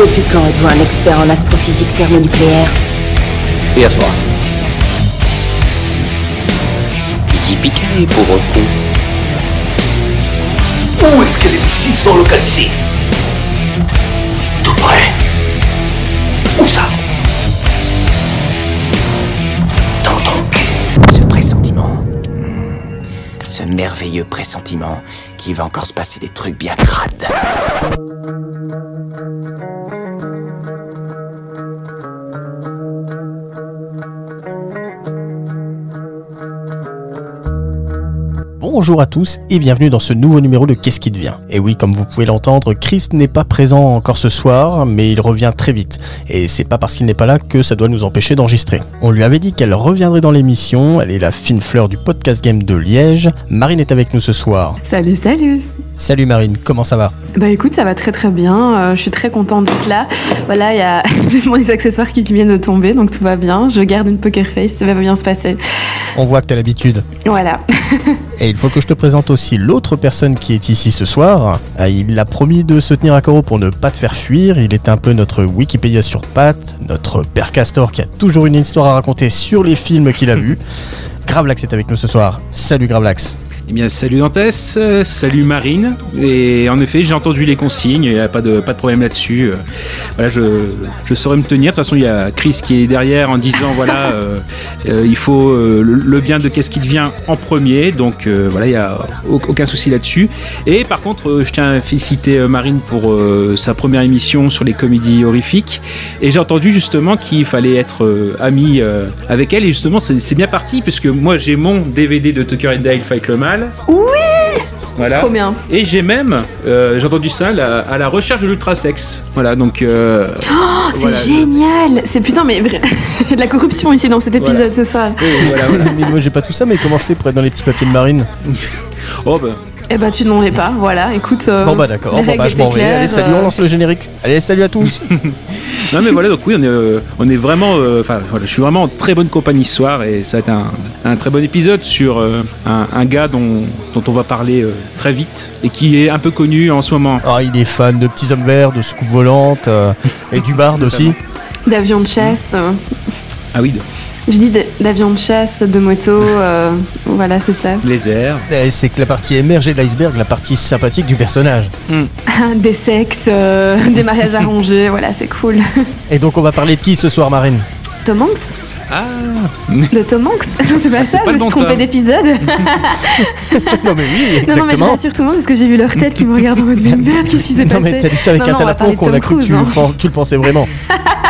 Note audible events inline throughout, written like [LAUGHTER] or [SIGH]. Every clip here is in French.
Depuis quand êtes-vous un expert en astrophysique thermonucléaire Et à soir. Yippee pauvre con. Où est-ce que les missiles sont localisés? Tout près. Où ça? Dans ton cul. Ce pressentiment. Ce merveilleux pressentiment qu'il va encore se passer des trucs bien crades. Bonjour à tous et bienvenue dans ce nouveau numéro de Qu'est-ce qui devient? Et oui, comme vous pouvez l'entendre, Chris n'est pas présent encore ce soir, mais il revient très vite. Et c'est pas parce qu'il n'est pas là que ça doit nous empêcher d'enregistrer. On lui avait dit qu'elle reviendrait dans l'émission, elle est la fine fleur du podcast game de Liège. Marine est avec nous ce soir. Salut, salut Salut Marine, comment ça va Bah écoute, ça va très très bien, euh, je suis très contente d'être là. Voilà, il y a [LAUGHS] des accessoires qui viennent de tomber, donc tout va bien. Je garde une poker face, ça va bien se passer. On voit que t'as l'habitude. Voilà. [LAUGHS] Et il faut que je te présente aussi l'autre personne qui est ici ce soir. Euh, Il a promis de se tenir à carreau pour ne pas te faire fuir. Il est un peu notre Wikipédia sur pattes, notre père Castor qui a toujours une histoire à raconter sur les films qu'il a vus. [LAUGHS] Gravelax est avec nous ce soir. Salut Gravelax. Eh bien, salut Dantès, euh, salut Marine. Et en effet, j'ai entendu les consignes, il n'y a pas de, pas de problème là-dessus. Euh, voilà, je, je saurais me tenir. De toute façon, il y a Chris qui est derrière en disant voilà, euh, il faut le, bien de qu'est-ce qui devient en premier. Donc voilà, il n'y a au- aucun souci là-dessus. Et par contre, je tiens à féliciter Marine pour sa première émission sur les comédies horrifiques. Et j'ai entendu justement qu'il fallait être ami avec elle. Et justement, c'est bien parti, puisque moi j'ai mon DVD de Tucker and Dale Fight le Mal. Oui Voilà. Trop bien. Et j'ai même, euh, j'ai entendu ça, la- à la recherche de l'ultrasex. Voilà, donc. euh, Oh, c'est voilà. génial C'est putain, mais vrai- [LAUGHS] de la corruption ici dans cet épisode Voilà. ce soir. Oui, voilà, voilà. mais moi j'ai pas tout ça, mais comment je fais pour être dans les petits papiers de Marine? Oh, bah. Eh bah tu n'en es pas, voilà, écoute. euh, Bon bah d'accord, bon bah je m'en vais. Allez salut, on euh, lance le générique. Allez salut à tous. [LAUGHS] Non, mais voilà, donc oui, on est, euh, on est vraiment. euh, Enfin, voilà, je suis vraiment en très bonne compagnie ce soir et ça va être un, un très bon épisode sur euh, un, un gars dont, dont on va parler euh, très vite et qui est un peu connu en ce moment. Ah il est fan de petits hommes verts, de soucoupes volantes euh, et du bard aussi. D'avions de chasse. Ah oui, Je dis d'avions de chasse, de moto, euh, voilà, c'est ça. les airs. Eh, C'est que la partie émergée de l'iceberg, la partie sympathique du personnage. [LAUGHS] Des sexes, euh, des mariages arrangés, voilà, c'est cool. Et donc on va parler de qui ce soir Marine Tom Hanks Ah De Tom Hanks C'est pas ça, pas je me suis trompée d'épisode. [LAUGHS] Non mais oui, Non, non, mais je exactement. rassure tout le monde parce que j'ai vu leur tête qui me regarde en mode mais merde, qu'est-ce qui s'est Non passé mais t'as dit ça avec Non, un non, tel on va aplomb parler de qu'on a cru que tu, hein. tu le pensais vraiment. [LAUGHS]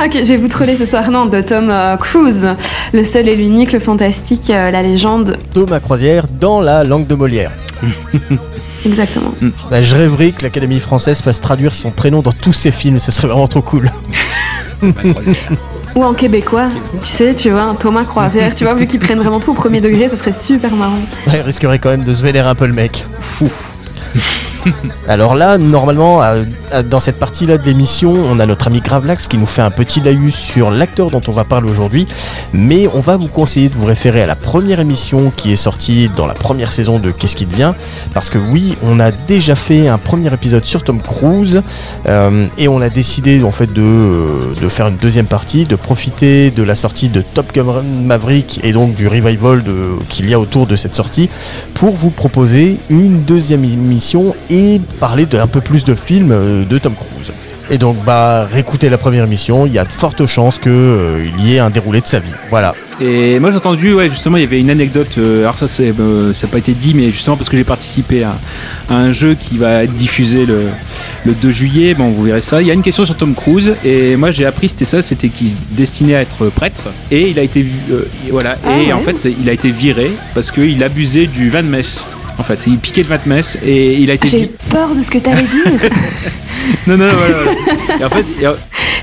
Ok, je vais vous troller ce soir. Non, de Tom euh, Cruise, le seul et l'unique, le fantastique, euh, la légende. Thomas Croisière dans la langue de Molière. [LAUGHS] Exactement. Bah, je rêverais que l'Académie française fasse traduire son prénom dans tous ses films, ce serait vraiment trop cool. Ou en québécois, tu sais, tu vois, un Thomas Croisière, tu vois, vu qu'ils prennent vraiment tout au premier degré, ça serait super marrant. Ouais, il risquerait quand même de se vénérer un peu le mec. Fou. [LAUGHS] Alors là, normalement, dans cette partie-là de l'émission, on a notre ami Gravelax qui nous fait un petit laïus sur l'acteur dont on va parler aujourd'hui. Mais on va vous conseiller de vous référer à la première émission qui est sortie dans la première saison de Qu'est-ce qui devient? Parce que oui, on a déjà fait un premier épisode sur Tom Cruise euh, et on a décidé en fait de, euh, de faire une deuxième partie, de profiter de la sortie de Top Gun Maverick et donc du revival qu'il y a autour de cette sortie pour vous proposer une deuxième émission et parler de un peu plus de films euh, de Tom Cruise. Et donc bah réécoutez la première émission, il y a de fortes chances qu'il y ait un déroulé de sa vie. Voilà. Et moi j'ai entendu, ouais, justement, il y avait une anecdote. euh, alors ça, c'est, euh, ça n'a pas été dit, mais justement parce que j'ai participé à, à un jeu qui va être diffusé le, le 2 juillet. Bon, vous verrez ça. Il y a une question sur Tom Cruise, et moi j'ai appris c'était ça, c'était qu'il se destinait à être prêtre, et il a été, euh, voilà, et Ah en fait il a été viré parce qu'il abusait du vin de messe. En fait. Il piquait le Vatmess et il a été. J'ai eu peur de ce que t'allais dire. [LAUGHS] non, non, voilà. voilà. Et en fait, et en-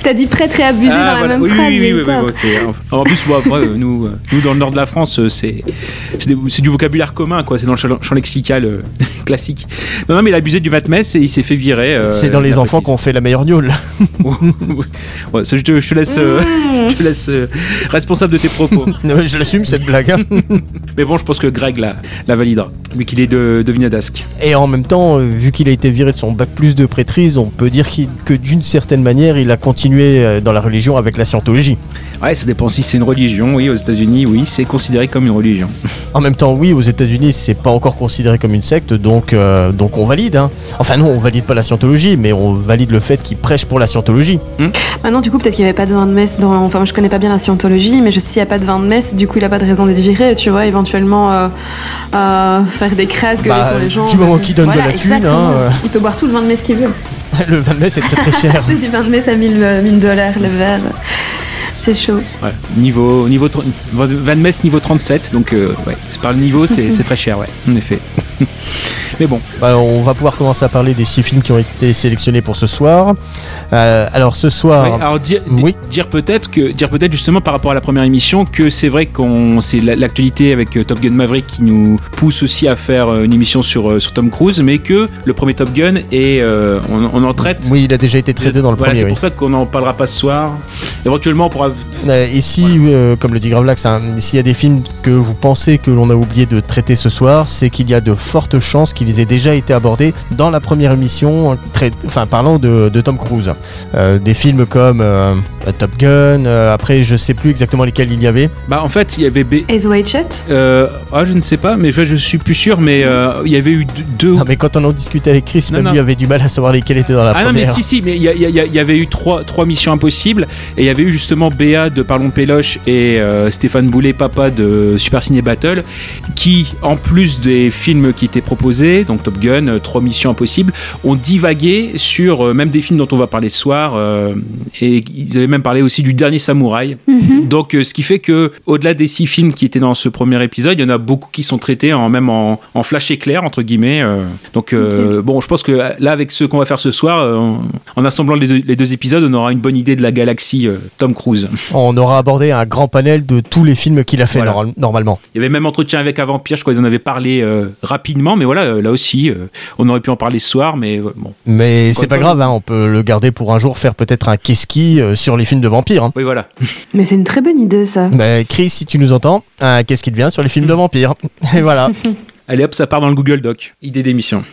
T'as dit prêtre et abusé Ah, dans la même oui, phrase. oui, oui, oui, oui, en plus, bon, après, euh, nous, euh, nous, dans le nord de la France, euh, c'est du vocabulaire commun, quoi. C'est dans le champ, champ lexical euh, [LAUGHS] classique. Non, non, mais il a abusé du Vatmess et il s'est fait virer. euh, C'est dans les enfants qu'on fait la meilleure gnôle. [LAUGHS] Ouais, je, te, je te laisse, euh, Mmh. [LAUGHS] je te laisse euh, responsable de tes propos. Non, je l'assume cette blague. hein. mais bon, je pense que Greg la, la validera, vu qu'il est de, de. Et en même temps, vu qu'il a été viré de son bac plus de prêtrise, on peut dire que d'une certaine manière, il a continué euh, dans la religion avec la scientologie. Ouais, ça dépend si c'est une religion. Oui, aux États-Unis, oui, c'est considéré comme une religion. [LAUGHS] En même temps, oui, aux États-Unis, c'est pas encore considéré comme une secte, donc, euh, donc on valide. hein. Enfin, non, on valide pas la scientologie, mais on valide le fait qu'il prêche pour la scientologie. Maintenant, du coup, peut-être qu'il n'y avait pas de vin de messe dans. Enfin, moi, je connais pas bien la scientologie, mais je sais s'il n'y a pas de vin de messe, du coup, il a pas de raison d'être viré, tu vois, éventuellement euh, euh, faire des crasses, gueuler Bah, sur les gens. du moment qu'il donne de la thune, hein, euh. Il peut boire tout le vin de messe qu'il veut. [LAUGHS] Le Van Mess est très très cher. [LAUGHS] C'est du vin de messe à 1000 euh, 1000 dollars le verre. C'est chaud. Ouais. Niveau, niveau, Van Mess niveau 37, donc euh, ouais, c'est par le niveau, c'est [LAUGHS] c'est très cher, ouais, en effet. [LAUGHS] Mais bon, Bah, on va pouvoir commencer à parler des six films qui ont été sélectionnés pour ce soir. Euh, alors ce soir, Ouais, alors dire, oui. dire peut-être que dire peut-être justement par rapport à la première émission que c'est vrai qu'on c'est la- l'actualité avec euh, Top Gun Maverick qui nous pousse aussi à faire euh, une émission sur sur Tom Cruise, mais que le premier Top Gun et on, on en traite. oui, il a déjà été traité dans le Voilà, premier. c'est oui. pour ça qu'on n'en parlera pas ce soir. Éventuellement, on pourra. Et si, comme le dit Gravelax, s'il y a des films que vous pensez que l'on a oublié de traiter ce soir, c'est qu'il y a de fortes chances qu'ils aient déjà été abordés dans la première émission, trai- enfin parlant de, de Tom Cruise. Euh, des films comme euh, Top Gun, euh, après je sais plus exactement lesquels il y avait. Bah, en fait, il y avait. B- Ace White Shut euh, ah, je ne sais pas, mais je, je suis plus sûr, mais euh, il y avait eu deux-. Non mais quand on en discutait avec Chris, Non, même non. lui avait du mal à savoir lesquels étaient dans la Ah non première. mais si si mais il y, avait eu trois, trois missions impossibles et il y avait eu justement Béa de Parlons Péloche et euh, Stéphane Boulet papa de Super Ciné Battle qui en plus des films qui étaient proposés donc Top Gun euh, trois missions impossibles ont divagué sur euh, même des films dont on va parler ce soir euh, et ils avaient même parlé aussi du dernier samouraï donc euh, ce qui fait que au-delà des six films qui étaient dans ce premier épisode il y en a beaucoup qui sont traités en même en, en flash éclair entre guillemets euh. donc euh, bon je pense que là avec ce qu'on va faire ce soir euh, en, en assemblant les deux, les deux épisodes on aura une bonne idée de la galaxie euh, Tom Cruise On aura abordé un grand panel de tous les films qu'il a fait Voilà. normal- normalement. il y avait même entretien avec un vampire je crois qu'ils en avaient parlé euh, rapidement mais voilà euh, là aussi euh, on aurait pu en parler ce soir mais euh, bon Mais c'est pas grave, hein, on peut le garder pour un jour, faire peut-être un euh, sur les films de vampires. hein. oui voilà [LAUGHS] Mais c'est une très bonne idée, ça. Bah, Chris, si tu nous entends, un qu'est-ce qui devient sur les films de vampires [LAUGHS] Et voilà. [LAUGHS] allez hop ça part dans le Google Doc idée d'émission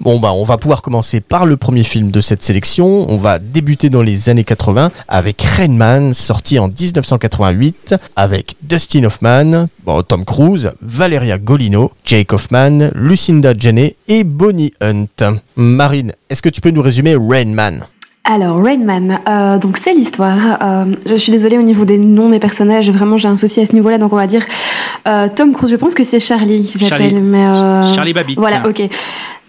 Bon bah on va pouvoir commencer par le premier film de cette sélection. On va débuter dans les années 80 avec Rain Man, sorti en 1988, avec Dustin Hoffman, bon, Tom Cruise, Valeria Golino, Jake Hoffman, Lucinda Janney et Bonnie Hunt. Marine, est-ce que tu peux nous résumer Rain Man Alors, Rain Man, euh, donc c'est l'histoire. euh, je suis désolée au niveau des noms des personnages, vraiment j'ai un souci à ce niveau-là, donc on va dire euh, Tom Cruise, je pense que c'est Charlie qui Charlie. s'appelle. mais euh, Charlie Babbitt. Voilà, ok.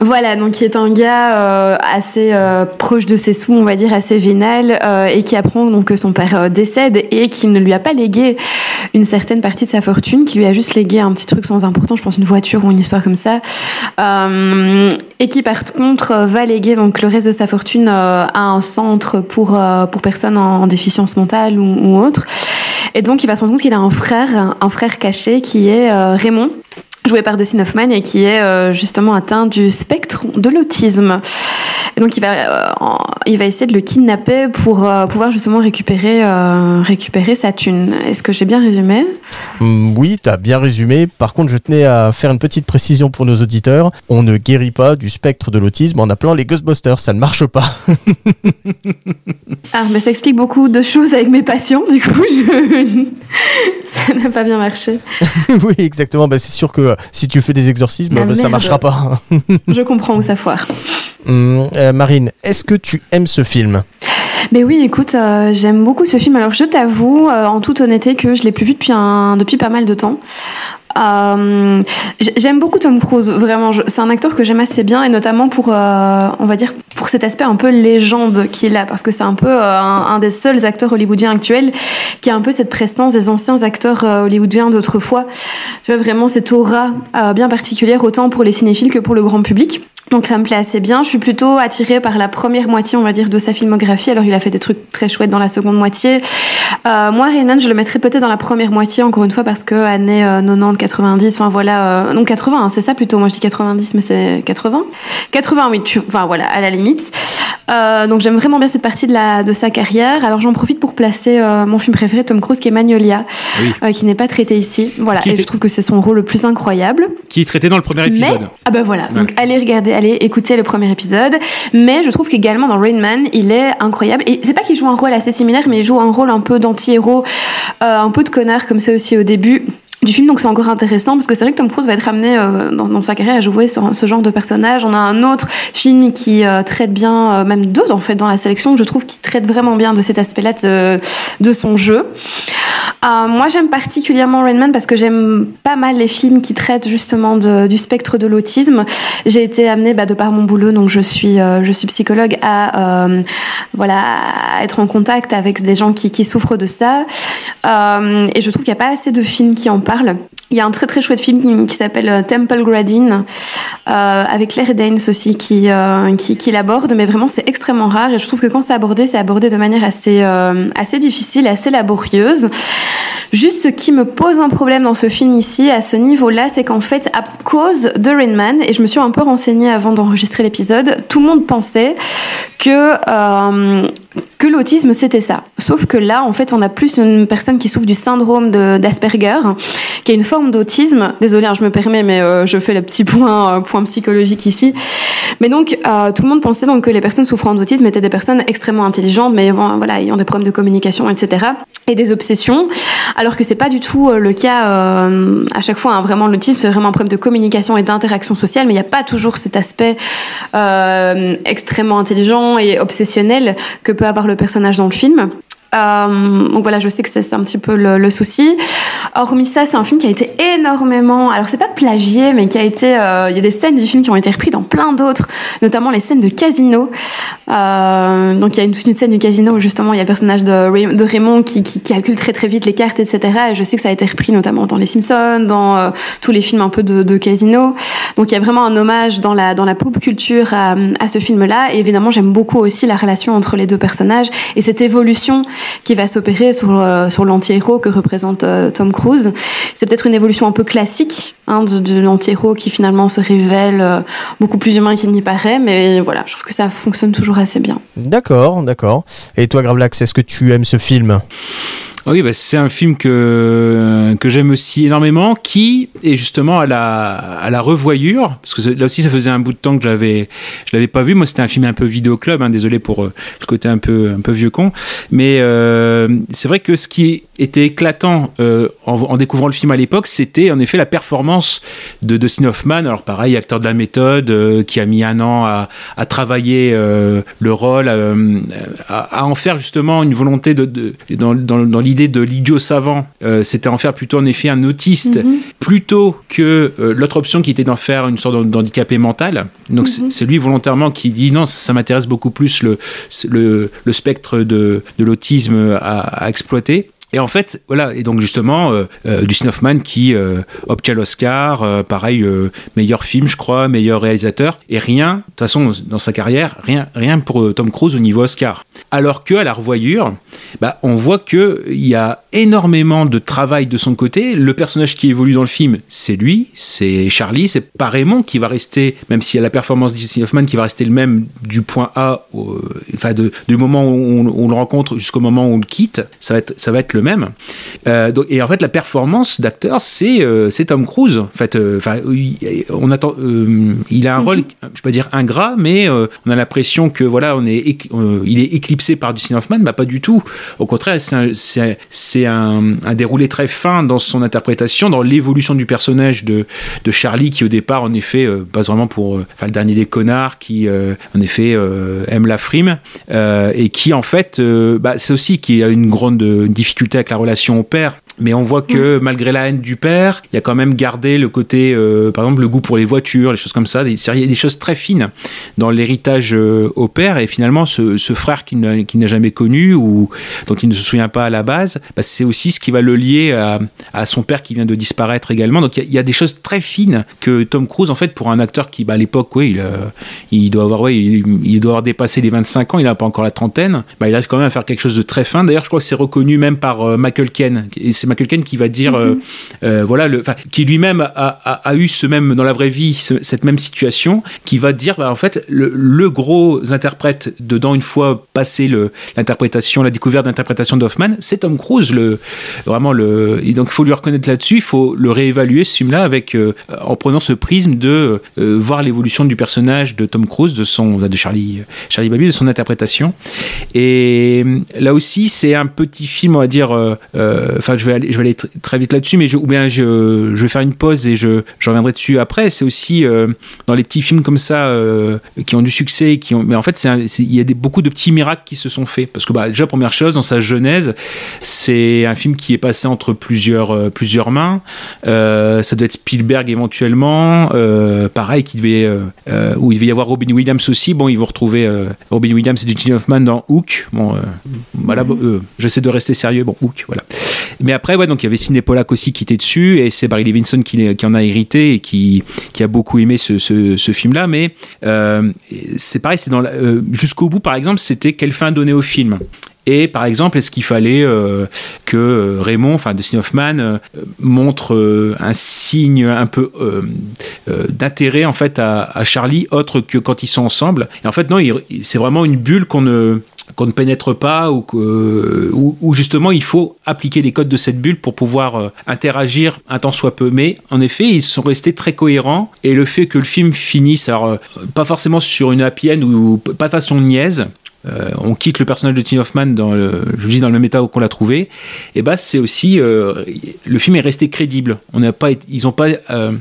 Voilà, donc qui est un gars euh, assez proche de ses sous, on va dire, assez vénal, et qui apprend donc que son père décède et qu'il ne lui a pas légué une certaine partie de sa fortune, qui lui a juste légué un petit truc sans importance, je pense une voiture ou une histoire comme ça, et qui par contre va léguer donc le reste de sa fortune à un centre pour pour personnes en, en déficience mentale ou, ou autre. Et donc il va se rendre compte qu'il a un frère, un frère caché qui est euh, Raymond joué par Dustin Hoffman et qui est euh, justement atteint du spectre de l'autisme. Et donc il va, euh, en- il va essayer de le kidnapper pour euh, pouvoir justement récupérer, euh, récupérer sa thune. Est-ce que j'ai bien résumé? Hmm, Oui, t'as bien résumé. Par contre, je tenais à faire une petite précision pour nos auditeurs. On ne guérit pas du spectre de l'autisme en appelant les Ghostbusters. Ça ne marche pas. [LAUGHS] Ah, mais ça explique beaucoup de choses avec mes patients, du coup, je... [LAUGHS] ça n'a pas bien marché. [LAUGHS] oui, exactement. Bah, c'est sûr que si tu fais des exorcismes, Ah, bah, ça merde. marchera pas. Je comprends où ça foire. Hum, euh, Marine, est-ce que tu aimes ce film Mais oui, écoute, euh, j'aime beaucoup ce film. Alors, je t'avoue, euh, en toute honnêteté, que je l'ai plus vu depuis, un, depuis pas mal de temps. J'aime beaucoup Tom Cruise, vraiment. C'est un acteur que j'aime assez bien, et notamment pour, on va dire, pour cet aspect un peu légende qu'il a, parce que c'est un peu un, un des seuls acteurs hollywoodiens actuels qui a un peu cette présence des anciens acteurs hollywoodiens d'autrefois. Tu vois, vraiment cette aura bien particulière, autant pour les cinéphiles que pour le grand public. Donc ça me plaît assez bien. Je suis plutôt attirée par la première moitié, on va dire, de sa filmographie. Alors il a fait des trucs très chouettes dans la seconde moitié. Euh, moi, Renan, je le mettrais peut-être dans la première moitié, encore une fois, parce que années euh, 90, 90, enfin voilà, euh, non 80, hein, c'est ça plutôt. Moi je dis 90, mais c'est 80. 88, tu- enfin voilà, à la limite. Euh, donc j'aime vraiment bien cette partie de, la, de sa carrière. Alors j'en profite pour placer euh, mon film préféré, Tom Cruise, qui est Magnolia, Oui. euh, qui n'est pas traité ici. Voilà, et était- je trouve que c'est son rôle le plus incroyable. Qui est traité dans le premier épisode. Mais, ah ben voilà, donc allez regarder, allez écouter le premier épisode. Mais je trouve qu'également dans Rain Man, il est incroyable. Et c'est pas qu'il joue un rôle assez similaire, mais il joue un rôle un peu d'anti-héros, euh, un peu de connard comme ça aussi au début du film, donc c'est encore intéressant parce que c'est vrai que Tom Cruise va être amené euh, dans, sa carrière à jouer ce genre de personnage. On a un autre film qui euh, traite bien, euh, même deux en fait dans la sélection, je trouve qui traite vraiment bien de cet aspect-là de son jeu. Euh, moi, j'aime particulièrement Rain Man parce que j'aime pas mal les films qui traitent justement du spectre de l'autisme. J'ai été amenée, bah, de par mon boulot, donc je suis, euh, je suis psychologue, à euh, voilà, à être en contact avec des gens qui, qui souffrent de ça. Euh, et je trouve qu'il n'y a pas assez de films qui en parlent. Il y a un très très chouette film qui, s'appelle euh, Temple Gradine euh, avec Claire Danes aussi qui, euh, qui, qui l'aborde, mais vraiment c'est extrêmement rare et je trouve que quand c'est abordé, c'est abordé de manière assez, euh, assez difficile, assez laborieuse. Juste ce qui me pose un problème dans ce film ici, à ce niveau-là, c'est qu'en fait, à cause de Rain Man, et je me suis un peu renseignée avant d'enregistrer l'épisode, tout le monde pensait que, euh, que l'autisme c'était ça. Sauf que là, en fait, on a plus une personne qui souffre du syndrome d'Asperger, qui a une forme d'autisme. Désolée, hein, je me permets, mais euh, je fais le petit point, euh, point psychologique ici. Mais donc, euh, tout le monde pensait donc que les personnes souffrant d'autisme étaient des personnes extrêmement intelligentes, mais voilà, ayant des problèmes de communication, etc. et des obsessions, alors que c'est pas du tout euh, le cas euh, à chaque fois. hein. vraiment, l'autisme c'est vraiment un problème de communication et d'interaction sociale, mais il n'y a pas toujours cet aspect euh, extrêmement intelligent et obsessionnel que peut avoir le personnage dans le film. Euh, donc voilà, je sais que c'est un petit peu le, le souci. Hormis ça, c'est un film qui a été énormément, alors c'est pas plagié, mais qui a été, euh, il y a des scènes du film qui ont été reprises dans plein d'autres, notamment les scènes de casino. Euh, donc il y a une, toute une scène du casino où justement il y a le personnage de, Ray- de Raymond qui, qui calcule très très vite les cartes, etc. Et je sais que ça a été repris notamment dans Les Simpsons, dans euh, tous les films un peu de, de casino. Donc il y a vraiment un hommage dans la, dans la pop culture à, à ce film-là. Et évidemment, j'aime beaucoup aussi la relation entre les deux personnages et cette évolution qui va s'opérer sur, euh, sur l'anti-héros que représente euh, Tom Cruise. C'est peut-être une évolution un peu classique hein, de, de l'anti-héros qui finalement se révèle euh, beaucoup plus humain qu'il n'y paraît. Mais voilà, je trouve que ça fonctionne toujours assez bien. D'accord, d'accord. Et toi, Gravelax, est-ce que tu aimes ce film? Oui, bah, c'est un film que, que j'aime aussi énormément, qui est justement à la, à la revoyure, parce que là aussi ça faisait un bout de temps que je l'avais, je l'avais pas vu. Moi, c'était un film un peu vidéoclub, hein, désolé pour euh, le côté un peu, un peu vieux con. Mais euh, c'est vrai que ce qui était éclatant euh, en, découvrant le film à l'époque, c'était en effet la performance de Dustin Hoffman. Alors pareil, acteur de la méthode, euh, qui a mis un an à, à travailler euh, le rôle, euh, à, en faire justement une volonté de- dans, dans- dans l'idée de l'idiot savant. Euh, c'était en faire plutôt en effet un autiste, plutôt que euh, l'autre option qui était d'en faire une sorte d'handicapé mental. Donc c'est- c'est lui volontairement qui dit non, ça, ça m'intéresse beaucoup plus le, le, le spectre de, de l'autisme à, à exploiter. Et en fait, voilà, et donc justement, euh, euh, Dustin Hoffman qui euh, obtient l'Oscar, pareil, meilleur film, je crois, meilleur réalisateur, et rien, de toute façon, dans sa carrière, rien, rien pour Tom Cruise au niveau Oscar. Alors que à la revoyure, bah, on voit que il y a énormément de travail de son côté. Le personnage qui évolue dans le film, c'est lui, c'est Charlie, c'est pas Raymond qui va rester, même s'il y a la performance de Dustin Hoffman qui va rester le même du point A, enfin du moment où on, on le rencontre jusqu'au moment où on le quitte, ça va être, ça va être le même. Euh, donc, et en fait, la performance d'acteur, c'est euh, Tom Cruise. En fait, euh, enfin, on attend, euh, il a un rôle, je vais pas dire ingrat, mais on a l'impression que voilà, on est, il est éclipsé par Dustin Hoffman, bah pas du tout. Au contraire, c'est un, déroulé très fin dans son interprétation, dans l'évolution du personnage de, de Charlie, qui au départ, en effet, passe vraiment pour enfin, le dernier des connards, qui en effet aime la frime, et qui en fait, bah, c'est aussi qui a une grande euh, avec la relation au père, mais on voit que malgré la haine du père, il y a quand même gardé le côté, euh, par exemple, le goût pour les voitures, les choses comme ça. Il y a des choses très fines dans l'héritage euh, au père. Et finalement, ce, ce frère qu'il n'a jamais connu ou dont il ne se souvient pas à la base, bah, c'est aussi ce qui va le lier à, à son père qui vient de disparaître également. Donc il y, a- il y a des choses très fines que Tom Cruise, en fait, pour un acteur qui, bah, à l'époque, oui, il, euh, il doit avoir, ouais, il, il doit avoir dépassé les 25 ans, il n'a pas encore la trentaine, bah, il arrive quand même à faire quelque chose de très fin. D'ailleurs, je crois que c'est reconnu même par euh, Michael Ken. Et c'est Ken qui va dire, euh, euh, voilà, le, qui lui-même a, a- a eu ce même, dans la vraie vie, ce- cette même situation, qui va dire, bah, en fait, le, le gros interprète dedans, une fois passé l'interprétation, la découverte d'interprétation d'Hoffman, c'est Tom Cruise, le, vraiment le. Et donc, il faut lui reconnaître là-dessus, il faut le réévaluer, ce film-là, avec, euh, en prenant ce prisme de euh, voir l'évolution du personnage de Tom Cruise, de son, de Charlie, Charlie Baby, de son interprétation. Et là aussi, c'est un petit film, on va dire. euh, Enfin, je vais aller, je vais aller tr- très vite là-dessus, mais je, ou bien je, je vais faire une pause et je, je reviendrai dessus après. C'est aussi euh, dans les petits films comme ça euh, qui ont du succès, qui ont. Mais en fait, il y a des, beaucoup de petits miracles qui se sont faits. Parce que bah, déjà, première chose, dans sa genèse, c'est un film qui est passé entre plusieurs, euh, plusieurs mains. Ça doit être Spielberg éventuellement. Pareil, qui devait, où il devait y avoir Robin Williams aussi. Bon, ils vont retrouver Robin Williams et Dustin Hoffman dans Hook. Bon, voilà, euh, j'essaie de rester sérieux. Bon, Hook, voilà. Mais après, ouais, donc il y avait Sidney Pollack aussi qui était dessus, et c'est Barry Levinson qui, en a hérité et qui, a beaucoup aimé ce, film-là. Mais euh, c'est pareil, c'est dans euh, jusqu'au bout, par exemple, c'était quelle fin donner au film. Et par exemple, est-ce qu'il fallait euh, que Raymond, enfin Dustin Hoffman, montre un signe un peu d'intérêt en fait à, Charlie, autre que quand ils sont ensemble? Et en fait, non, c'est vraiment une bulle qu'on ne qu'on ne pénètre pas ou que, ou, ou justement il faut appliquer les codes de cette bulle pour pouvoir euh, interagir un temps soit peu. Mais en effet, ils sont restés très cohérents et le fait que le film finisse, euh, pas forcément sur une happy end ou pas de façon niaise, euh, on quitte le personnage de Tim Hoffman dans le, je vous dis dans le même état qu'on l'a trouvé, et bah c'est aussi euh, le film est resté crédible. On n'a pas, ils ont pas, euh,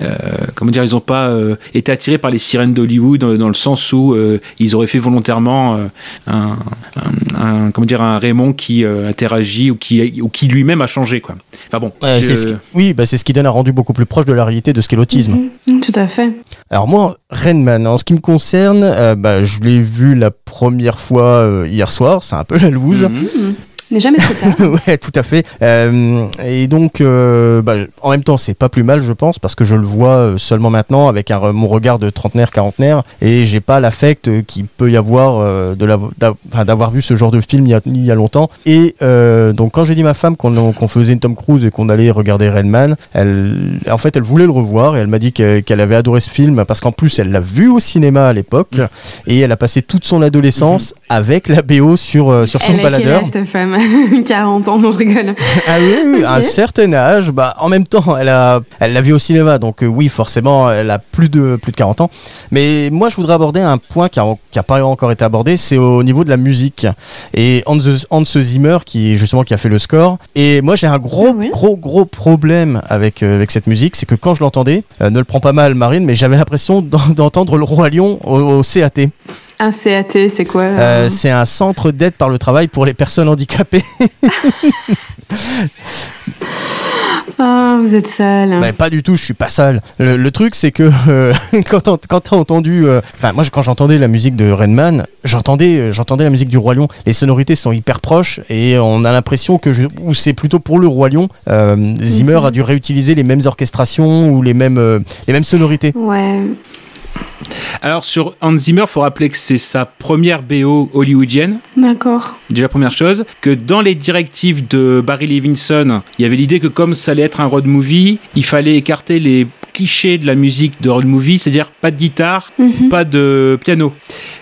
euh, comment dire, ils ont pas euh, été attirés par les sirènes d'Hollywood dans, dans le sens où euh, ils auraient fait volontairement euh, un, un- un- comment dire, un Raymond qui euh, interagit ou qui, ou qui lui-même a changé quoi. Enfin bon, Ouais, je- c'est ce qui- oui, bah, c'est ce qui donne un rendu beaucoup plus proche de la réalité de ce qu'est l'autisme. Mhm, Tout à fait. Alors moi, Rainman, en ce qui me concerne, euh, bah, je l'ai vu la première fois euh, hier soir, c'est un peu la loose. Mhm. Mais jamais trop tard. [LAUGHS] ouais, tout à fait. Euh, et donc, euh, bah, en même temps, c'est pas plus mal, je pense, parce que je le vois euh, seulement maintenant avec un, mon regard de trentenaire, quarantenaire, et j'ai pas l'affect qu'il peut y avoir euh, de la- d'avoir vu ce genre de film il y a, il y a longtemps. Et euh, donc, quand j'ai dit à ma femme qu'on qu'on faisait une Tom Cruise et qu'on allait regarder Redman, elle, en fait, elle voulait le revoir et elle m'a dit qu'elle qu'elle avait adoré ce film parce qu'en plus, elle l'a vu au cinéma à l'époque et elle a passé toute son adolescence avec la BO sur, euh, sur son quel baladeur. âge, ta femme? 40 [LAUGHS] ans, non, je rigole. Ah oui, oui, [LAUGHS] à un certain âge, bah, en même temps, elle a, elle l'a vu au cinéma, donc euh, oui, forcément, elle a plus de, plus de 40 ans. Mais moi, je voudrais aborder un point qui a, qui a pas encore été abordé, c'est au niveau de la musique. Et Hans, Hans Zimmer, qui, justement, qui a fait le score. Et moi, j'ai un gros, Ah oui gros, gros problème avec, euh, avec cette musique, c'est que quand je l'entendais, euh, ne le prends pas mal, Marine, mais j'avais l'impression d'en- d'entendre le Roi Lion au, au CAT. Un CAT, c'est quoi Euh, euh, c'est un centre d'aide par le travail pour les personnes handicapées. [LAUGHS] Ah, vous êtes sale. Bah, pas du tout, je suis pas sale. Le, le truc, c'est que euh, [LAUGHS] quand t'as quand t'as entendu. euh, Enfin, moi, quand j'entendais la musique de Redman, j'entendais j'entendais la musique du Roi Lion. Les sonorités sont hyper proches et on a l'impression que. Je, ou c'est plutôt pour le Roi Lion. euh, Zimmer a dû réutiliser les mêmes orchestrations ou les mêmes, les mêmes sonorités. Ouais. Alors sur Hans Zimmer, faut rappeler que c'est sa première BO hollywoodienne. D'accord. Déjà première chose, que dans les directives de Barry Levinson, il y avait l'idée que comme ça allait être un road movie, il fallait écarter les clichés de la musique de road movie, c'est-à-dire pas de guitare, Mhm. pas de piano.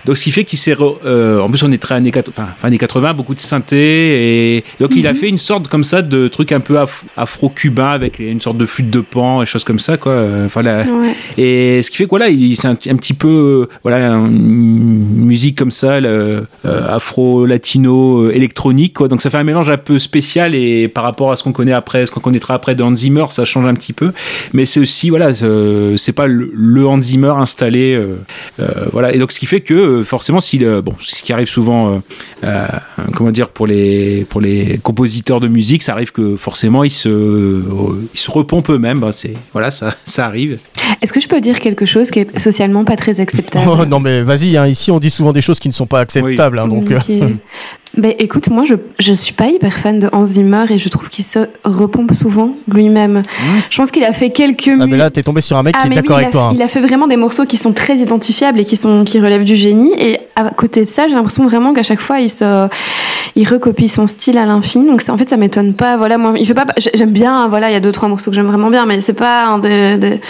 Donc ce qui fait qu'il s'est... euh, en plus on est très années, quat- enfin, fin années 80, beaucoup de synthé, et donc il a fait une sorte comme ça de truc un peu af- afro-cubain avec une sorte de flûte de pan et choses comme ça, quoi. Euh, Enfin, la- Ouais. et ce qui fait que voilà, il- c'est un, un petit peu euh, voilà une musique comme ça, euh, afro-latino électronique quoi. Donc ça fait un mélange un peu spécial et par rapport à ce qu'on connaît après, ce qu'on connaîtra après de Hans Zimmer, ça change un petit peu. Mais c'est aussi voilà voilà, euh, c'est pas le, le Hans Zimmer installé, euh, euh, voilà. Et donc ce qui fait que forcément, s'il, bon, ce qui arrive souvent, euh, euh, comment dire, pour les pour les compositeurs de musique, ça arrive que forcément ils se euh, ils se repompent eux-mêmes. Bah, c'est voilà, ça [LAUGHS] ça arrive. Est-ce que je peux dire quelque chose qui est socialement pas très acceptable? Oh, [LAUGHS] non mais vas-y, hein, ici on dit souvent des choses qui ne sont pas acceptables, hein, donc. [LAUGHS] Ben, écoute, moi je, je suis pas hyper fan de Hans Zimmer et je trouve qu'il se repompe souvent lui-même. Je pense qu'il a fait quelques Ah mais là t'es tombé sur un mec Ah, qui est oui, d'accord avec toi. hein. il a fait vraiment des morceaux qui sont très identifiables et qui, sont, qui relèvent du génie. Et à côté de ça, j'ai l'impression vraiment qu'à chaque fois, il, se, il recopie son style à l'infini. Donc ça, en fait, ça m'étonne pas. Voilà, moi, il fait pas. j'ai- J'aime bien. Voilà, il y a deux trois morceaux que j'aime vraiment bien, mais c'est pas un des, des,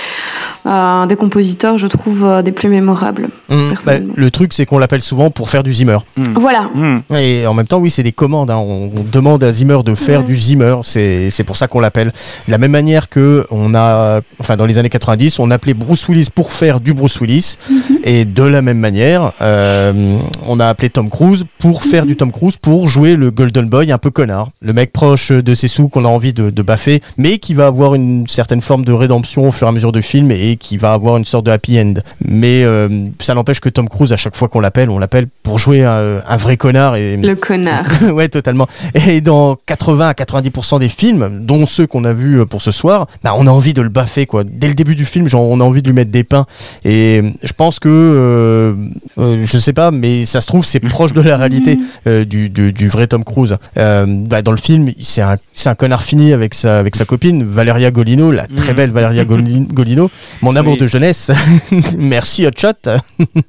un des compositeurs, je trouve, euh, des plus mémorables. Hum, bah, le truc c'est qu'on l'appelle souvent pour faire du Zimmer. Voilà. Hmm. Et en même temps, oui, c'est des commandes. hein. On, on demande à Zimmer de faire Ouais. du Zimmer. C'est c'est pour ça qu'on l'appelle. De la même manière que on a, enfin, dans les années 90, on appelait Bruce Willis pour faire du Bruce Willis. Et de la même manière, euh, on a appelé Tom Cruise pour faire du Tom Cruise, pour jouer le Golden Boy un peu connard. Le mec proche de ses sous qu'on a envie de, de baffer, mais qui va avoir une certaine forme de rédemption au fur et à mesure du film et qui va avoir une sorte de happy end. Mais euh, ça n'empêche que Tom Cruise, à chaque fois qu'on l'appelle, on l'appelle pour jouer un, un vrai connard. Et, Le connard. [LAUGHS] ouais, totalement. Et dans 80 à 90% des films, dont ceux qu'on a vus euh, pour ce soir, bah, on a envie de le baffer, quoi. Dès le début du film, genre, on a envie de lui mettre des pains. Et je pense que, euh, euh, je sais pas, mais ça se trouve, c'est proche de la réalité [LAUGHS] euh, du, du, du vrai Tom Cruise. Bah, dans le film, c'est un, connard fini avec sa, avec sa copine, Valeria Golino, la très Mhm. belle Valeria Goli- Golino, mon amour Oui. de jeunesse. [LAUGHS] Merci, Hot Shot.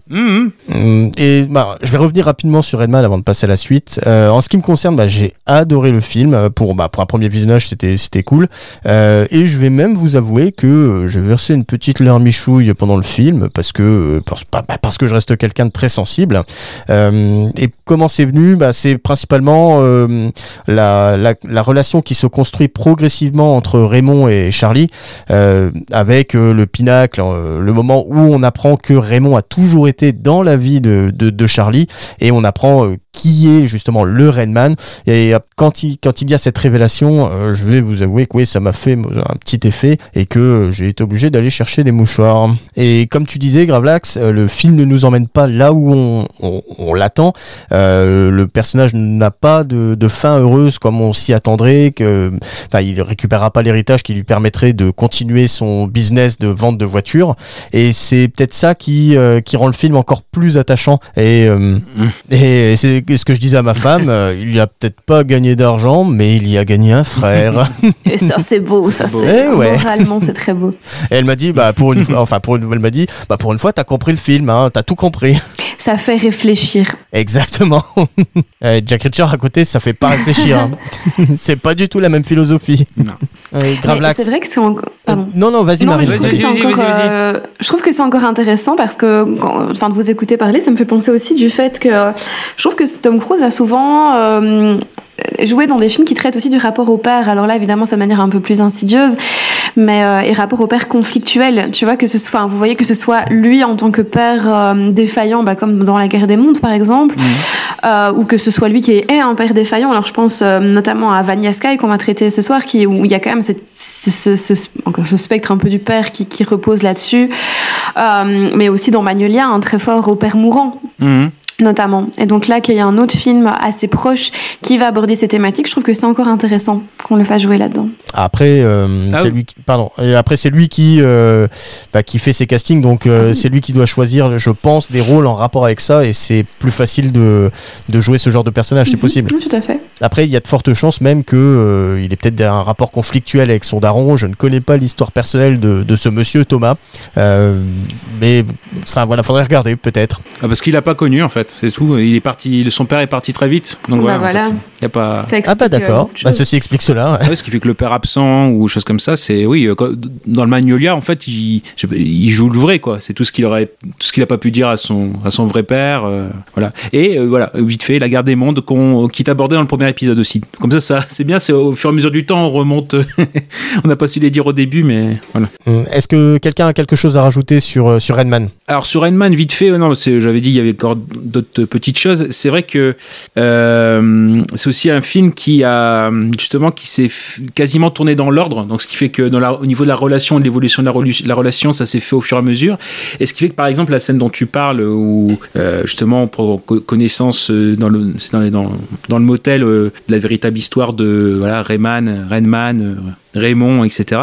Mhm. Hum, Et bah, je vais revenir rapidement sur Redman avant de passer à la suite. Euh, en ce qui me concerne, bah, j'ai adoré le film. Euh, Pour, bah, pour un premier visionnage, c'était cool. Euh, et je vais même vous avouer que j'ai versé une petite larmichouille pendant le film parce que parce, bah, bah, parce que je reste quelqu'un de très sensible. Euh, et comment c'est venu? Bah, C'est principalement la, la, la relation qui se construit progressivement entre Raymond et Charlie, avec le pinacle, euh, le moment où on apprend que Raymond a toujours été dans la vie de, Charlie, et on apprend euh, qui est justement le Redman. Et euh, quand il, quand il y a cette révélation, je vais vous avouer que oui, ça m'a fait un petit effet, et que j'ai été obligé d'aller chercher des mouchoirs. Et comme tu disais, Gravelax, le film ne nous emmène pas là où on, on, l'attend. Le personnage n'a pas de, de fin heureuse comme on s'y attendrait. Que, enfin, il récupérera pas l'héritage qui lui permettrait de continuer son business de vente de voitures. Et c'est peut-être ça qui, euh, qui rend le film encore plus attachant. Et, euh, et c'est ce que je disais à ma femme. euh, il y a peut-être pas gagné d'argent, mais il y a gagné un frère. [LAUGHS] Et ça, c'est beau. Ça, c'est Eh ouais. moralement, c'est très beau. Et elle m'a dit, bah pour une fois, enfin pour une fois, elle m'a dit, bah pour une fois, t'as compris le film, hein, t'as tout compris. Ça fait réfléchir. Exactement. [LAUGHS] Euh, Jack Reacher à côté, ça fait pas réfléchir. hein. [LAUGHS] c'est pas du tout la même philosophie. Non. Euh. C'est vrai que c'est encore. Pardon. Non, non, vas-y, Non, Marie. mais je trouve, que Vas-y, c'est vas-y, encore, vas-y, vas-y. euh, je trouve que c'est encore intéressant parce que, enfin, de vous écouter parler, ça me fait penser aussi du fait que je trouve que Tom Cruise a souvent euh, joué dans des films qui traitent aussi du rapport au père. Alors là, évidemment, c'est de manière un peu plus insidieuse, mais euh, et rapport au père conflictuel. Tu vois que ce soit, vous voyez que ce soit lui en tant que père euh, défaillant, bah, comme dans la guerre des mondes par exemple, euh, ou que ce soit lui qui est un père défaillant. Alors je pense notamment à Vanya Sky qu'on va traiter ce soir, qui où il y a quand même cette, ce, ce- ce- encore ce spectre un peu du père qui, qui repose là-dessus, mais aussi dans Magnolia, un très fort au père mourant Mhm. Notamment. Et donc là, qu'il y a un autre film assez proche qui va aborder ces thématiques, je trouve que c'est encore intéressant qu'on le fasse jouer là-dedans. Après, euh, Ah c'est oui. lui, qui, pardon. Et après, c'est lui qui, euh, bah, qui fait ses castings, donc euh, c'est lui qui doit choisir, je pense, des rôles en rapport avec ça, et c'est plus facile de, de jouer ce genre de personnage, c'est possible. Oui, tout à fait. Après, il y a de fortes chances même que euh, il ait peut-être un rapport conflictuel avec son daron. Je ne connais pas l'histoire personnelle de, de ce monsieur Thomas, Euh, mais enfin voilà, faudrait regarder peut-être. Ah, parce qu'il l'a pas connu en fait, c'est tout. Il est parti, son père est parti très vite. Donc Bah voilà. en voilà. fait. Y a pas. Ah bah euh, d'accord. Bah, ceci explique cela. ouais. Ah ouais, ce qui fait que le père absent ou choses comme ça, c'est oui. Dans le Magnolia, en fait, il, joue le vrai quoi. C'est tout ce qu'il aurait, tout ce qu'il a pas pu dire à son, à son vrai père, euh, voilà. Et euh, voilà, vite fait, la guerre des mondes qu'on, qui est abordée dans le premier épisode aussi. Comme ça, ça, c'est bien. C'est au fur et à mesure du temps, on remonte. [LAUGHS] on n'a pas su les dire au début, mais voilà. Hum, Est-ce que quelqu'un a quelque chose à rajouter sur, euh, sur Redman Alors sur Rainman, vite fait, euh, non, j'avais dit il y avait encore d'autres petites choses. C'est vrai que euh, c'est aussi un film qui a justement qui s'est quasiment tourné dans l'ordre. Donc ce qui fait que dans la, au niveau de la relation, de l'évolution de la, relation, ça s'est fait au fur et à mesure. Et ce qui fait que par exemple la scène dont tu parles, où euh, justement on prend co- connaissance dans le dans, les- dans, dans le motel de la véritable histoire de voilà Rayman, euh, Raymond, etc.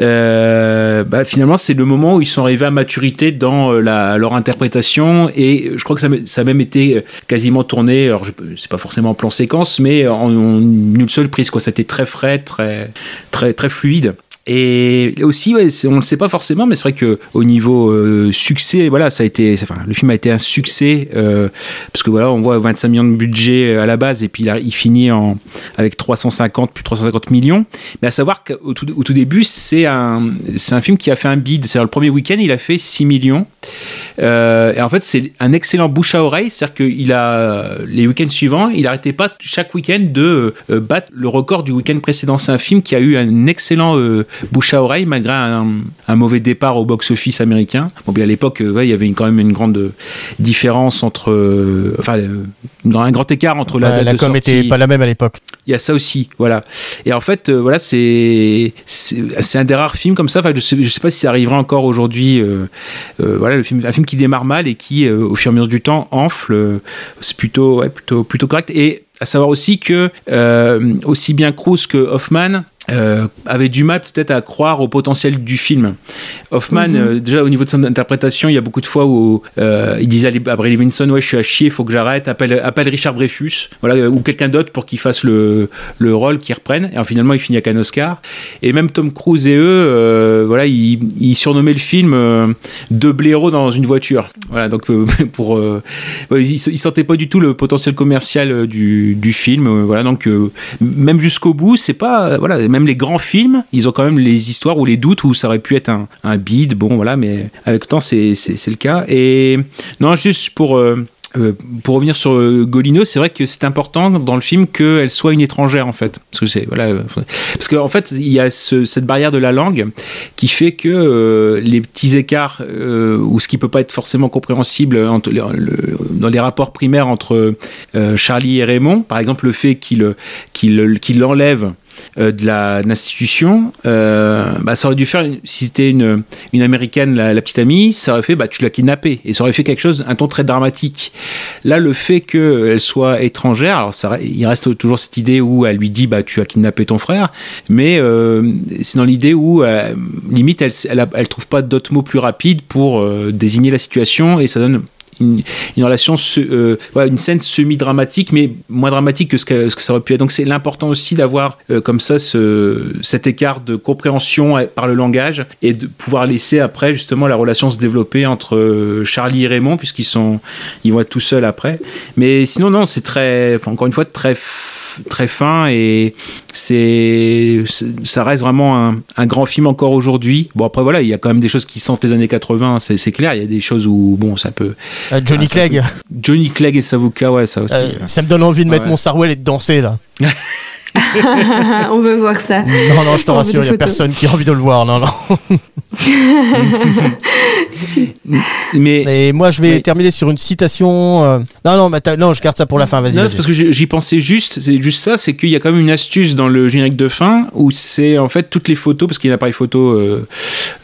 Euh, bah, finalement, c'est le moment où ils sont arrivés à maturité dans euh, la, leur interprétation et je crois que ça, a même été euh, quasiment tourné. Alors, c'est pas forcément en plan séquence, mais en, en une seule prise. Quoi, c'était très frais, très, très, très fluide. Et aussi, on ne le sait pas forcément, mais c'est vrai que au niveau euh, succès, voilà, ça a été, le film a été un succès euh, parce que voilà, on voit 25 millions de budget euh, à la base et puis il, finit en avec 350 plus 350 millions. Mais à savoir qu'au tout, début, c'est un, un film qui a fait un bid. C'est-à-dire le premier week-end, il a fait 6 millions. Et en fait, c'est un excellent bouche à oreille. C'est-à-dire qu'il a les week-ends suivants, il n'arrêtait pas chaque week-end de battre le record du week-end précédent. C'est un film qui a eu un excellent bouche à oreille malgré un, un mauvais départ au box-office américain. Bon, bien à l'époque, euh, ouais, il y avait une- quand même une grande différence entre, euh, enfin, euh, un grand écart entre la la de com sortie- était pas la même à l'époque. il y a ça aussi, voilà. Et en fait, euh, voilà, c'est un des rares films comme ça. Enfin, je sais je sais pas si ça arrivera encore aujourd'hui. euh, voilà, le film, un film qui démarre mal et qui, au fur et à mesure du temps, enfle. c'est plutôt, ouais, plutôt, plutôt correct. Et à savoir aussi que euh, aussi bien Cruise que Hoffman. Euh, avait du mal peut-être à croire au potentiel du film. Hoffman, Mhm. euh, déjà au niveau de son interprétation, il y a beaucoup de fois où euh, il disait à Bray Levinson, ouais, je suis à chier, faut que j'arrête, appelle, appelle Richard Dreyfus, voilà, euh, ou quelqu'un d'autre pour qu'il fasse le, le rôle, qu'il reprenne. Et alors, finalement, il finit avec un Oscar. Et même Tom Cruise et eux, voilà, ils, ils surnommaient le film Deux blaireaux dans une voiture. Voilà, donc [LAUGHS] pour, ils, ils sentaient pas du tout le potentiel commercial du, du film. voilà, donc même jusqu'au bout, c'est pas, voilà, même les grands films, ils ont quand même les histoires ou les doutes où ça aurait pu être un, un bid. Bon, voilà, mais avec le temps, c'est le cas. Et non, juste pour euh, euh, pour revenir sur euh, Golino, c'est vrai que c'est important dans le film qu'elle soit une étrangère en fait, parce que c'est voilà, euh, parce qu'en fait il y a ce- cette barrière de la langue qui fait que les petits écarts ou ce qui peut pas être forcément compréhensible entre dans les rapports primaires entre Charlie et Raymond, par exemple le fait qu'il qu'il qu'il l'enlève euh, de l'institution, euh, bah, ça aurait dû faire, si c'était une, une américaine, la, petite amie, ça aurait fait, bah, tu l'as kidnappée. Et ça aurait fait quelque chose, un ton très dramatique. Là, le fait qu'elle soit étrangère, ça, il reste toujours cette idée où elle lui dit, bah, tu as kidnappé ton frère, mais euh, c'est dans l'idée où, euh, limite, elle, elle trouve pas d'autres mots plus rapides pour désigner la situation et ça donne une, relation, euh, une scène semi-dramatique, mais moins dramatique que ce que, ça aurait pu être. Donc c'est l'important aussi d'avoir euh, comme ça ce, cet écart de compréhension euh, par le langage et de pouvoir laisser après justement la relation se développer entre Charlie et Raymond, puisqu'ils sont, ils vont être tout seuls après. Mais sinon non, c'est très, encore une fois très très fin et c'est ça reste vraiment un, un grand film encore aujourd'hui bon après voilà il y a quand même des choses qui sentent les années 80 c'est c'est clair il y a des choses où bon ça peut Euh, Johnny Ah, ça Clegg, Johnny Clegg et Savuka ouais ça aussi euh, ça me donne envie de mettre Ouais. mon Sarwell et de danser là. [LAUGHS] On veut voir ça. Non, non, je te On veut rassure, il n'y a personne qui a envie de le voir. Non, non. [LAUGHS] mais Et moi, je vais Mais- terminer sur une citation. euh, Non, non, mais non, je garde ça pour la fin. Vas-y. Non, c'est parce que j'y pensais juste, c'est juste ça, c'est qu'il y a quand même une astuce dans le générique de fin où c'est en fait toutes les photos, parce qu'il y a un appareil photo euh,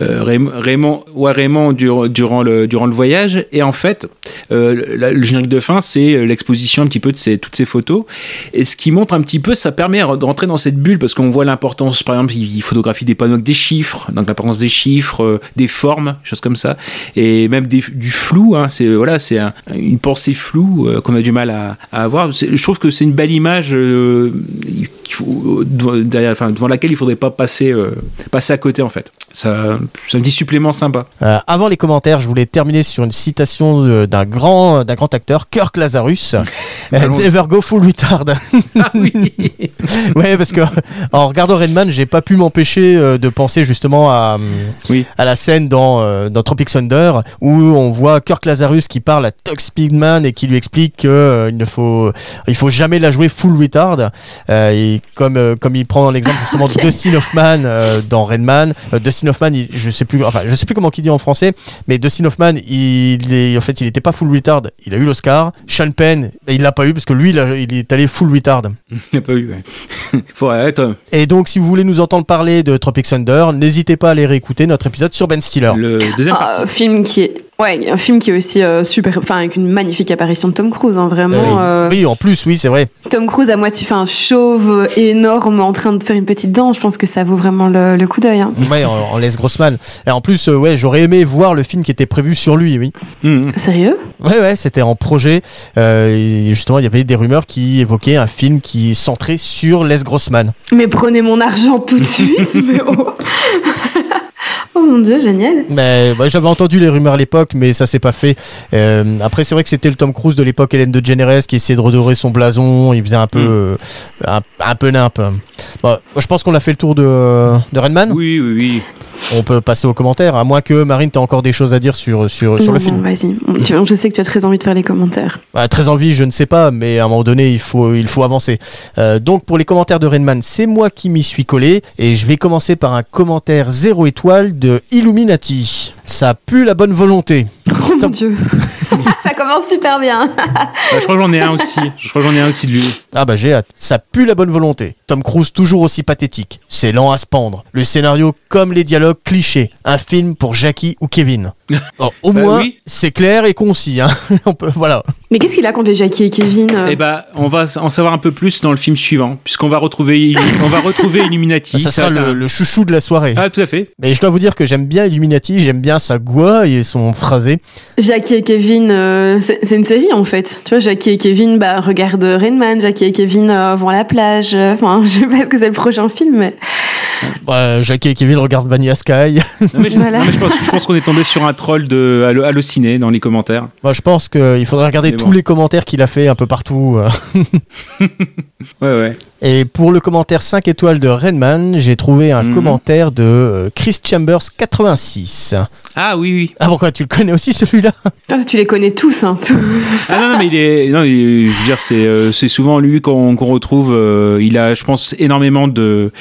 euh, Raymond, ouais, Raymond dur- durant, le, durant le voyage, et en fait, euh, le, générique de fin, c'est l'exposition un petit peu de ces, toutes ces photos, et ce qui montre un petit peu, ça permet de rentrer dans cette bulle, parce qu'on voit l'importance, par exemple, il photographie des panneaux avec des chiffres, donc l'importance des chiffres, euh, des formes, choses comme ça, et même du flou, hein, c'est voilà, c'est un- une pensée floue euh, qu'on a du mal à, avoir. Je trouve que c'est une belle image euh, devant, derrière- devant laquelle il faudrait pas passer, euh, passer à côté en fait. Ça, un petit supplément sympa. Euh, avant les commentaires, je voulais terminer sur une citation de- d'un grand, d'un grand acteur, Kirk Lazarus. [LAUGHS] Euh. Never go full retard. Ah oui. [LAUGHS] ouais, parce que en regardant Redman, j'ai pas pu m'empêcher euh, de penser justement à, Oui. à la scène dans, dans Tropic Thunder où on voit Kirk Lazarus qui parle à Tug Speedman et qui lui explique que euh, il ne faut il faut jamais la jouer full retard. Et comme comme il prend l'exemple justement de [LAUGHS] Dustin Hoffman dans Redman, euh, Dustin Hoffman, il- je sais plus, enfin, je sais plus comment il dit en français, mais Dustin Hoffman, il est, en fait, il était pas full retard. Il a eu l'Oscar. Sean Penn, il l'a pas eu parce que lui, il, a- il est allé full retard. [LAUGHS] Il n'a pas eu, ouais. [LAUGHS] Faut être Et donc, si vous voulez nous entendre parler de Tropic Thunder, n'hésitez pas à aller réécouter notre épisode sur Ben Stiller. le deuxième Ah, film qui est, ouais, un film qui est aussi euh, super, enfin avec une magnifique apparition de Tom Cruise, hein, vraiment. Euh, euh, Oui, en plus, oui, c'est vrai. Tom Cruise à moitié, enfin chauve, énorme, en train de faire une petite danse. Je pense que ça vaut vraiment le, le coup d'œil. hein. Ouais, en, en Les Grossman. Et en plus, euh, ouais, j'aurais aimé voir le film qui était prévu sur lui, oui. Mmh. Sérieux? Ouais, ouais, c'était en projet. Euh, et justement, il y avait des rumeurs qui évoquaient un film qui est centré sur Les Grossman. Mais prenez mon argent tout de [LAUGHS] suite, mais oh. [LAUGHS] oh mon dieu, génial. Mais bah, j'avais entendu les rumeurs à l'époque, mais ça s'est pas fait. Euh, après, c'est vrai que c'était le Tom Cruise de l'époque Hélène DeGeneres qui essayait de redorer son blason. Il faisait un peu, Mm. euh, un, un peu nimp. Bon, moi, je pense qu'on a fait le tour de, de Redman. Oui, oui, oui. On peut passer aux commentaires, à moins que Marine, t'as encore des choses à dire sur, sur, le non, film. Vas-y, Tu- je sais que tu as très envie de faire les commentaires. Bah, très envie, je ne sais pas, mais à un moment donné, il faut, il faut avancer. Euh, donc, pour les commentaires de Redman, c'est moi qui m'y suis collé, et je vais commencer par un commentaire zéro étoile de Illuminati. Ça pue la bonne volonté. Oh mon dieu. [LAUGHS] ça commence super bien. Bah, je crois que j'en ai un aussi. Je crois que j'en ai un aussi de lui. Ah bah j'ai hâte. Ça pue la bonne volonté. Tom Cruise toujours aussi pathétique. C'est lent à se pendre. Le scénario comme les dialogues clichés. Un film pour Jackie ou Kevin. Au Bah moins, oui. c'est clair et concis. Hein. [LAUGHS] On peut, voilà. Mais qu'est-ce qu'il a contre les Jackie et Kevin euh Eh bah, on va en savoir un peu plus dans le film suivant, puisqu'on va retrouver, on va retrouver Illuminati. ça sera le, un- le chouchou de la soirée. Ah, tout à fait. Mais je dois vous dire que j'aime bien Illuminati, j'aime bien sa voix et son phrasé. Jackie et Kevin, euh, c'est une série en fait. Tu vois, Jackie et Kevin, bah regarde Rainman, Jackie et Kevin euh, vont à la plage. Enfin, [LAUGHS] je sais pas ce que c'est le prochain film, mais Bah, Jackie et Kevin regardent Vanilla Sky. Non, mais je, Voilà. non, mais je pense, je pense qu'on est tombé sur un troll de Allo- Allociné dans les commentaires. Moi, je pense qu'il faudrait regarder tous bon. les commentaires qu'il a fait un peu partout. euh. [LAUGHS] Ouais, ouais. Et pour le commentaire 5 étoiles de Redman, j'ai trouvé un Mhm. commentaire de euh, Chris Chambers 86. Ah oui, oui. Ah pourquoi tu le connais aussi celui-là? Ah, tu les connais tous. Hein. [LAUGHS] Ah non, non, mais il est, non, il je veux dire, c'est, euh, c'est souvent lui qu'on, qu'on retrouve. euh, il a, je pense, énormément de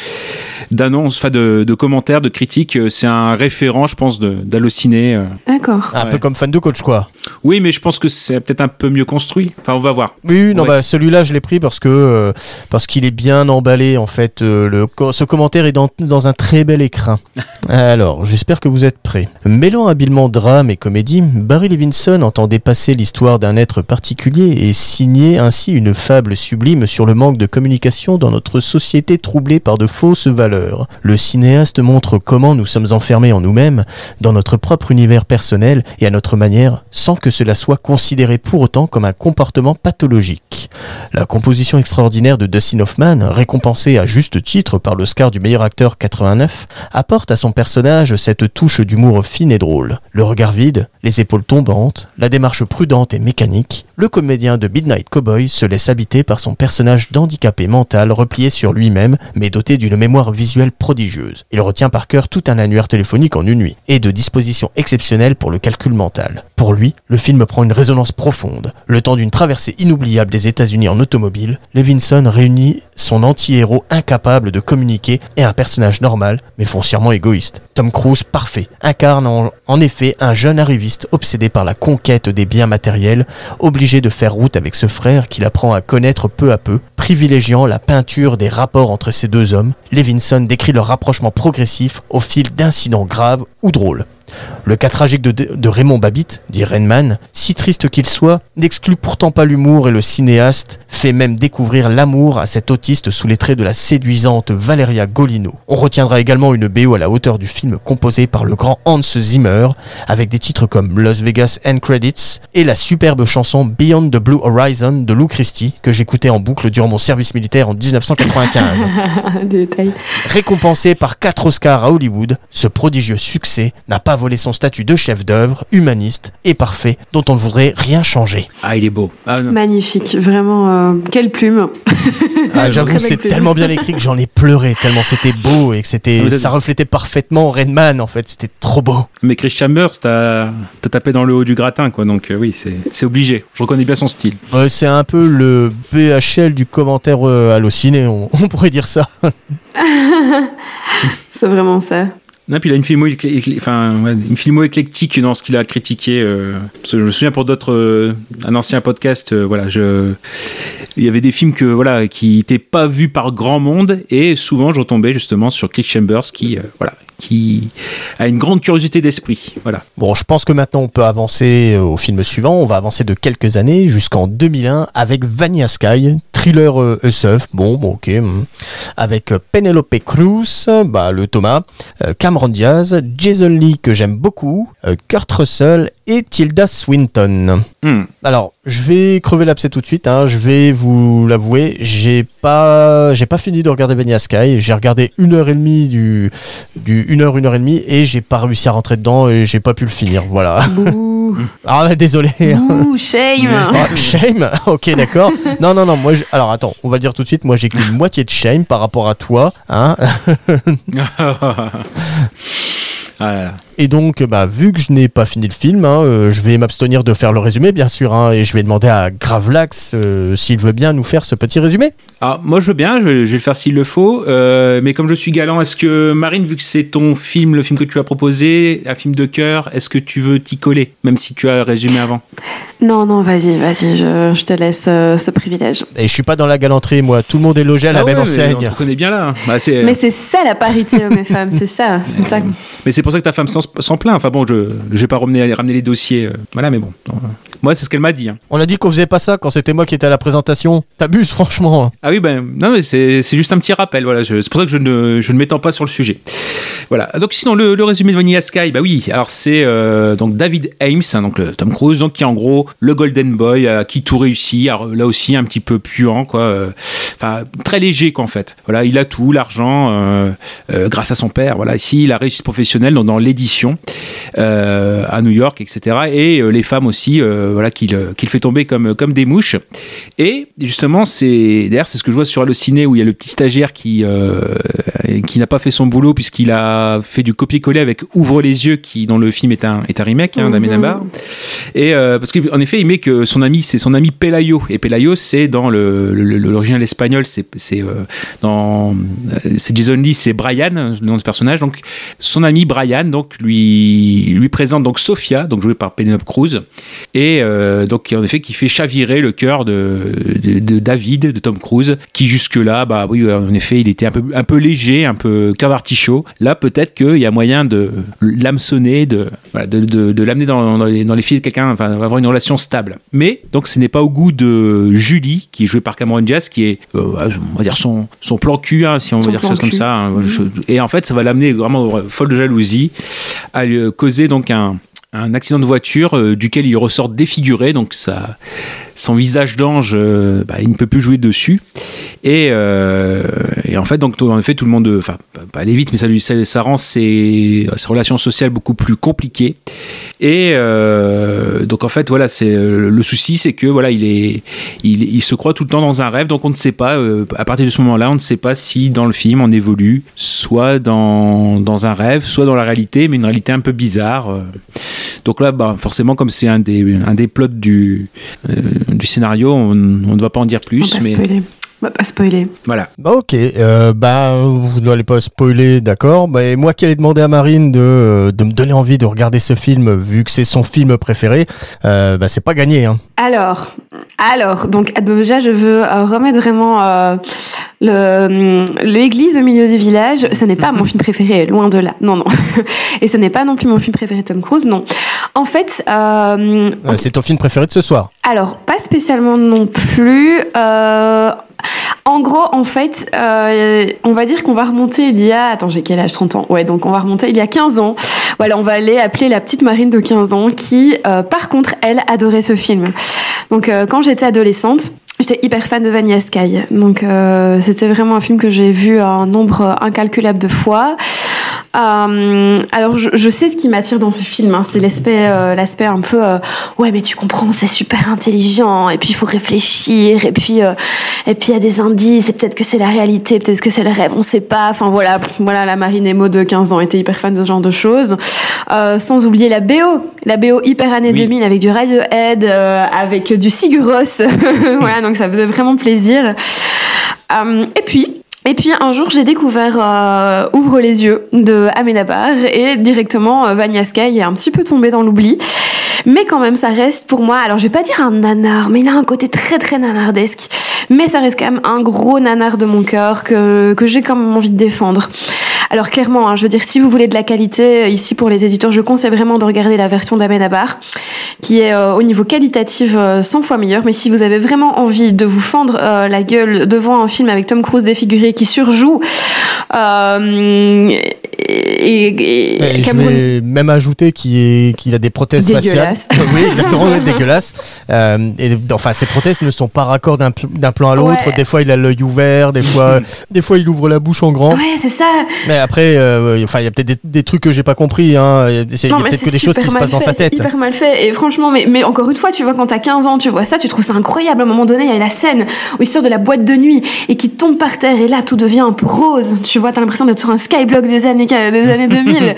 d'annonces, enfin de, de commentaires, de critiques. Euh, C'est un référent, je pense, de, d'Allociné. euh. D'accord. Un peu comme fan de coach quoi. Oui, mais je pense que c'est peut-être un peu mieux construit. Enfin, on va voir. Oui, non Ouais. bah celui-là je l'ai pris parce que euh, parce qu'il est bien emballé en fait. euh, le ce commentaire est dans, dans un très bel écrin. [LAUGHS] Alors j'espère que vous êtes prêts. Mêlant habilement drame et comédie, Barry Levinson entend dépasser l'histoire d'un être particulier et signer ainsi une fable sublime sur le manque de communication dans notre société troublée par de fausses valeurs. Le cinéaste montre comment nous sommes enfermés en nous-mêmes, dans notre propre univers personnel et à notre manière, sans que cela soit considéré pour autant comme un comportement pathologique. La composition extraordinaire de Dustin Hoffman, récompensée à juste titre par l'Oscar du meilleur acteur 89, apporte à son personnage cette touche d'humour fine et drôle. Le regard vide, les épaules tombantes, la démarche prudente et mécanique, le comédien de Midnight Cowboy se laisse habiter par son personnage d'handicapé mental replié sur lui-même, mais doté d'une mémoire prodigieuse. Il retient par cœur tout un annuaire téléphonique en une nuit, et de dispositions exceptionnelles pour le calcul mental. Pour lui, le film prend une résonance profonde. Le temps d'une traversée inoubliable des États-Unis en automobile, Levinson réunit son anti-héros incapable de communiquer et un personnage normal, mais foncièrement égoïste. Tom Cruise, parfait, incarne en, en effet un jeune arriviste obsédé par la conquête des biens matériels, obligé de faire route avec ce frère qu'il apprend à connaître peu à peu, privilégiant la peinture des rapports entre ces deux hommes. Levinson décrit leur rapprochement progressif au fil d'incidents graves ou drôles. Le cas tragique de, de Raymond Babbitt, dit Rainman, si triste qu'il soit, n'exclut pourtant pas l'humour et le cinéaste fait même découvrir l'amour à cet autiste sous les traits de la séduisante Valeria Golino. On retiendra également une BO à la hauteur du film composée par le grand Hans Zimmer, avec des titres comme Las Vegas End Credits et la superbe chanson Beyond the Blue Horizon de Lou Christie que j'écoutais en boucle durant mon service militaire en 1995. [LAUGHS] Détail. Récompensé par 4 Oscars à Hollywood, ce prodigieux succès n'a pas volé son statut de chef-d'œuvre, humaniste et parfait, dont on ne voudrait rien changer. Ah, il est beau. Ah. Magnifique, vraiment. euh, quelle plume. Ah, J'avoue, c'est tellement bien écrit que j'en ai pleuré, tellement c'était beau et que c'était, Ah, ça reflétait parfaitement Redman en fait, c'était trop beau. Mais Chris Chambers, t'as, t'as tapé dans le haut du gratin, quoi. Donc euh, oui, c'est, c'est obligé. Je reconnais bien son style. Ouais, c'est un peu le BHL du commentaire euh, halluciné, on, [LAUGHS] on pourrait dire ça. [LAUGHS] C'est vraiment ça. Non, puis il a une filmo, enfin, une filmo éclectique dans ce qu'il a critiqué. euh, je me souviens pour d'autres, euh, un ancien podcast, euh, voilà, je, il y avait des films que voilà qui n'étaient pas vus par grand monde et souvent je retombais justement sur Cliff Chambers qui, euh, voilà, qui a une grande curiosité d'esprit, voilà. Bon, je pense que maintenant on peut avancer euh, au film suivant. On va avancer de quelques années jusqu'en 2001 avec Vanilla Sky, thriller euh. Bon, bon, ok. hmm. Avec euh, Penelope Cruz, bah, le Thomas, Cameron Diaz, Jason Lee que j'aime beaucoup, euh, Kurt Russell et Tilda Swinton. Hmm. Alors, je vais crever l'abcès tout de suite. hein. Je vais vous l'avouer, j'ai pas, j'ai pas fini de regarder Vanilla Sky. J'ai regardé une heure et demie du, du une heure, une heure et demie, et j'ai pas réussi à rentrer dedans et j'ai pas pu le finir. Voilà. Bouh, [LAUGHS] Ah désolé. shame. [LAUGHS] Ah, shame. Ok, d'accord. Non, non, non. Moi, je- alors attends, on va le dire tout de suite. Moi, j'ai qu'une moitié de shame par rapport à toi, hein. [LAUGHS] Ah là là. Et donc, bah, vu que je n'ai pas fini le film, hein, euh, je vais m'abstenir de faire le résumé, bien sûr, hein, et je vais demander à Gravelax euh, s'il veut bien nous faire ce petit résumé. Alors, moi, je veux bien, je, vais- je vais le faire s'il le faut. euh, mais comme je suis galant, est-ce que, Marine, vu que c'est ton film, le film que tu as proposé, un film de cœur, est-ce que tu veux t'y coller, même si tu as résumé avant? Non, non, vas-y, vas-y, je, je te laisse euh, ce privilège. Et je suis pas dans la galanterie, moi. Tout le monde est logé à la Ah même ouais, enseigne. On te connaît bien là. Bah, c'est- Mais c'est ça la parité [LAUGHS] et femmes, c'est ça. C'est ça. mais c'est pour ça que ta femme s'en plaint. Enfin bon, je vais pas ramener les dossiers. euh, voilà, mais bon. Euh, Moi, c'est ce qu'elle m'a dit. hein. On a dit qu'on faisait pas ça quand c'était moi qui étais à la présentation. T'abuses, franchement. Ah oui, ben non, mais c'est juste un petit rappel. Voilà, c'est pour ça que je ne, je ne m'étends pas sur le sujet. Voilà. Donc sinon, le, le résumé de Vanilla Sky, bah oui. Alors c'est euh, donc David Ames, hein, donc le Tom Cruise, donc qui est en gros le Golden Boy, à qui tout réussit. Là aussi un petit peu puant, quoi. euh, Enfin très léger, quoi en fait. Voilà, il a tout, l'argent, euh, euh, grâce à son père. Voilà, ici il a réussi professionnelle donc, dans l'édition euh, à New York, etc. Et euh, les femmes aussi, euh, voilà, qu'il euh, fait tomber comme des mouches. Et justement, c'est d'ailleurs c'est ce que je vois sur Allociné où il y a le petit stagiaire qui euh, qui n'a pas fait son boulot puisqu'il a fait du copier-coller avec Ouvre les yeux qui dans le film est un est un remake hein, d'Amenabar. Et euh, parce qu'en effet, il met que son ami c'est son ami Pelayo. Et Pelayo c'est dans l'original espagnol c'est euh, dans euh, c'est Jason Lee c'est Brian le nom du personnage. Donc son ami Brian donc lui lui présente donc Sophia donc jouée par Penelope Cruz. Et euh, donc en effet qui fait chavirer le cœur de, de, de David de Tom Cruise qui jusque là bah oui en effet il était un peu un peu léger un peu cavartichaud là peut-être qu'il y a moyen de l'hameçonner de voilà, de, de, de l'amener dans, dans les dans les filets de quelqu'un enfin avoir une relation stable mais donc ce n'est pas au goût de Julie qui est jouée par Cameron Diaz qui est euh, on va dire son son plan cul hein, si on veut dire ça comme cul. ça hein. Je- et en fait ça va l'amener vraiment folle de jalousie à lui causer donc un un accident de voiture euh, duquel il ressort défiguré, donc ça, son visage d'ange, euh, bah, il ne peut plus jouer dessus. Et, euh, et en fait, donc en effet, tout le monde, enfin, pas- aller vite, mais ça, lui, ça, rend ses, relations sociales beaucoup plus compliquées. Et euh, donc en fait, voilà, c'est le souci, c'est que voilà, il est, il, se croit tout le temps dans un rêve, donc on ne sait pas. à partir de ce moment-là, on ne sait pas si dans le film on évolue, soit dans dans un rêve, soit dans la réalité, mais une réalité un peu bizarre. Donc là, bah, forcément, comme c'est un des, un des plots du, du scénario, on, on ne va pas en dire plus, mais spoiler. On va pas spoiler. voilà. Bah ok, euh, bah vous n'allez pas spoiler, d'accord. Bah, et moi qui allais demander à Marine de, euh, de me donner envie de regarder ce film, vu que c'est son film préféré, euh, bah c'est pas gagné. Hein. Alors, alors, donc déjà, je veux euh, remettre vraiment euh, le- l'église au milieu du village. Ce n'est pas mon film préféré, loin de là. Non, non. [LAUGHS] Et ce n'est pas non plus mon film préféré Tom Cruise, non. En fait, c'est ton film préféré de ce soir. alors, pas spécialement non plus. Euh, en gros, en fait, euh, on va dire qu'on va remonter il y a... Attends, j'ai quel âge 30 ans. Ouais, donc on va remonter il y a 15 ans. Voilà, on va aller appeler la petite Marine de 15 ans qui, euh, par contre, elle, adorait ce film. Donc, euh, quand j'étais adolescente... J'étais hyper fan de Vanilla Sky, donc c'était vraiment un film que j'ai vu un nombre incalculable de fois. Euh, alors je, je sais ce qui m'attire dans ce film, hein, c'est l'aspect, euh, l'aspect un peu euh, ouais mais tu comprends, c'est super intelligent et puis il faut réfléchir et puis et puis il y a des indices et peut-être que c'est la réalité, peut-être que c'est le rêve, on sait pas. Enfin voilà, voilà la Marine Emo de 15 ans était hyper fan de ce genre de choses. Sans oublier la BO, la BO hyper année Oui. 2000 avec du Radiohead, avec du Sigur Rós. [LAUGHS] voilà donc ça faisait vraiment plaisir. Et puis Et puis un jour, j'ai découvert euh, Ouvre les yeux de Amenabar et directement euh, Vanya Sky est un petit peu tombé dans l'oubli. Mais quand même, ça reste pour moi, alors je vais pas dire un nanar, mais il a un côté très très nanardesque. Mais ça reste quand même un gros nanar de mon cœur que, que j'ai quand même envie de défendre. Alors clairement, hein, je veux dire, si vous voulez de la qualité, euh, ici pour les éditeurs, je conseille vraiment de regarder la version d'Amenabar, qui est euh, au niveau qualitatif euh, 100 fois meilleure. Mais si vous avez vraiment envie de vous fendre euh, la gueule devant un film avec Tom Cruise défiguré qui surjoue, euh, et, et- je vais même ajouter qu'il a des prothèses faciales. [LAUGHS] Oui, exactement, [LAUGHS] ouais, dégueulasse. Euh, et enfin, ses prothèses ne sont pas raccord d'un pl- d'un plan à l'autre. Ouais. Des fois, il a l'œil ouvert, des fois, [LAUGHS] des fois, il ouvre la bouche en grand. Ouais, c'est ça. Mais après, euh, enfin, il y a peut-être des, des trucs que j'ai pas compris. Hein. Il y a- peut-être que des choses qui se passent dans sa c'est tête. hyper mal fait. Et franchement, mais, mais encore une fois, tu vois, quand t'as 15 ans, tu vois ça, tu trouves ça incroyable. À un moment donné, il y a la scène où il sort de la boîte de nuit et qui tombe par terre. Et là, tout devient un peu rose. Tu vois, t'as l'impression d'être sur un skyblock des années, des années [LAUGHS] 2000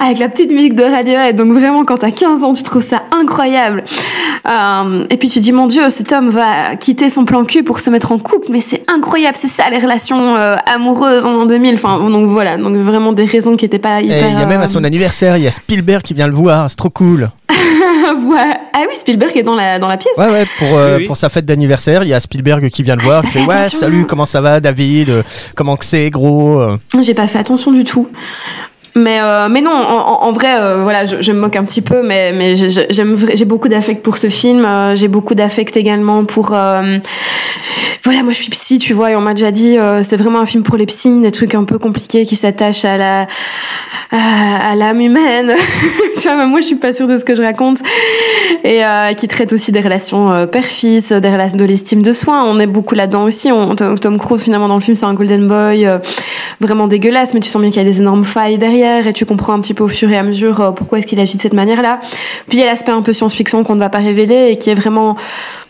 avec la petite musique de Radiohead. Donc vraiment, quand t'as 15 ans, tu trouves ça incroyable. Euh, et puis tu dis, mon Dieu, cet homme va quitter son plan cul pour se mettre en couple. Mais c'est incroyable. C'est ça, les relations euh, amoureuses en 2000. Enfin, donc voilà. Donc vraiment des raisons qui étaient pas il y a même à euh, son anniversaire, il y a Spielberg qui vient le voir. C'est trop cool. [LAUGHS] Ouais. Ah oui, Spielberg est dans la, dans la pièce. Ouais, ouais, pour, euh, Oui, oui. pour sa fête d'anniversaire, il y a Spielberg qui vient le Ah, voir, qui fait Ouais, salut, comment ça va, David Euh, Comment que c'est, gros Euh, J'ai pas fait attention du tout. Mais, euh, mais non, en, en- vrai, euh, voilà, je, je me moque un petit peu, mais, mais j'ai beaucoup d'affect pour ce film. euh, j'ai beaucoup d'affect également pour. Voilà, moi je suis psy, tu vois, et on m'a déjà dit, euh, c'est vraiment un film pour les psys, des trucs un peu compliqués qui s'attachent à la à, l'âme humaine. [LAUGHS] tu vois, même moi je suis pas sûre de ce que je raconte. Et euh, qui traite aussi des relations euh, père-fils, des relations de l'estime de soi. On est beaucoup là-dedans aussi. Tom Cruise, finalement, dans le film, c'est un golden boy vraiment dégueulasse, mais tu sens bien qu'il y a des énormes failles derrière et tu comprends un petit peu au fur et à mesure pourquoi est-ce qu'il agit de cette manière-là. Puis il y a l'aspect un peu science-fiction qu'on ne va pas révéler et qui est vraiment,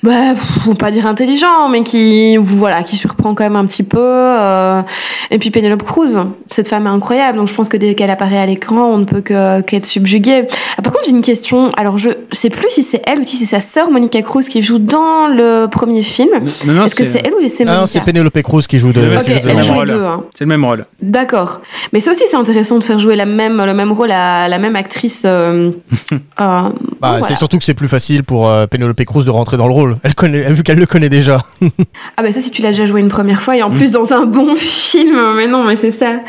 bah, pas dire intelligent, mais qui, voilà, qui surprend quand même un petit peu. euh. Et puis Penelope Cruz, cette femme est incroyable, donc je pense que dès qu'elle apparaît à l'écran, on ne peut que qu'être subjugué. Ah, par contre, j'ai une question. Alors, je sais plus si c'est elle ou si c'est sa sœur Monica Cruz qui joue dans le premier film. Non, non, Est-ce que c'est elle ou c'est Ah non, Monica c'est Penelope Cruz qui joue de. Le elle même joue les rôle. deux. hein. C'est le même rôle. D'accord. Mais ça aussi, c'est intéressant de faire jouer la même, le même rôle à la même actrice. euh, [LAUGHS] euh, Bah, voilà. C'est surtout que c'est plus facile pour euh, Penelope Cruz de rentrer dans le rôle. Elle connaît, vu qu'elle le connaît déjà. [LAUGHS] Ah bah ça, si tu l'as déjà joué une première fois et en plus dans un bon [LAUGHS] film, mais non, mais c'est ça.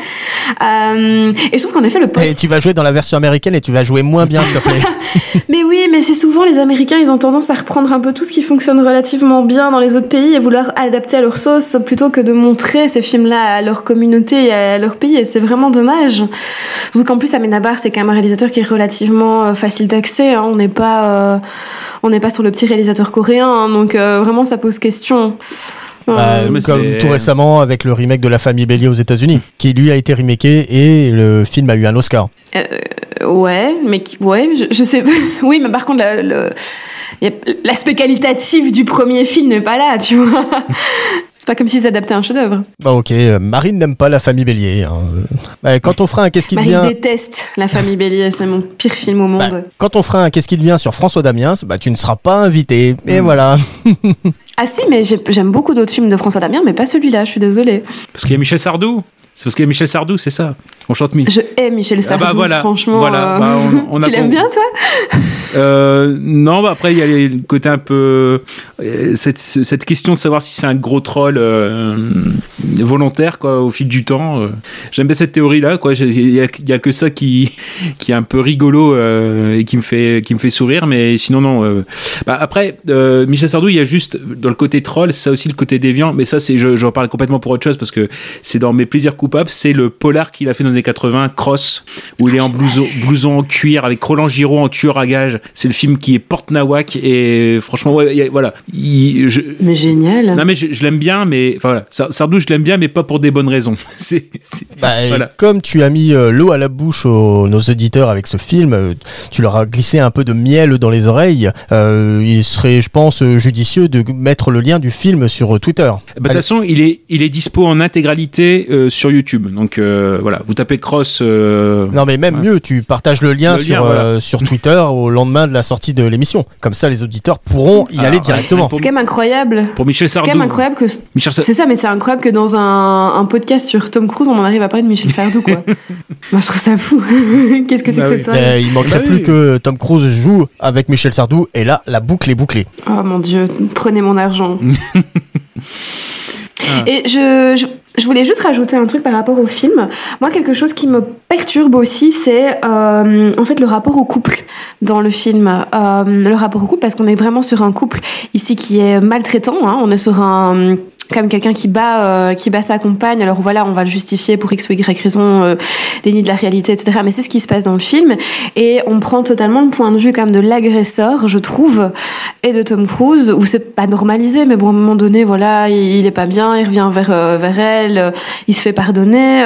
Euh, et je trouve qu'en effet, le pote... Et tu vas jouer dans la version américaine et tu vas jouer moins bien, s'il te plaît. [LAUGHS] [LAUGHS] Mais oui, mais c'est souvent les Américains, ils ont tendance à reprendre un peu tout ce qui fonctionne relativement bien dans les autres pays et vouloir adapter à leur sauce plutôt que de montrer ces films-là à leur communauté et à leur pays. Et c'est vraiment dommage. Surtout qu'en plus, Amenabar, c'est quand même un réalisateur qui est relativement euh, facile d'accès. hein. On n'est pas, euh, on n'est pas sur le petit réalisateur coréen, hein. donc euh, vraiment, ça pose question. Bah, Euh, mais comme tout récemment avec le remake de La Famille Bélier aux États-Unis, qui lui a été remaké et le film a eu un Oscar. Euh, ouais, mais qui- ouais, je, je sais. [LAUGHS] oui, mais par contre, l'aspect qualitatif du premier film n'est pas là, tu vois. C'est pas comme s'ils adaptaient un chef-d'œuvre. Bah ok, euh, Marine n'aime pas La Famille Bélier. hein. Bah, quand on fera un Qu'est-ce qui devient... déteste La Famille Bélier, c'est mon pire film au Bah, monde. quand on fera un Qu'est-ce qui devient sur François Damiens, bah tu ne seras pas invité. Et voilà. Ah si, mais j'ai- j'aime beaucoup d'autres films de François Damien, mais pas celui-là, je suis désolée. Parce qu'il y a Michel Sardou. C'est parce qu'il y a Michel Sardou, c'est ça. On chante mi. Je hais Michel Ah Sardou, bah voilà, franchement. voilà, euh, bah, on- on [LAUGHS] tu l'aimes bien, toi? Euh, non, bah après il y a le côté un peu euh, cette, cette question de savoir si c'est un gros troll euh, volontaire quoi au fil du temps. J'aime bien cette théorie là quoi. Il y, y a que ça qui qui est un peu rigolo et qui me fait qui me fait sourire, mais sinon non. Bah, après Michel Sardou, il y a juste dans le côté troll, c'est ça aussi le côté déviant, mais ça c'est je, reparle complètement pour autre chose parce que c'est dans mes plaisirs coupables, c'est le polar qu'il a fait dans les années 80, Cross, où il est en blouson, blouson en cuir avec Roland Giraud en tueur à gage. C'est le film qui est porte nawak et franchement, ouais, il y a- voilà. Il- je- Mais génial. non mais je, je l'aime bien, mais enfin, voilà. Sar- Sardou, je l'aime bien, mais pas pour des bonnes raisons. [LAUGHS] c'est, Bah, voilà. Comme tu as mis euh, l'eau à la bouche aux nos auditeurs avec ce film, euh, tu leur as glissé un peu de miel dans les oreilles. euh, il serait, je pense, judicieux de mettre le lien du film sur Twitter. Bah, De toute façon, il est, il est dispo en intégralité euh, sur YouTube. Donc euh, voilà, vous tapez Cross. euh, Non, mais même Ouais. mieux, tu partages le lien, Le sur, lien, voilà. euh, sur Twitter au lendemain de la sortie de l'émission. Comme ça, les auditeurs pourront y Alors, aller directement. pour- C'est quand même incroyable. Pour Michel C'est Sardou. quand même incroyable que. C'est ça, mais c'est incroyable que dans un, un podcast sur Tom Cruise, on en arrive à parler de Michel Sardou, quoi. [LAUGHS] Moi, je trouve ça fou. [LAUGHS] Qu'est-ce que c'est Bah que oui. cette soirée Ben, il manquerait Bah plus oui. que Tom Cruise joue avec Michel Sardou, et là, la boucle est bouclée. Oh mon dieu, prenez mon argent. Ah. [LAUGHS] Et je, je, je voulais juste rajouter un truc par rapport au film. Moi, quelque chose qui me perturbe aussi, c'est euh, en fait le rapport au couple dans le film. Euh, le rapport au couple, parce qu'on est vraiment sur un couple ici qui est maltraitant. hein. On est sur un même quelqu'un qui bat euh, qui bat sa compagne. Alors voilà on va le justifier pour x ou y raison euh, déni de la réalité etc mais c'est ce qui se passe dans le film. Et on prend totalement le point de vue même de l'agresseur je trouve et de Tom Cruise où c'est pas normalisé mais bon à un moment donné voilà il, il est pas bien il revient vers euh, vers elle il se fait pardonner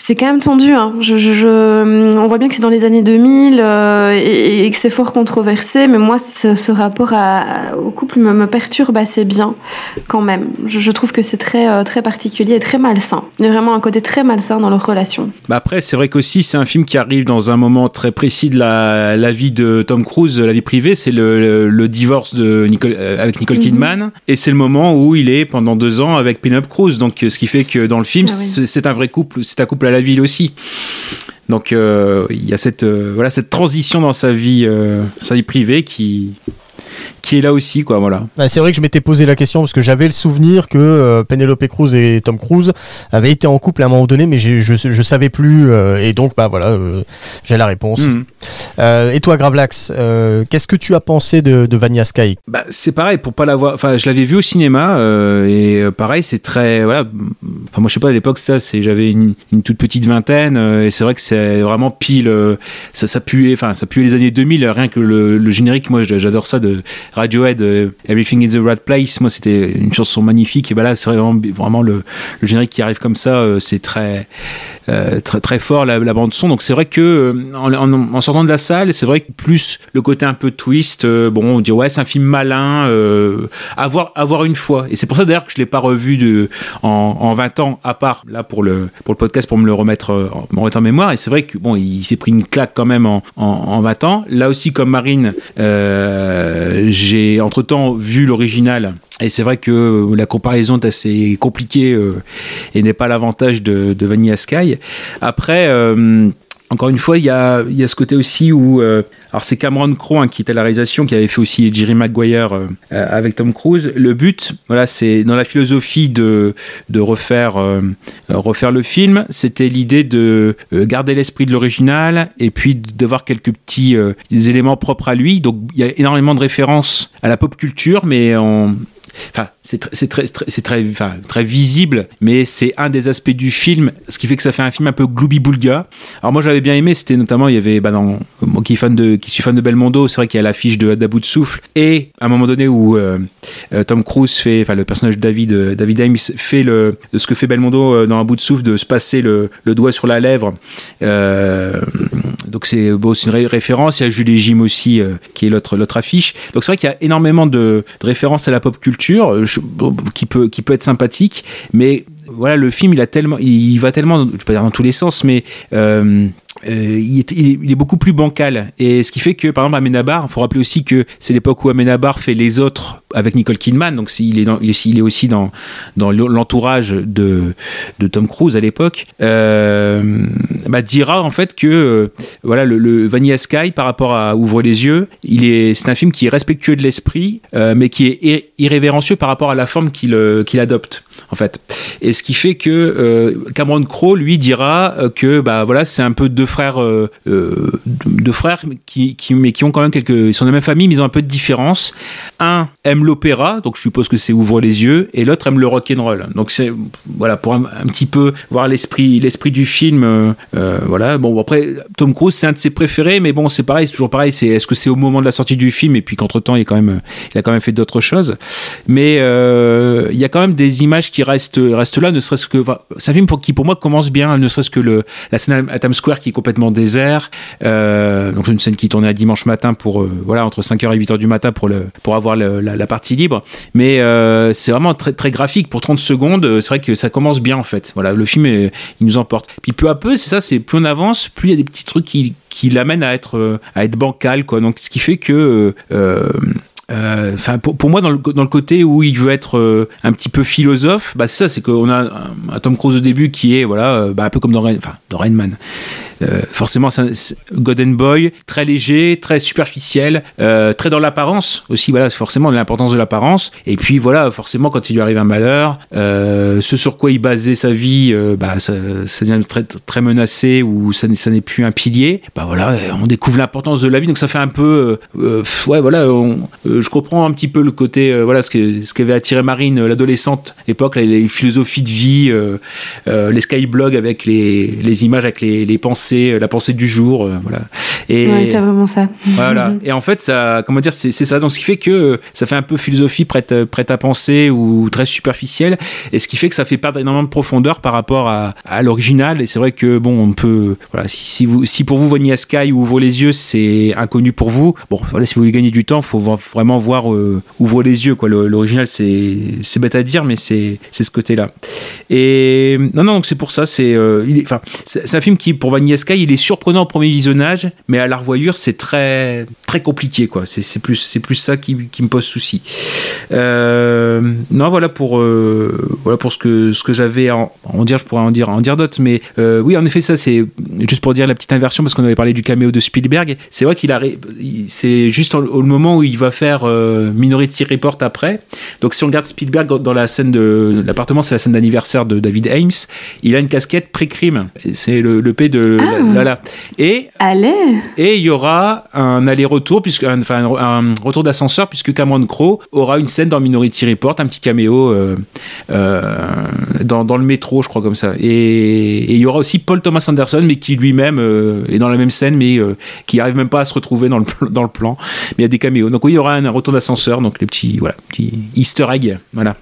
c'est quand même tendu hein. je, je, on voit bien que c'est dans les années 2000 euh, et, que c'est fort controversé mais moi ce, rapport au couple me, me perturbe assez bien quand même je, je trouve que c'est très euh, très particulier et très malsain il y a vraiment un côté très malsain dans leur relation Bah après, c'est vrai qu'aussi, c'est un film qui arrive dans un moment très précis de la, la vie de Tom Cruise, la vie privée. C'est le, le, le divorce de Nicole, euh, avec Nicole Mhm. Kidman. Et c'est le moment où il est pendant deux ans avec Penelope Cruz. Donc, euh, ce qui fait que dans le film, Ah oui. c'est c'est un vrai couple. C'est un couple à la ville aussi. Donc, euh, il y a cette, euh, voilà, cette transition dans sa vie, euh, sa vie privée qui, qui est là aussi, quoi. Voilà. Bah, c'est vrai que je m'étais posé la question parce que j'avais le souvenir que euh, Penelope Cruz et Tom Cruise avaient été en couple à un moment donné, mais je, je savais plus. euh, et donc, bah voilà, euh, j'ai la réponse. Mhm. Et toi, Gravelax, qu'est-ce que tu as pensé de, de Vanilla Sky? Bah, c'est pareil pour pas l'avoir. Enfin, je l'avais vu au cinéma et pareil, c'est très voilà. Enfin, moi, je sais pas à l'époque, ça, c'est j'avais une, une toute petite vingtaine et c'est vrai que c'est vraiment pile. ça, ça puait. Enfin, ça puait les années 2000. Rien que le, le générique, moi, j'adore ça de Radiohead. euh, Everything in the Right Place. Moi, c'était une chanson magnifique et bah là, c'est vraiment vraiment le, le générique qui arrive comme ça. euh, c'est très euh, très très fort la, bande son. Donc c'est vrai que euh, en, sortant de la salle c'est vrai que plus le côté un peu twist euh, bon on dit ouais c'est un film malin euh, à une fois. Et c'est pour ça d'ailleurs que je l'ai pas revu de en, en 20 ans à part là pour le pour le podcast pour me le remettre en, mémoire. Et c'est vrai que bon il s'est pris une claque quand même en, en, en 20 ans. Là aussi comme Marine j'ai entre temps vu l'original et c'est vrai que la comparaison est assez compliquée euh, et n'est pas l'avantage de, de Vanilla Sky. Après, euh, encore une fois, il y a, ce côté aussi où. euh, alors, c'est Cameron Crowe hein, qui était à la réalisation, qui avait fait aussi Jerry Maguire euh, euh, avec Tom Cruise. Le but, voilà, c'est dans la philosophie de, de refaire, euh, euh, refaire le film, c'était l'idée de euh, garder l'esprit de l'original et puis d'avoir quelques petits euh, éléments propres à lui. Donc, il y a énormément de références à la pop culture, mais en, Enfin, c'est très, c'est très, enfin, très visible, mais c'est un des aspects du film, ce qui fait que ça fait un film un peu gloubi-boulga. Alors moi, j'avais bien aimé, c'était notamment, il y avait, bah, dans, moi qui, fan de, qui suis fan de Belmondo, c'est vrai qu'il y a l'affiche de de souffle, et à un moment donné où euh, euh, Tom Cruise fait, enfin, le personnage de David, euh, David Ames fait le, ce que fait Belmondo dans Un bout de souffle, de se passer le, doigt sur la lèvre. Donc c'est bon, une ré- référence. Il y a Julie Jim aussi, qui est l'autre affiche. Donc c'est vrai qu'il y a énormément de références à la pop culture euh, qui peut qui peut être sympathique, mais voilà, le film il a tellement, il va tellement, dire dans tous les sens, mais euh, euh, il est- il est beaucoup plus bancal. Et ce qui fait que, par exemple, Amenabar, il faut rappeler aussi que c'est l'époque où Amenabar fait Les Autres avec Nicole Kidman. Donc, il est, aussi dans, l'entourage de, Tom Cruise à l'époque. Euh, bah, dira en fait que euh, voilà, le, Vanilla Sky, par rapport à Ouvre les yeux, c'est un film qui est respectueux de l'esprit, euh, mais qui est ir- irrévérencieux par rapport à la forme qu'il adopte. En fait, et ce qui fait que Cameron Crowe lui dira que bah voilà c'est un peu deux frères deux frères qui mais qui ont quand même quelques ils sont de la même famille mais ils ont un peu de différence un aime l'opéra donc je suppose que c'est ouvre les yeux et l'autre aime le rock and roll. Donc c'est voilà pour un, petit peu voir l'esprit l'esprit du film euh, euh, voilà. Bon après Tom Cruise c'est un de ses préférés mais bon c'est pareil c'est toujours pareil c'est est-ce que c'est au moment de la sortie du film et puis qu'entre temps il est quand même il a quand même fait d'autres choses. Mais euh, il y a quand même des images qui restent restent là ne serait-ce que enfin, c'est un film qui pour moi commence bien ne serait-ce que le la scène à Times Square qui est complètement désert euh, donc une scène qui tournait à dimanche matin pour voilà entre 5h et 8h du matin pour le pour avoir la, partie libre. Mais euh, c'est vraiment très, très graphique. Pour 30 secondes, euh, c'est vrai que ça commence bien en fait. Voilà, le film, euh, il nous emporte. Puis peu à peu, c'est ça, c'est plus on avance, plus il y a des petits trucs qui, qui l'amènent à être, à être bancal. Quoi. Donc, ce qui fait que. Enfin, pour, pour moi, dans le, dans le côté où il veut être un petit peu philosophe, bah c'est ça, c'est qu'on a un, Tom Cruise au début qui est voilà, bah, un peu comme dans, Rain- dans Rain Man. Euh, forcément, c'est un- Golden Boy, très léger, très superficiel, euh, très dans l'apparence aussi. Voilà, c'est forcément l'importance de l'apparence. Et puis voilà, forcément, quand il lui arrive un malheur, euh, ce sur quoi il basait sa vie, bah, ça, devient très, très menacé ou ça, n'est- plus un pilier. Bah voilà, on découvre l'importance de la vie. Donc ça fait un peu, ouais, voilà, je comprends un petit peu le côté, voilà, ce que ce qu'avait attiré Marine, l'adolescente époque, les philosophies de vie, les skyblogs avec les, les images, avec les, les pensées, euh, la pensée du jour, euh, voilà. Et Ouais, c'est vraiment ça. voilà. Et en fait, ça, comment dire, c'est ça. Donc, ce qui fait que euh, ça fait un peu philosophie prête, prête à penser ou très superficielle. Et ce qui fait que ça fait perdre énormément de profondeur par rapport à, à l'original. Et c'est vrai que, bon, on peut, voilà, si, si, vous, si pour vous, Vanilla Sky ou Ouvre les yeux, c'est inconnu pour vous, bon, voilà, si vous voulez gagner du temps, faut vraiment voir euh, Ouvre les yeux, quoi. L'original, c'est c'est bête à dire, mais c'est c'est ce côté-là. Et non, non, donc c'est pour ça, c'est euh, enfin, c'est un film qui, pour Vanilla Sky, il est surprenant au premier visionnage, mais à la revoyure, c'est très, très compliqué, quoi. C'est c'est plus, c'est plus ça qui, qui me pose souci. Euh, non, voilà pour, euh, voilà pour ce que, ce que j'avais à en, en dire, je pourrais en dire, en dire d'autres, mais euh, oui, en effet, ça, c'est juste pour dire la petite inversion, parce qu'on avait parlé du caméo de Spielberg. C'est vrai qu'il a, c'est juste au, au moment où il va faire Minority Report après. Donc, si on regarde Spielberg dans- la scène de l'appartement, c'est la scène d'anniversaire de David Ames, il a une casquette pré-crime. C'est le, le P de Ah. Et Allez et il y aura un aller-retour, puisque, un- retour d'ascenseur, puisque Cameron Crowe aura une scène dans Minority Report, un petit caméo euh, euh, dans, le métro, je crois, comme ça. Et, il y aura aussi Paul Thomas Anderson, mais qui lui-même euh, est dans la même scène, mais qui arrive même pas à se retrouver dans le, dans le plan. Mais il y a des caméos. Donc oui, il y aura un, retour d'ascenseur, donc les petits, voilà, petits Easter egg. Voilà.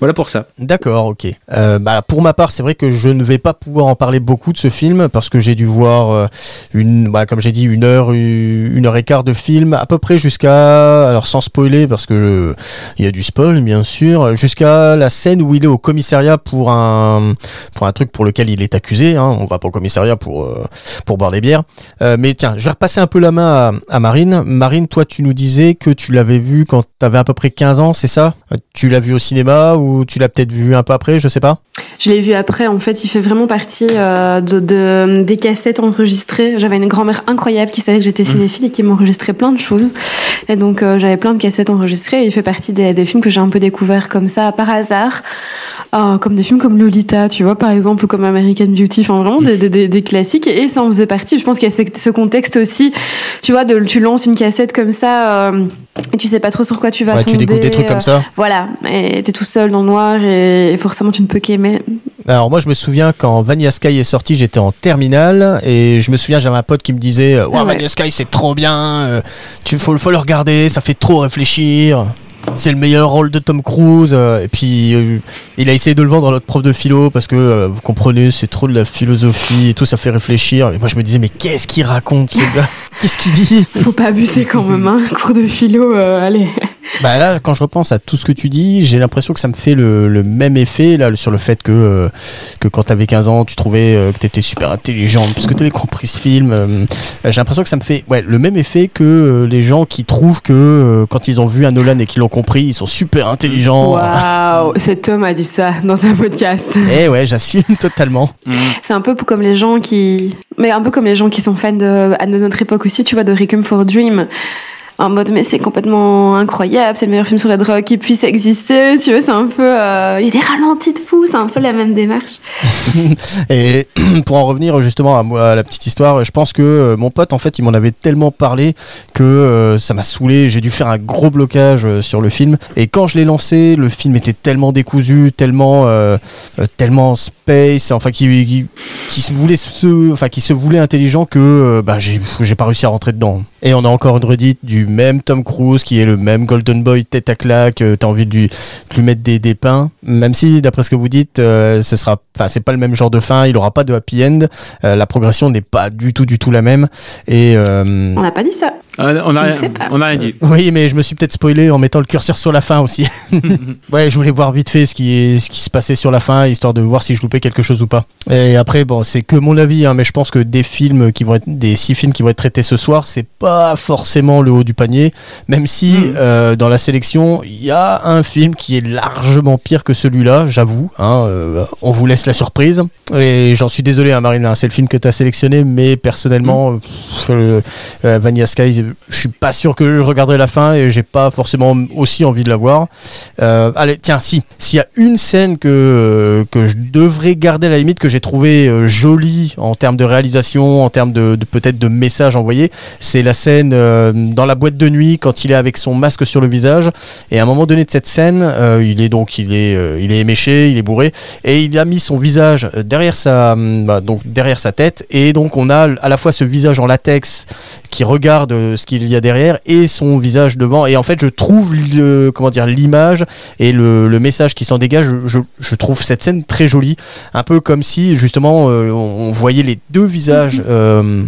Voilà pour ça. D'accord, ok. Euh, bah, pour ma part, c'est vrai que je ne vais pas pouvoir en parler beaucoup de ce film parce que j'ai dû voir euh, une, bah, comme j'ai dit, une heure, une une heure et quart de film, à peu près jusqu'à, alors sans spoiler parce que euh, il y a du spoil bien sûr, jusqu'à la scène où il est au commissariat pour un, pour un truc pour lequel il est accusé. Hein. On va pas au commissariat pour euh, pour boire des bières. Euh, mais tiens, je vais repasser un peu la main à, à Marine. Marine, toi, tu nous disais que tu l'avais vu quand tu avais à peu près 15 ans, c'est ça? Euh, Tu l'as vu au cinéma ou tu l'as peut-être vu un peu après, je sais pas? Je l'ai vu après, en fait, il fait vraiment partie euh, de, de- des cassettes enregistrées. J'avais une grand-mère incroyable qui savait que j'étais cinéphile et qui m'enregistrait plein de choses. Et donc, euh, j'avais plein de cassettes enregistrées et il fait partie des, des films que j'ai un peu découvert comme ça, par hasard. Euh, comme des films comme Lolita, tu vois, par exemple, ou comme American Beauty, enfin vraiment des, des- classiques. Et ça en faisait partie. Je pense qu'il y a ce, contexte aussi, tu vois, de, tu lances une cassette comme ça et tu sais pas trop sur quoi tu vas Ouais, tomber. tu découvres des trucs comme ça. Voilà, et t'es tout seul dans le noir et forcément tu ne peux qu'aimer. Alors moi je me souviens quand Vanilla Sky est sorti, j'étais en terminale et je me souviens j'avais un pote qui me disait ouais, Ah ouais. Vanilla Sky c'est trop bien, euh, tu faut faut le regarder, ça fait trop réfléchir. C'est le meilleur rôle de Tom Cruise euh, et puis euh, il a essayé de le vendre à notre prof de philo parce que euh, vous comprenez c'est trop de la philosophie et tout ça fait réfléchir et moi je me disais mais qu'est-ce qu'il raconte ce gars? [LAUGHS] Qu'est-ce qu'il dit? Faut pas abuser quand même, hein. Cours de philo, euh, allez. Bah là, quand je repense à tout ce que tu dis, j'ai l'impression que ça me fait le, le même effet là sur le fait que euh, que quand t'avais 15 ans, tu trouvais euh, que t'étais super intelligente parce que t'avais compris ce film. euh, j'ai l'impression que ça me fait ouais le même effet que euh, les gens qui trouvent que euh, quand ils ont vu un Nolan et qu'ils l'ont compris, ils sont super intelligents. Waouh, cet homme a dit ça dans un podcast. [LAUGHS] Eh ouais, j'assume totalement. C'est un peu comme les gens qui. Mais un peu comme les gens qui sont fans de, à de notre époque aussi, tu vois, de Requiem for Dream. En mode, mais c'est complètement incroyable, c'est le meilleur film sur la drogue qui puisse exister, tu vois, c'est un peu. euh, Il y a des ralentis de fou, c'est un peu la même démarche. [LAUGHS] Et [CLEARS THROAT] pour en revenir justement à, à la petite histoire, je pense que euh, mon pote, en fait, il m'en avait tellement parlé que euh, ça m'a saoulé. J'ai dû faire un gros blocage sur le film. Et quand je l'ai lancé, le film était tellement décousu, tellement, euh, tellement space, enfin qui, qui, qui se voulait se, enfin qui se voulait intelligent que euh, bah, j'ai j'ai pas réussi à rentrer dedans. Et on a encore une redite du même Tom Cruise qui est le même Golden Boy tête à claque. euh, T'as envie de lui, de lui mettre des, des pains, même si d'après ce que vous dites, euh, ce sera, enfin c'est pas le même genre de fin. Il aura pas de happy end. Euh, la progression n'est pas du tout du tout la même. Et euh, On n'a pas dit ça. Ah, on a on a rien dit. oui, mais je me suis peut-être spoilé en mettant le curseur sur la fin aussi. [LAUGHS] ouais, je voulais voir vite fait ce qui, est, ce qui se passait sur la fin, histoire de voir si je quelque chose ou pas. Et après, bon, c'est que mon avis, hein, mais je pense que des films qui vont être, des six films qui vont être traités ce soir, c'est pas forcément le haut du panier, même si Mhm. euh, dans la sélection, il y a un film qui est largement pire que celui-là, j'avoue. hein, euh, on vous laisse la surprise. Et j'en suis désolé, hein, Marine, hein, c'est le film que tu as sélectionné, mais personnellement, pff, euh, euh, Vanilla Sky, je suis pas sûr que je regarderai la fin et j'ai pas forcément aussi envie de la voir. Allez, tiens, si, s'il y a une scène que, que je devrais garder à la limite, que j'ai trouvé euh, jolie en termes de réalisation, en termes de, peut-être de messages envoyés, c'est la scène euh, dans la boîte de nuit quand il est avec son masque sur le visage. Et à un moment donné de cette scène, euh, il est donc il est, il est éméché, il est bourré, et il a mis son visage derrière sa, hum, bah, donc derrière sa tête, et donc on a à la fois ce visage en latex qui regarde ce qu'il y a derrière et son visage devant. Et en fait, je trouve comment dire l'image et le, message qui s'en dégage. Je trouve cette scène très jolie, un peu comme si justement euh, on, on voyait les deux visages. [LAUGHS] euh,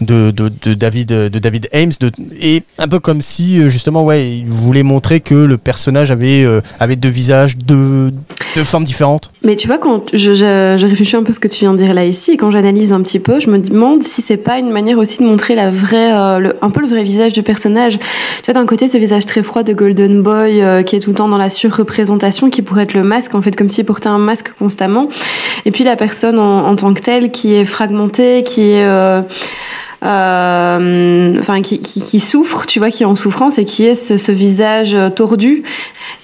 de, David de David Ames et un peu comme si euh, justement ouais il voulait montrer que le personnage avait euh, avait deux visages deux, deux formes différentes Mais tu vois, quand je, réfléchis un peu à ce que tu viens de dire là ici, et quand j'analyse un petit peu, je me demande si c'est pas une manière aussi de montrer la vraie, euh, un peu le vrai visage du personnage. Tu vois, d'un côté, ce visage très froid de Golden Boy qui est tout le temps dans la surreprésentation, qui pourrait être le masque, en fait, comme s'il portait un masque constamment. Et puis la personne en, en tant que telle qui est fragmentée, qui est. euh, enfin qui, qui, souffre, tu vois, qui est en souffrance et qui est ce, ce visage euh, tordu.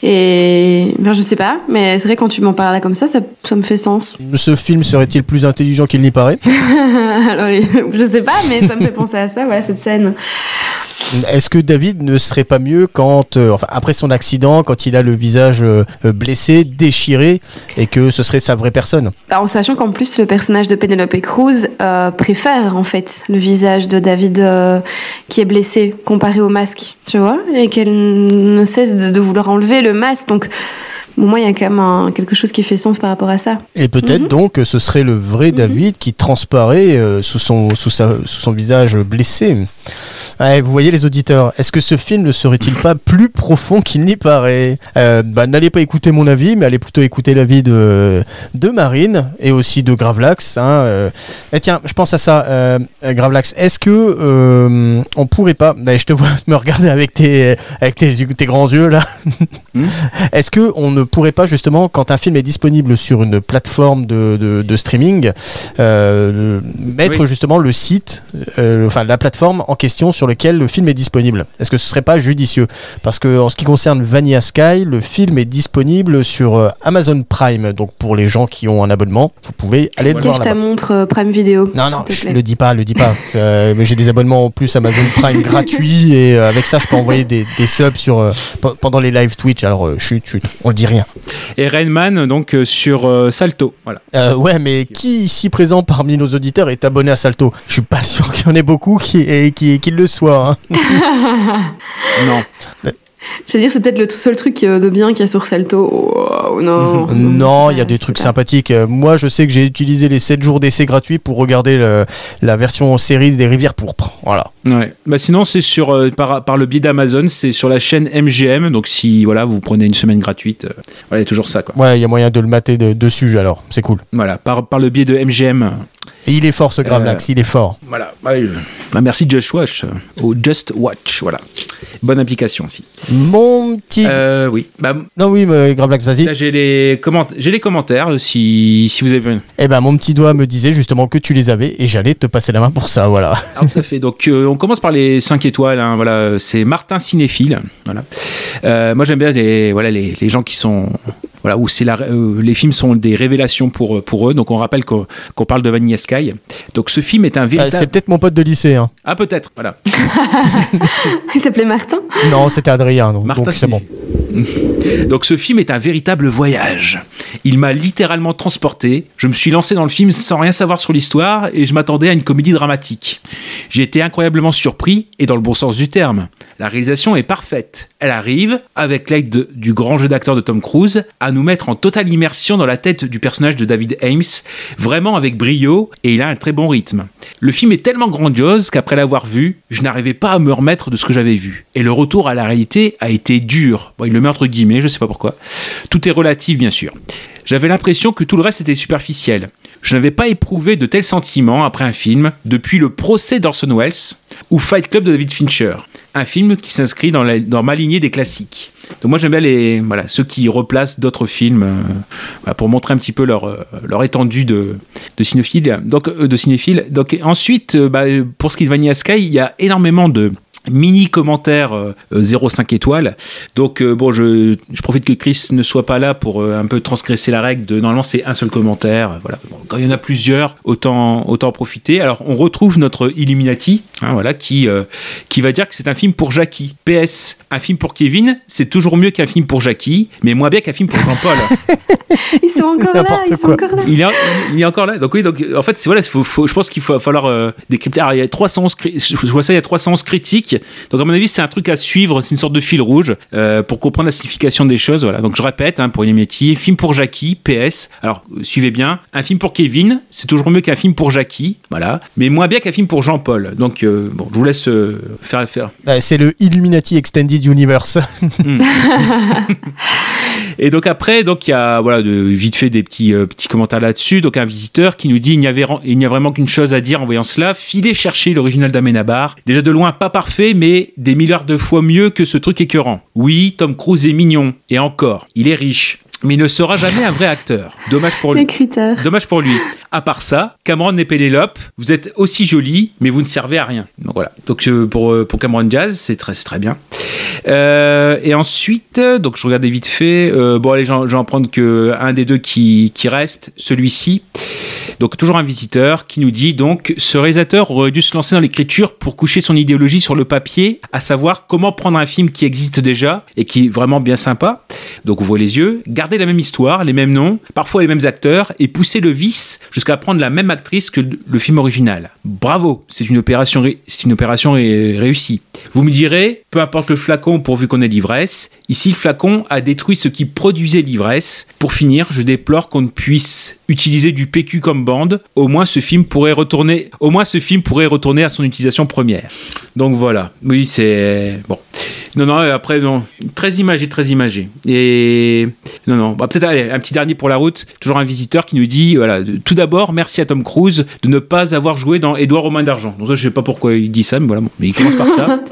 Et ben, je sais pas, mais c'est vrai quand tu m'en parles là comme ça, ça, ça me fait sens. ce film serait-il plus intelligent qu'il n'y paraît? [LAUGHS] Alors, je sais pas, mais ça me fait penser à ça, voilà, cette scène. Est-ce que David ne serait pas mieux quand, euh, enfin, après son accident, quand il a le visage euh, blessé, déchiré, et que ce serait sa vraie personne? Bah, en sachant qu'en plus, le personnage de Penelope Cruz euh, préfère en fait le visage de David qui est blessé comparé au masque, tu vois, et qu'elle ne cesse de, de vouloir enlever le masque. Donc, au moins, il y a quand même un- quelque chose qui fait sens par rapport à ça. Et peut-être Mhm. donc que ce serait le vrai David qui transparaît euh, sous, son, sous, sa- sous son visage blessé. Ouais, vous voyez les auditeurs, est-ce que ce film ne serait-il pas plus profond qu'il n'y paraît? Euh, bah, N'allez pas écouter mon avis, mais allez plutôt écouter l'avis de, de Marine et aussi de Gravelax. Hein, euh. Et tiens, je pense à ça, euh, Gravelax. Est-ce que euh, on pourrait pas, bah, je te vois [LAUGHS] me regarder avec tes, avec tes, tes grands yeux là, Hmm [LAUGHS] est-ce que on ne pourrait pas justement, quand un film est disponible sur une plateforme de, de- de streaming, euh, mettre Oui. justement le site, euh, enfin la plateforme en question sur lequel le film est disponible Est-ce que ce serait pas judicieux? Parce que en ce qui concerne Vanilla Sky, le film est disponible sur euh, Amazon Prime, donc pour les gens qui ont un abonnement, vous pouvez aller le voir Cache ta montre Prime Video. Non, non, plaît. le dis pas, le dis pas. [LAUGHS] Euh, mais j'ai des abonnements en plus Amazon Prime [LAUGHS] gratuits et avec ça, je peux envoyer des, des subs sur, euh, pe- pendant les live Twitch. Alors, euh, chut, chut, on le dit rien. Et Rainman, donc euh, sur euh, Salto. Voilà. Euh, ouais, mais qui ici présent parmi nos auditeurs est abonné à Salto? Je suis pas [LAUGHS] sûr qu'il y en ait beaucoup qui, et qui, qui le soient. hein. [LAUGHS] Non. Je veux dire, c'est peut-être le seul truc euh, de bien qu'il y a sur Salto. Oh, non. [LAUGHS] Non, il y a des trucs sympathiques. Euh, Moi, je sais que j'ai utilisé les 7 jours d'essai gratuits pour regarder le- la version série des Rivières Pourpres. Voilà. Ouais. Bah sinon, c'est sur euh, par, par le biais d'Amazon, c'est sur la chaîne MGM. Donc si voilà, vous prenez une semaine gratuite, euh, voilà, il y a toujours ça quoi. Ouais, il y a moyen de le mater de- dessus alors. C'est cool. Voilà, par, par le biais de MGM. Et il est fort ce Gravelax, il est fort. Voilà. Bah, euh, bah, merci Just Watch euh, ou Just Watch. Voilà. Bonne application aussi. Mon petit. Euh, oui. Bah, Non, oui, mais Gravelax, vas-y. là j'ai les comment j'ai les commentaires euh, si si vous avez. Eh ben, mon petit doigt me disait justement que tu les avais et j'allais te passer la main pour ça, voilà. [LAUGHS] Tout à fait. Donc, euh, on commence par les 5 étoiles. hein, voilà, c'est Martin Cinéphile. Voilà. Euh, moi, j'aime bien les, voilà, les, les gens qui sont voilà, où c'est la, euh, les films sont des révélations pour, pour eux. Donc on rappelle qu'on qu'on parle de Vanilla Sky. Donc ce film est un Euh, véritable. c'est peut-être mon pote de lycée. Hein. ah peut-être, voilà. [LAUGHS] Il s'appelait Martin. Non, c'était Adrien. Donc, Martin donc c'est bon. Donc ce film est un véritable voyage. Il m'a littéralement transporté. Je me suis lancé dans le film sans rien savoir sur l'histoire et je m'attendais à une comédie dramatique. J'ai été incroyablement surpris et dans le bon sens du terme. La réalisation est parfaite. Elle arrive, avec l'aide de- du grand jeu d'acteur de Tom Cruise, à nous mettre en totale immersion dans la tête du personnage de David Ames, vraiment avec brio, et il a un très bon rythme. Le film est tellement grandiose qu'après l'avoir vu, je n'arrivais pas à me remettre de ce que j'avais vu. Et le retour à la réalité a été dur. Bon, il le met entre guillemets, je sais pas pourquoi. Tout est relatif, bien sûr. J'avais l'impression que tout le reste était superficiel. Je n'avais pas éprouvé de tels sentiments après un film depuis le procès d'Orson Welles ou Fight Club de David Fincher. Un film qui s'inscrit dans, dans ma lignée des classiques. Donc moi j'aime bien les, voilà, ceux qui replacent d'autres films euh, voilà, pour montrer un petit peu leur, euh, leur étendue de, de cinéphile. Donc, euh, de cinéphile. Donc ensuite, bah, pour ce qui est de Vanilla Sky, il y a énormément de mini commentaires euh, euh, 0,5 étoiles. Donc euh, bon, je, je profite que Chris ne soit pas là pour euh, un peu transgresser la règle de normalement c'est un seul commentaire. euh, Voilà. Bon, quand il y en a plusieurs, autant autant en profiter. Alors on retrouve notre Illuminati, hein, voilà, qui euh, qui va dire que c'est un film pour Jackie. PS, un film pour Kevin, c'est toujours mieux qu'un film pour Jackie, mais moins bien qu'un film pour Jean-Paul. [LAUGHS] Ils sont encore là. Ils sont encore là. Il est, il est encore là. Donc oui, donc en fait, c'est voilà, faut, faut- je pense qu'il faut falloir euh, décrypter. Alors, il y a 311 cri- je je vois ça, il y a 311 critiques. Donc à mon avis, c'est un truc à suivre, c'est une sorte de fil rouge euh, pour comprendre la signification des choses. Voilà. Donc je répète hein, pour les métiers, film pour Jackie, PS. Alors suivez bien, un film pour Kevin, c'est toujours mieux qu'un film pour Jackie, voilà, mais moins bien qu'un film pour Jean-Paul. Donc euh, bon, je vous laisse euh, faire faire. Euh, c'est le Illuminati Extended Universe. [LAUGHS] [LAUGHS] Et donc après, donc il y a voilà vite fait des petits euh, petits commentaires là-dessus. Donc un visiteur qui nous dit il n'y il n'y a vraiment qu'une chose à dire en voyant cela, filez chercher l'original d'Amenabar. Déjà de loin pas parfait, mais des milliards de fois mieux que ce truc écœurant. Oui, Tom Cruise est mignon et encore, il est riche. Mais il ne sera jamais un vrai acteur. Dommage pour lui. Dommage pour lui. À part ça, Cameron et Pénélope, vous êtes aussi jolis, mais vous ne servez à rien. Donc voilà. Donc euh, pour, euh, pour Cameron Jazz, c'est très, très bien. Euh, et ensuite, donc je regardais vite fait. euh, bon, allez, j'en j'en prendre que un des deux qui, qui reste, celui-ci. Donc toujours un visiteur qui nous dit donc ce réalisateur aurait dû se lancer dans l'écriture pour coucher son idéologie sur le papier, à savoir comment prendre un film qui existe déjà et qui est vraiment bien sympa. Donc ouvrez les yeux, garder la même histoire, les mêmes noms, parfois les mêmes acteurs et pousser le vice jusqu'à prendre la même actrice que le film original. Bravo, c'est une opération, c'est une opération ré- réussie. Vous me direz, peu importe le flacon pourvu qu'on ait l'ivresse, ici le flacon a détruit ce qui produisait l'ivresse. Pour finir, je déplore qu'on ne puisse utiliser du PQ comme bande. Au moins ce film pourrait retourner, au moins ce film pourrait retourner à son utilisation première. Donc voilà. Oui, c'est bon. Non, non, après, non. Très imagé, très imagé. Et. Non, non. Bah, Peut-être, allez, un petit dernier pour la route. Toujours un visiteur qui nous dit voilà, de- tout d'abord, merci à Tom Cruise de ne pas avoir joué dans Édouard aux mains d'argent. Donc, ça, je sais pas pourquoi il dit ça, mais voilà. Mais il commence par ça. [LAUGHS]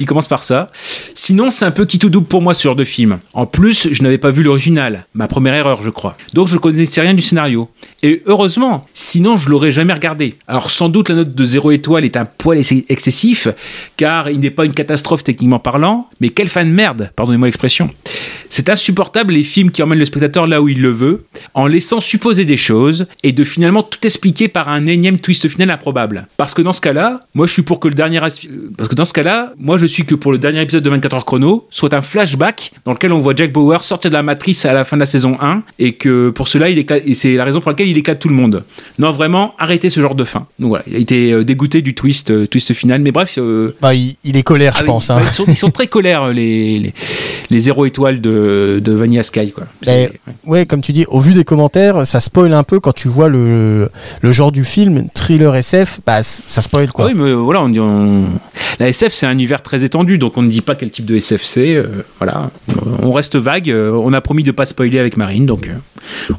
Il commence par ça. Sinon, c'est un peu qui tout double pour moi ce genre de film. En plus, je n'avais pas vu l'original. Ma première erreur, je crois. Donc, je connaissais rien du scénario. Et heureusement, sinon, je l'aurais jamais regardé. Alors, sans doute, la note de 0 étoile est un poil ex- excessif, car il n'est pas une catastrophe techniquement parlant, mais quel fan de merde, pardonnez-moi l'expression. C'est insupportable les films qui emmènent le spectateur là où il le veut, en laissant supposer des choses, et de finalement tout expliquer par un énième twist final improbable. Parce que dans ce cas-là, moi je suis pour que le dernier... Parce que dans ce cas-là, moi je suis que pour le dernier épisode de 24 heures chrono, soit un flashback dans lequel on voit Jack Bauer sortir de la matrice à la fin de la saison 1, et que pour cela, il éclate, et c'est la raison pour laquelle il éclate tout le monde. Non, vraiment, arrêtez ce genre de fin. Donc voilà, il a été euh, dégoûté du twist, euh, twist final, mais bref... euh, Bah, il, est colère, je ah pense. bah, hein. sont, [LAUGHS] ils sont très colères, les, les, les zéro étoiles de, de Vanilla Sky. Quoi. C'est- ouais. Ouais, comme tu dis, au vu des commentaires, ça spoil un peu quand tu vois le, le genre du film, thriller SF, bah ça spoil quoi. Ah oui, mais euh, voilà, on dit, on- la SF c'est un univers très étendu, donc on ne dit pas quel type de SF c'est. euh, voilà, on reste vague. euh, on a promis de pas spoiler avec Marine, donc euh,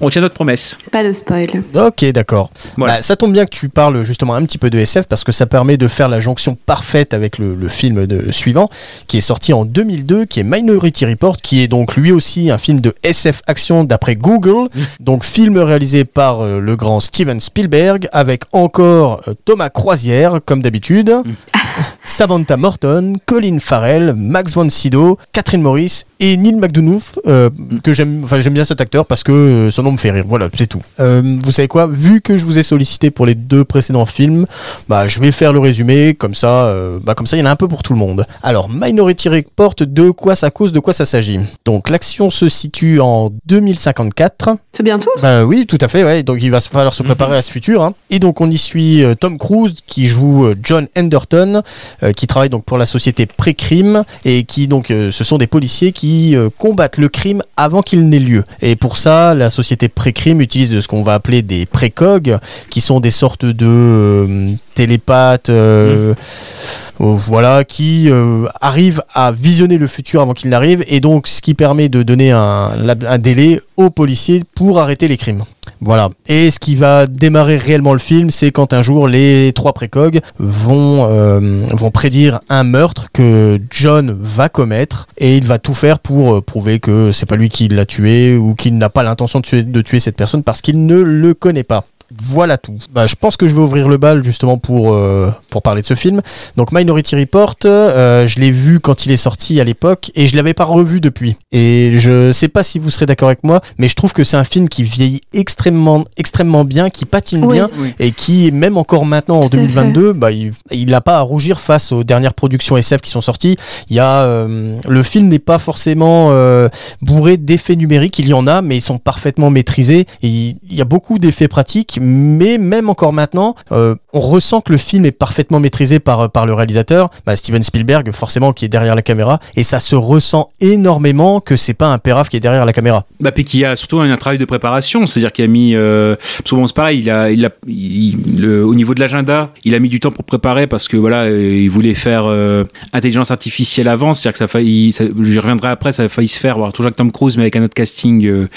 on tient notre promesse. Pas de spoil. Ok, d'accord. Voilà. Bah, ça tombe bien que tu parles justement un petit peu de SF parce que ça permet de faire la jonction parfaite avec le, le film de, suivant qui est sorti en 2002, qui est Minority Report, qui est donc lui aussi un film de SF action d'après Google. [LAUGHS] donc film réalisé par euh, le grand Steven Spielberg avec encore euh, Thomas Croisière comme d'habitude. [LAUGHS] Samantha Morton, Colin Farrell, Max von Sydow, Catherine Morris et Neil McDonough, euh, que j'aime, enfin j'aime bien cet acteur parce que euh, son nom me fait rire. Voilà, c'est tout. Euh, vous savez quoi? Vu que je vous ai sollicité pour les deux précédents films, bah je vais faire le résumé comme ça. euh, bah comme ça, il y en a un peu pour tout le monde. Alors Minority Report, de quoi ça cause, de quoi ça s'agit? Donc l'action se situe en 2054. C'est bientôt? Bah oui, tout à fait, ouais. Donc il va falloir se préparer à ce futur. hein. Et donc on y suit Tom Cruise qui joue John Henderton, qui travaille donc pour la société Pré-Crime et qui donc euh, ce sont des policiers qui euh, combattent le crime avant qu'il n'ait lieu. Et pour ça, la société Pré-Crime utilise ce qu'on va appeler des précogs, qui sont des sortes de euh, télépathes. euh, euh, voilà, qui euh, arrivent à visionner le futur avant qu'il n'arrive, et donc ce qui permet de donner un délai aux policiers pour arrêter les crimes. Voilà. Et ce qui va démarrer réellement le film, c'est quand un jour les trois précogs vont, euh, vont prédire un meurtre que John va commettre et il va tout faire pour euh, prouver que c'est pas lui qui l'a tué ou qu'il n'a pas l'intention de tuer, de tuer cette personne parce qu'il ne le connaît pas. Voilà tout. Bah, je pense que je vais ouvrir le bal justement pour, euh, pour parler de ce film. Donc Minority Report, euh, je l'ai vu quand il est sorti à l'époque et je l'avais pas revu depuis. Et je sais pas si vous serez d'accord avec moi, mais je trouve que c'est un film qui vieillit extrêmement, extrêmement bien, qui patine Oui. bien Oui. et qui, même encore maintenant en Tout à 2022, bah, il il n'a pas à rougir face aux dernières productions SF qui sont sorties. Il y a, euh, le film n'est pas forcément euh, bourré d'effets numériques, il y en a, mais ils sont parfaitement maîtrisés. Et il y a beaucoup d'effets pratiques, mais même encore maintenant, euh, on ressent que le film est parfaitement maîtrisé par, par le réalisateur, bah, Steven Spielberg, forcément, qui est derrière la caméra, et ça se ressent énormément que c'est pas un pérave qui est derrière la caméra. Bah, puis qu'il y a surtout un, travail de préparation, c'est-à-dire qu'il a mis. Euh, souvent, c'est pareil, il a, il a, le- au niveau de l'agenda, il a mis du temps pour préparer parce que voilà, euh, il voulait faire euh, intelligence artificielle avant, c'est-à-dire que ça failli. ça- reviendrai après, ça a failli se faire, voir toujours avec Tom Cruise, mais avec un autre casting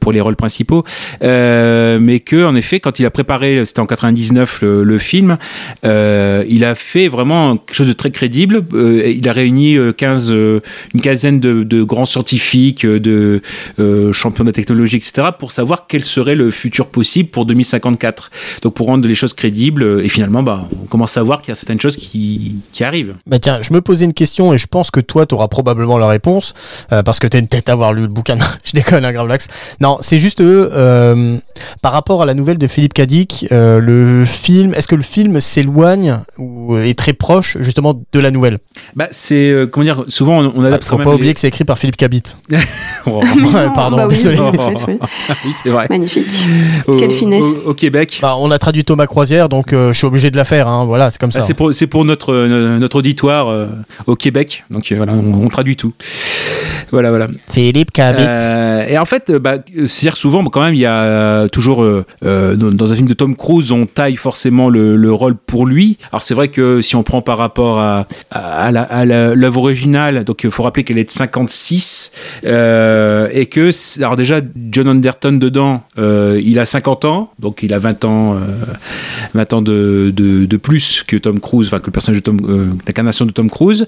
pour les rôles principaux. Mais que, en effet, quand il a préparé, c'était en 99 le, film, euh, il a fait vraiment quelque chose de très crédible. Euh, il a réuni euh, 15, euh, une quinzaine de, grands scientifiques, de champions de la technologie, etc., pour savoir quel serait le futur possible pour 2054. Donc pour rendre les choses crédibles, et finalement, bah, on commence à voir qu'il y a certaines choses qui, qui arrivent. Bah tiens, je me posais une question et je pense que toi, tu auras probablement la réponse, parce que tu as une tête à avoir lu le bouquin. [LAUGHS] je déconne, un grave lax. Non, c'est juste, par rapport à la nouvelle de Philippe Cadic, euh, le film, est-ce que le film s'éloigne ou est très proche justement de la nouvelle? Bah, c'est, euh, comment dire, souvent on, on a. Ah, Faut pas oublier que c'est écrit par Philippe Cabit. [LAUGHS] [LAUGHS] Oh. Non, Pardon, bah oui, désolé. en fait, oui. [LAUGHS] oui, c'est vrai. Magnifique. Au, Quelle finesse. Au, au Québec. Bah, on a traduit Thomas Croisière, donc euh, je suis obligé de la faire. Hein, voilà, c'est comme ça. Ah, c'est pour, c'est pour notre, notre auditoire euh, au Québec. Donc euh, voilà, on, on traduit tout. Voilà, voilà. Philippe Cabit. Euh, et en fait, euh, bah, c'est-à-dire souvent, quand même, il y a euh, toujours euh, dans, dans un film de Tom Cruise, on taille forcément le, le rôle pour lui. Alors c'est vrai que si on prend par rapport à, l'œuvre originale, donc il faut rappeler qu'elle est de 56 euh, et que alors déjà John Anderton dedans, il a 50 ans, donc il a 20 ans, euh, 20 ans de, de, de plus que Tom Cruise, enfin que le personnage de Tom, l'incarnation de Tom Cruise,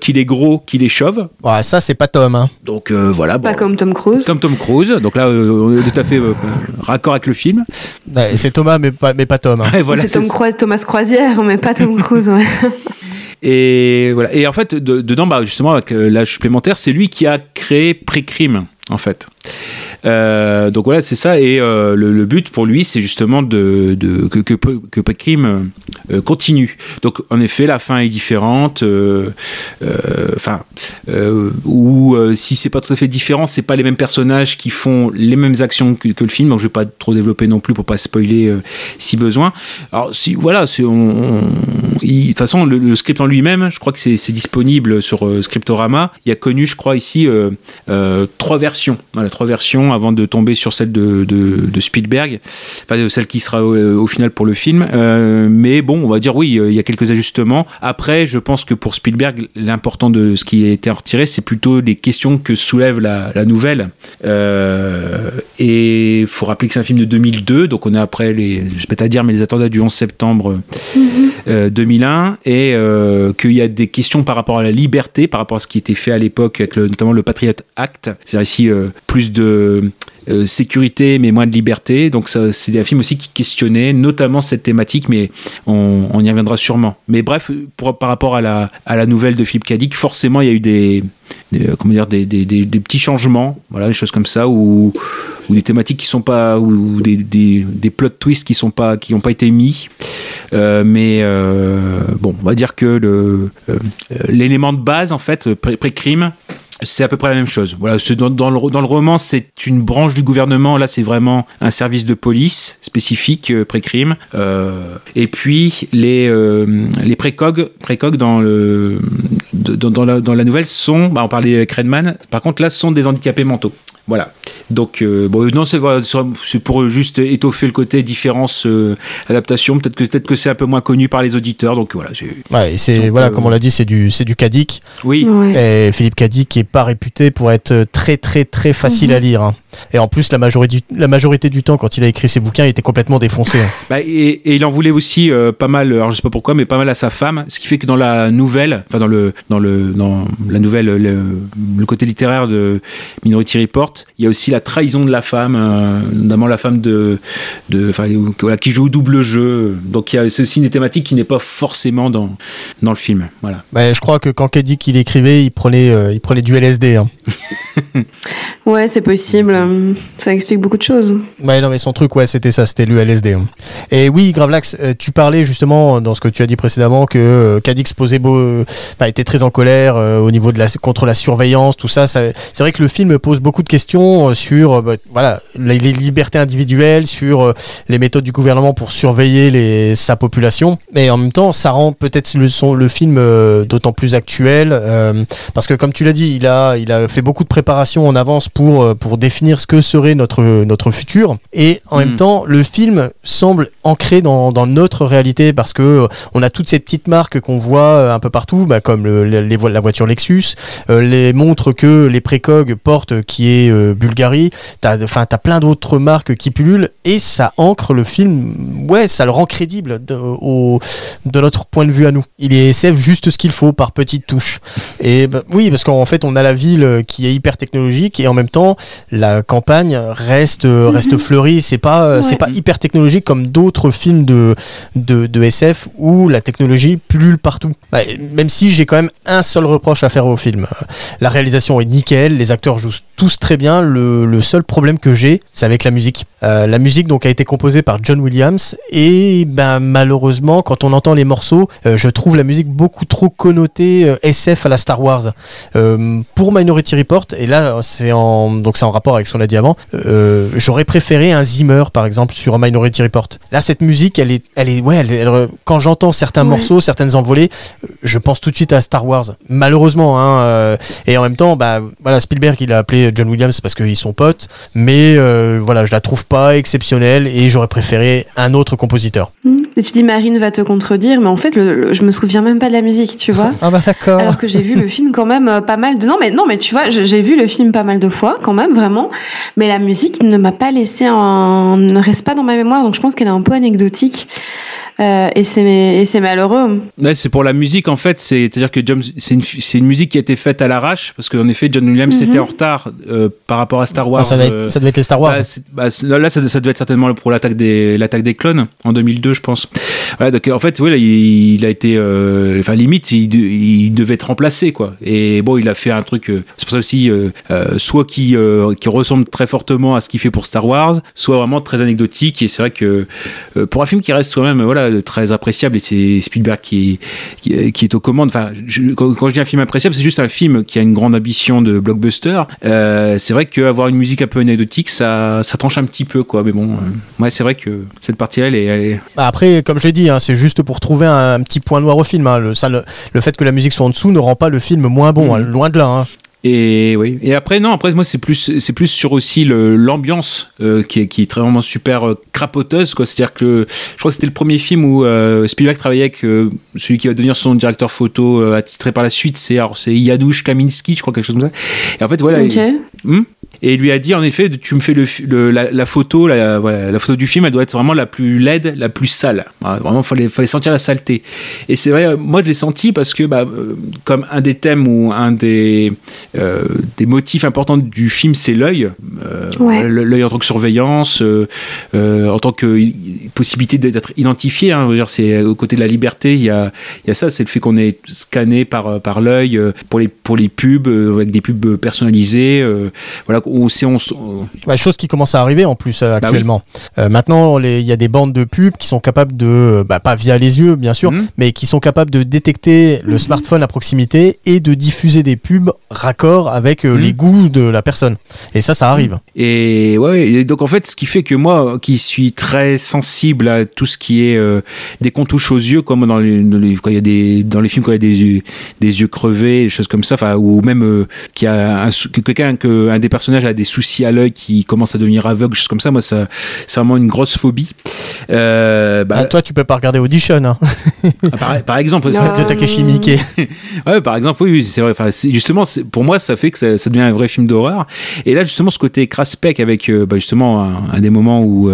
qu'il est gros, qu'il est chauve. Ouais, ça, c'est pas Tom. Hein. Donc euh, voilà. Pas comme Tom Cruise. Comme Tom Cruise, donc là euh, on est tout à fait euh, raccord avec le film. Ouais, c'est Thomas, mais pas, mais pas Tom. hein. [LAUGHS] Et voilà, c'est Tom Croise, Thomas Croisière, mais pas Tom Cruise. ouais. [LAUGHS] Et voilà. Et en fait, de- dedans, bah, justement, avec euh, l'âge supplémentaire, c'est lui qui a créé Pré-Crime, en fait. Euh, donc voilà, c'est ça. Et euh, le, but pour lui, c'est justement de, de- que, que, que euh, continue. Donc en effet, la fin est différente. Enfin, ou si c'est pas tout à fait différent, c'est pas les mêmes personnages qui font les mêmes actions que, le film. Donc je vais pas trop développer non plus pour pas spoiler si besoin. Alors si voilà, c'est on, de toute façon le, le script en lui-même, je crois que c'est disponible sur Scriptorama. Il y a connu, je crois ici trois versions. Voilà, trois versions avant de tomber sur celle de, de, de Spielberg, enfin de celle qui sera au, au final pour le film. Euh, mais bon, on va dire oui, euh, il y a quelques ajustements. Après, je pense que pour Spielberg, l'important de ce qui a été retiré, c'est plutôt les questions que soulève la, la nouvelle. Euh, et il faut rappeler que c'est un film de 2002, donc on est après les, je vais pas dire, mais les attentats du 11 septembre euh, 2001, et euh, qu'il y a des questions par rapport à la liberté, par rapport à ce qui était fait à l'époque, avec le- notamment le Patriot Act, c'est-à-dire ici euh, plus de euh, sécurité mais moins de liberté. Donc c'est un film aussi qui questionnait notamment cette thématique, mais on, y reviendra sûrement. Mais bref, pour, par rapport à la, à la nouvelle de Philippe Cadic, forcément il y a eu des, euh, comment dire, des, des, des, petits changements, voilà, des choses comme ça, ou, ou des thématiques qui sont pas, ou des, des, plot twists qui sont pas, qui n'ont pas été mis. Euh, mais bon, on va dire que l'élément de base en fait pré- pré-crime. C'est à peu près la même chose. Voilà, dans, le, dans le roman, c'est une branche du gouvernement. Là, c'est vraiment un service de police spécifique euh, pré-crime. Euh, et puis les euh, les dans le dans, la, dans la nouvelle sont, bah, on parlait Krenman. Par contre, là, sont des handicapés mentaux. Voilà. Donc, euh, bon, non, c'est voilà, pour juste étoffer le côté différence euh, adaptation. Peut-être que peut-être que c'est un peu moins connu par les auditeurs. Donc voilà. c'est- Ouais, c'est voilà, euh, comme on l'a dit, c'est du c'est du Cadic. Oui. Ouais. Et Philippe Cadic qui est pas réputé pour être très très très facile Mhm. à lire. hein. Et en plus, la majorité du, la majorité du temps, quand il a écrit ses bouquins, il était complètement défoncé. hein. [LAUGHS] Bah, et, et il en voulait aussi euh, pas mal. Alors je sais pas pourquoi, mais pas mal à sa femme. Ce qui fait que dans la nouvelle, enfin dans le dans le dans la nouvelle, le, le côté littéraire de Minority Report, il y a aussi la trahison de la femme, euh, notamment la femme de voilà, qui joue au double jeu. Donc il y a ceci une thématique qui n'est pas forcément dans dans le film. Voilà. Bah, je crois que quand Cadic il écrivait, il prenait euh, il prenait du LSD. hein. [LAUGHS] Ouais, c'est possible. Ça explique beaucoup de choses. Ouais, non, mais son truc, ouais, c'était ça, c'était l'ULSD. hein. Et oui, Gravelax, euh, tu parlais justement dans ce que tu as dit précédemment que euh, Cadix posait beau, euh, enfin, était très en colère euh, au niveau de la contre la surveillance, tout ça. ça- c'est vrai que le film pose beaucoup de questions euh, sur, euh, bah, voilà, les, les libertés individuelles, sur euh, les méthodes du gouvernement pour surveiller les, sa population. Mais en même temps, ça rend peut-être le, son, le film euh, d'autant plus actuel euh, parce que, comme tu l'as dit, il a, il a fait beaucoup de préparation en avance pour, pour définir ce que serait notre, notre futur. Et en même temps, le film semble ancré dans, dans notre réalité parce que euh, on a toutes ces petites marques qu'on voit un peu partout, bah, comme le- le- les, la voiture Lexus, les montres que les précogs portent, qui est euh, Bulgari. T'as, t'as plein d'autres marques qui pullulent et ça ancre le film. Ouais, ça le rend crédible de, au, de notre point de vue à nous. Il est SF juste ce qu'il faut par petites touches. Et bah, oui, parce qu'en fait, on a la ville qui est hyper technologique et en même temps, la campagne reste euh, reste fleurie. C'est pas euh, c'est pas hyper technologique comme d'autres films de, de de SF où la technologie pullule partout. Ouais, même si j'ai quand même un seul reproche à faire au film. La réalisation est nickel, les acteurs jouent tous très bien. Le, le seul problème que j'ai, c'est avec la musique. Euh, la musique donc a été composée par John Williams et ben malheureusement quand on entend les morceaux, euh, je trouve la musique beaucoup trop connotée euh, SF à la Star Wars. Pour Minority Report et là c'est en donc c'est en rapport avec ce qu'on a dit avant. J'aurais préféré un Zimmer par exemple sur Minority Report. Là cette musique elle est elle est ouais elle, elle- quand j'entends certains Ouais. morceaux, certaines envolées, je pense tout de suite à Star Wars. Malheureusement hein, et en même temps bah voilà Spielberg il a appelé John Williams parce qu'ils sont potes mais euh, voilà je la trouve pas exceptionnelle et j'aurais préféré un autre compositeur. Hmm. Et tu dis Marine va te contredire, mais en fait, le, le- je me souviens même pas de la musique, tu vois. Ah bah d'accord. Alors que j'ai vu le film quand même euh, pas mal de non mais non mais tu vois j'ai vu le film pas mal de fois quand même vraiment mais la musique ne m'a pas laissé en ne reste pas dans ma mémoire donc je pense qu'elle est un peu anecdotique Euh, et c'est et c'est malheureux Ouais, c'est pour la musique en fait, c'est- c'est-à-dire que John- c'est une, c'est une musique qui a été faite à l'arrache parce qu'en effet John Williams Mhm. était en retard euh, par rapport à Star Wars. Ah, ça, va euh, être, ça devait être les Star Wars. Bah, bah, là, ça, ça devait être certainement pour l'attaque des, l'attaque des clones en 2002, je pense. Voilà, donc, en fait, oui, là, il, il a été, euh, enfin, limite, il, de- il devait être remplacé, quoi. Et bon, il a fait un truc, euh, c'est pour ça aussi, euh, euh, soit qui, euh, qui ressemble très fortement à ce qu'il fait pour Star Wars, soit vraiment très anecdotique. Et c'est vrai que euh, pour un film qui reste quand même, voilà, très appréciable, et c'est Spielberg qui, qui, qui est aux commandes. Enfin, je- quand, quand je dis un film appréciable, c'est juste un film qui a une grande ambition de blockbuster. Euh, c'est vrai qu'avoir une musique un peu anecdotique, ça, ça tranche un petit peu, quoi. Mais bon, euh, ouais, c'est vrai que cette partie-là, elle est, elle est- Bah Après, comme je l'ai dit, hein, c'est juste pour trouver un, un petit point noir au film. hein. Le, ça, le, le fait que la musique soit en dessous ne rend pas le film moins bon, Mhm. hein, loin de là. Et oui. Et après non, après moi c'est plus c'est plus sur aussi l'ambiance euh, qui est qui est vraiment super euh, crapoteuse quoi. C'est-à-dire que je crois que c'était le premier film où euh, Spielberg travaillait avec celui qui va devenir son directeur photo attitré par la suite. C'est c'est Janusz Kaminski, je crois quelque chose comme ça. Et en fait voilà. Hmm? Et il lui a dit en effet, tu me fais le, la, la photo, la, voilà, la photo du film, elle doit être vraiment la plus laide, la plus sale. Vraiment, fallait, fallait sentir la saleté. Et c'est vrai, moi je l'ai senti parce que, bah, euh, comme un des thèmes ou un des, euh, des motifs importants du film, c'est l'œil. Euh, Ouais. L'œil en tant que surveillance, euh, en tant que possibilité d'être identifié. Hein, c'est aux côtés de la liberté, il y a, il y a ça, c'est le fait qu'on est scanné par, par l'œil pour les, pour les pubs, avec des pubs personnalisées. voilà, on sait, on, s- on- Bah, chose qui commence à arriver en plus euh, Bah actuellement. Euh, maintenant, il y a des bandes de pubs qui sont capables de, euh, bah, pas via les yeux bien sûr, Mhm. mais qui sont capables de détecter le smartphone à proximité et de diffuser des pubs raccord avec Mhm. les goûts de la personne. Et ça, ça arrive. Et ouais, et donc en fait, ce qui fait que moi, qui suis très sensible à tout ce qui est euh, dès qu'on touche aux yeux, comme dans les, dans les- quand il y a des dans les films quand il y a des yeux, des yeux crevés, des choses comme ça, ou même euh, qu'il y a un, quelqu'un que un des personnages a des soucis à l'œil qui commence à devenir aveugle, choses comme ça, moi ça c'est vraiment une grosse phobie. Euh, bah, Ah, toi, tu peux pas regarder Audition. Hein. par, par exemple, [LAUGHS] ça- de Takeshi Miike. [LAUGHS] Ouais, par exemple, oui, oui, c'est vrai. Enfin, justement, pour moi, ça fait que ça, ça devient un vrai film d'horreur. Et là, justement, ce côté craspec avec euh, bah, justement un, un des moments où,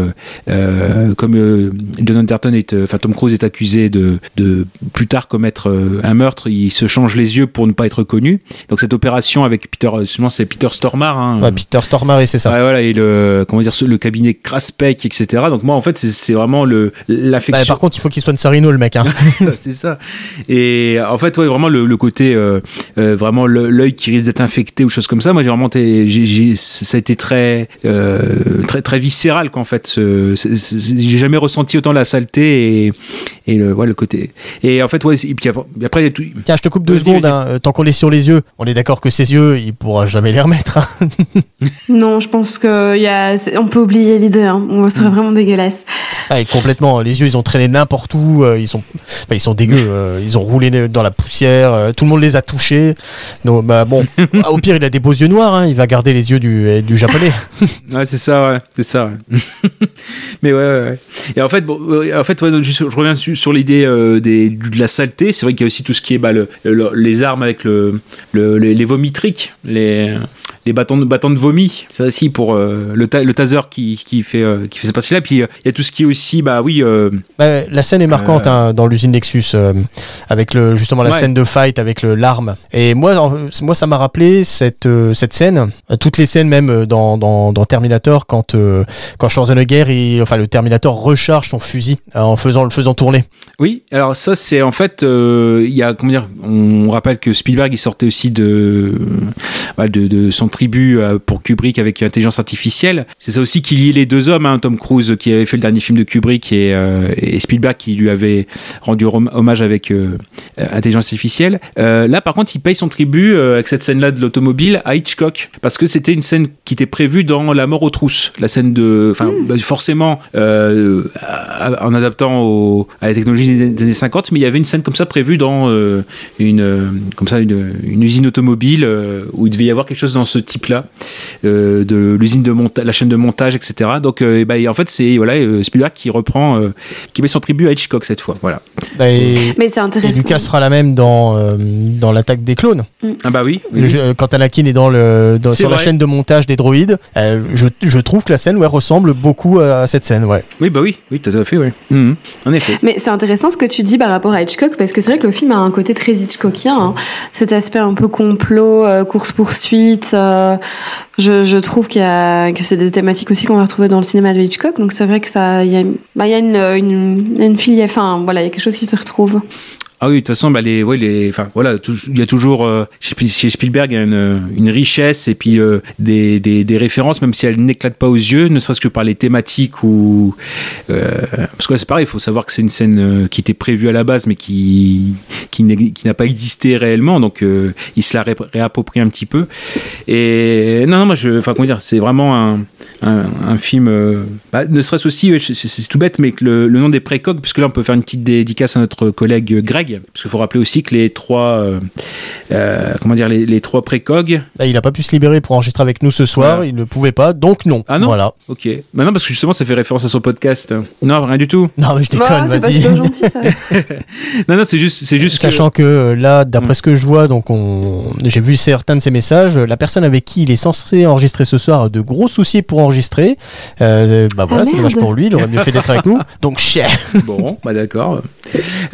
euh, comme euh, John Anderton est, enfin Tom Cruise est accusé de, de plus tard commettre un meurtre, il se change les yeux pour ne pas être connu. Donc cette opération avec Peter, justement, c'est Peter Stormare. Hein, Ouais, Peter Stormare, c'est ça. Ouais, voilà, et le, comment dire, le cabinet Craspec, etc. Donc moi, en fait, c'est- vraiment le Bah, l'affection. par contre, il faut qu'il soit de Sarino, le mec. Hein. [LAUGHS] c'est ça. Et en fait, ouais, vraiment le, le côté, euh, euh, vraiment l'œil qui risque d'être infecté ou choses comme ça. Moi, j'ai vraiment, été- ça a été très, euh, très, très viscéral qu'en fait. J'ai jamais ressenti autant la saleté et, et le, ouais, le côté. Et en fait, ouais. Et puis après, il y a tout- Tiens, je te coupe deux secondes. hein. Tant qu'on est sur les yeux, on est d'accord que ses yeux, il pourra jamais les remettre. hein. [LAUGHS] [LAUGHS] Non, je pense que y a... on peut oublier l'idée. Hein. On serait vraiment dégueulasse. Ah, et complètement. Les yeux, ils ont traîné n'importe où. euh, ils sont, bah, ils sont dégueux. euh, ils ont roulé dans la poussière. euh, tout le monde les a touchés. Donc, bah bon. [LAUGHS] Au pire, il a des beaux yeux noirs. hein, il va garder les yeux du, euh, du japonais. [LAUGHS] Ouais, c'est ça, ouais, c'est ça. ouais. Mais ouais, ouais, ouais. Et en fait, bon, euh, en fait, ouais, donc, juste, je reviens sur, sur l'idée euh, des, du- de la saleté. C'est vrai qu'il y a aussi tout ce qui est bah, le, le- les armes avec le, le- les, les vomitriques, les, les bâtons de, bâtons de vomi. C'est aussi pour euh, le, ta- le taser qui, qui fait, euh, qui fait cette partie-là. Puis euh, il y a tout ce qui est aussi, bah oui, Bah, la scène est marquante hein, dans l'usine Nexus avec le justement la Ouais. scène de fight avec le l'arme. Et moi, en- moi, ça m'a rappelé cette cette scène, toutes les scènes même dans, dans, dans Terminator quand quand Schwarzenegger, il, enfin le Terminator recharge son fusil en faisant le faisant tourner. Oui, alors ça c'est en fait, il y a comment dire, on rappelle que Spielberg il sortait aussi de voilà, de, de son tribu euh, pour Kubrick avec intelligence artificielle. C'est ça aussi qui liait les deux hommes, hein, Tom Cruise qui avait fait le dernier film de Kubrick et, euh, et Spielberg qui lui avait rendu hommage avec euh, euh, intelligence artificielle. Euh, là par contre il paye son tribut avec cette scène là de l'automobile à Hitchcock parce que c'était une scène qui était prévue dans La mort aux trousses, la scène de, enfin bah, forcément en adaptant au- à la technologie des, des années 50, mais il y avait une scène comme ça prévue dans une, comme ça, une, une usine automobile où il devait y avoir quelque chose dans ce type-là, euh, de l'usine de montage, la chaîne de montage, etc. Donc, euh, et bah, et en fait, c'est voilà, euh, Spielberg qui reprend, euh, qui met son tribut à Hitchcock cette fois. Voilà. Bah, et, Mais c'est et intéressant. Lucas fera la même dans euh, dans l'attaque des clones. Ah bah oui. Le jeu- quand Anakin est dans le dans- sur la chaîne de montage des droïdes, euh, je, je trouve que la scène ouais, ressemble beaucoup à cette scène. Ouais. Oui, bah oui, oui, tout à fait, oui. Mhm. En effet. Mais c'est intéressant ce que tu dis par rapport à Hitchcock, parce que c'est vrai que le film a un côté très Hitchcockien. hein. Cet aspect un peu complot, euh, course-poursuite. euh, je, je trouve qu'il y a, que c'est des thématiques aussi qu'on va retrouver dans le cinéma de Hitchcock. Donc c'est vrai que ça, il y a, une filière, enfin voilà, il y a quelque chose qui se retrouve. Ah oui, de toute façon, bah, les, voilà, il y a toujours euh, chez, Spiel- chez Spielberg il y a une, richesse et puis euh, des, des, références, même si elles n'éclatent pas aux yeux, ne serait-ce que par les thématiques ou euh, parce que là, c'est pareil, il faut savoir que c'est une scène qui était prévue à la base, mais qui qui n'a pas existé réellement, donc il se la ré- réapproprie un petit peu. Et non, non, moi, je, enfin, comment dire, c'est vraiment un un, un film, euh, bah, ne serait-ce aussi, c'est tout bête, mais le, le nom des précogs, puisque là on peut faire une petite dédicace à notre collègue Greg, parce qu'il faut rappeler aussi que les trois, euh, euh, comment dire, les, les trois précogs, Là, il a pas pu se libérer pour enregistrer avec nous ce soir, il ne pouvait pas, donc non. Ah non Voilà. ok. Bah non, parce que justement ça fait référence à son podcast. Non, rien du tout. Non, mais je déconne, Ah, c'est pas vas-y. [LAUGHS] Non, non, c'est juste, c'est juste Sachant que euh, là, d'après Mm. ce que je vois, donc on... j'ai vu certains de ces messages, la personne avec qui il est censé enregistrer ce soir a de gros soucis pour enregistrer. Euh, bah voilà, Ah, c'est dommage pour lui, il aurait mieux fait d'être avec nous. [LAUGHS] Donc cher. Bon, bah d'accord.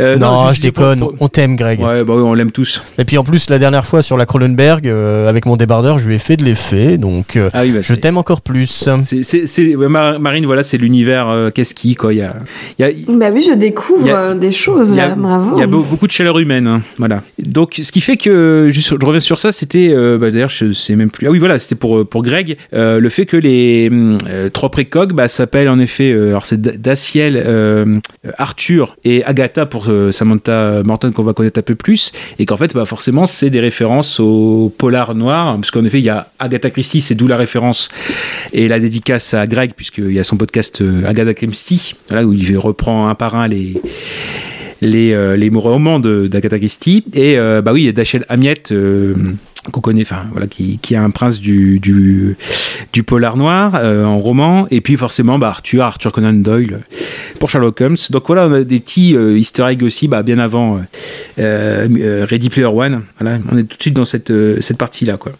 Euh, non, je déconne, pour- on t'aime Greg. Ouais, bah oui, on l'aime tous. Et puis en plus, la dernière fois sur la Cronenberg, euh, avec mon débardeur, je lui ai fait de l'effet, donc euh, Ah oui, bah, je t'aime encore plus. C'est, Marine, voilà, c'est l'univers euh, qu'est-ce qui, quoi. Il y a, y a, Bah oui, je découvre a- des choses il y a- là, bravo. il y a beau- beaucoup de chaleur humaine, hein, voilà. Donc, ce qui fait que, juste, je reviens sur ça, c'était, euh, bah, d'ailleurs, je sais même plus. Ah oui, voilà, c'était pour pour Greg, euh, le fait que les hum, euh, trois précogs, bah, s'appellent en effet, euh, alors c'est Da- Daciel, euh, Arthur et Agatha pour Samantha Morton qu'on va connaître un peu plus, et qu'en fait, bah, forcément, c'est des références au polar noir, parce qu'en effet, il y a Agatha Christie, c'est d'où la référence et la dédicace à Greg, puisqu'il y a son podcast Agatha Christie, où il reprend un par un les les, euh, les romans d'Agatha Christie. Et euh, bah oui, il y a Dashiell Hammett. euh, qu'on voilà, qui, qui est un prince du, du, polar noir euh, en roman, et puis forcément bah, Arthur, Arthur Conan Doyle pour Sherlock Holmes. Donc voilà, on a des petits euh, Easter eggs aussi, bah, bien avant euh, euh, Ready Player One. Voilà, on est tout de suite dans cette, cette partie-là, quoi.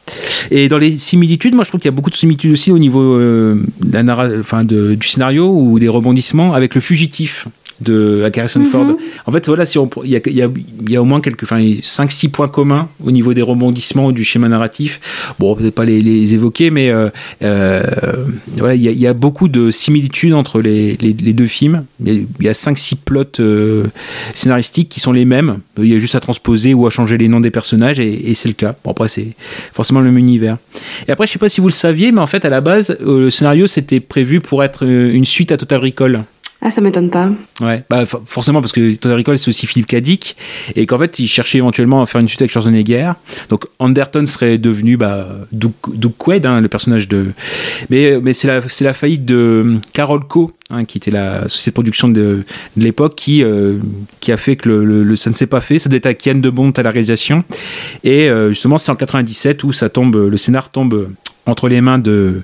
Et dans les similitudes, moi je trouve qu'il y a beaucoup de similitudes aussi au niveau de la de, du scénario ou des rebondissements avec le fugitif de Harrison Ford. En fait, voilà, si on, il y a, il y a- il y a au moins quelques, enfin, 5-6 points communs au niveau des rebondissements ou du schéma narratif. Bon, peut-être pas les, les évoquer, mais euh, euh, voilà, il y, a, il y a beaucoup de similitudes entre les, les- les deux films. Il y a, a 5-6 plots euh, scénaristiques qui sont les mêmes. Il y a juste à transposer ou à changer les noms des personnages et, et c'est le cas. Bon, après, c'est forcément le même univers. Et après, je sais pas si vous le saviez, mais en fait, à la base, le scénario c'était prévu pour être une suite à Total Recall. Ah, ça m'étonne pas. Ouais, bah for- forcément parce que Total Recall c'est aussi Philippe Cadic et qu'en fait il cherchait éventuellement à faire une suite avec Schwarzenegger. Donc Anderton serait devenu bah, Duke, Duke Quaid, hein, le personnage de. Mais, mais c'est la la faillite de Carol Co. hein, qui était la société de production de, l'époque, qui, euh, qui a fait que le- le- ça ne s'est pas fait. Ça doit être à Kian de Bont à la réalisation. Et euh, justement, c'est en 97 où ça tombe, le scénar tombe entre les mains de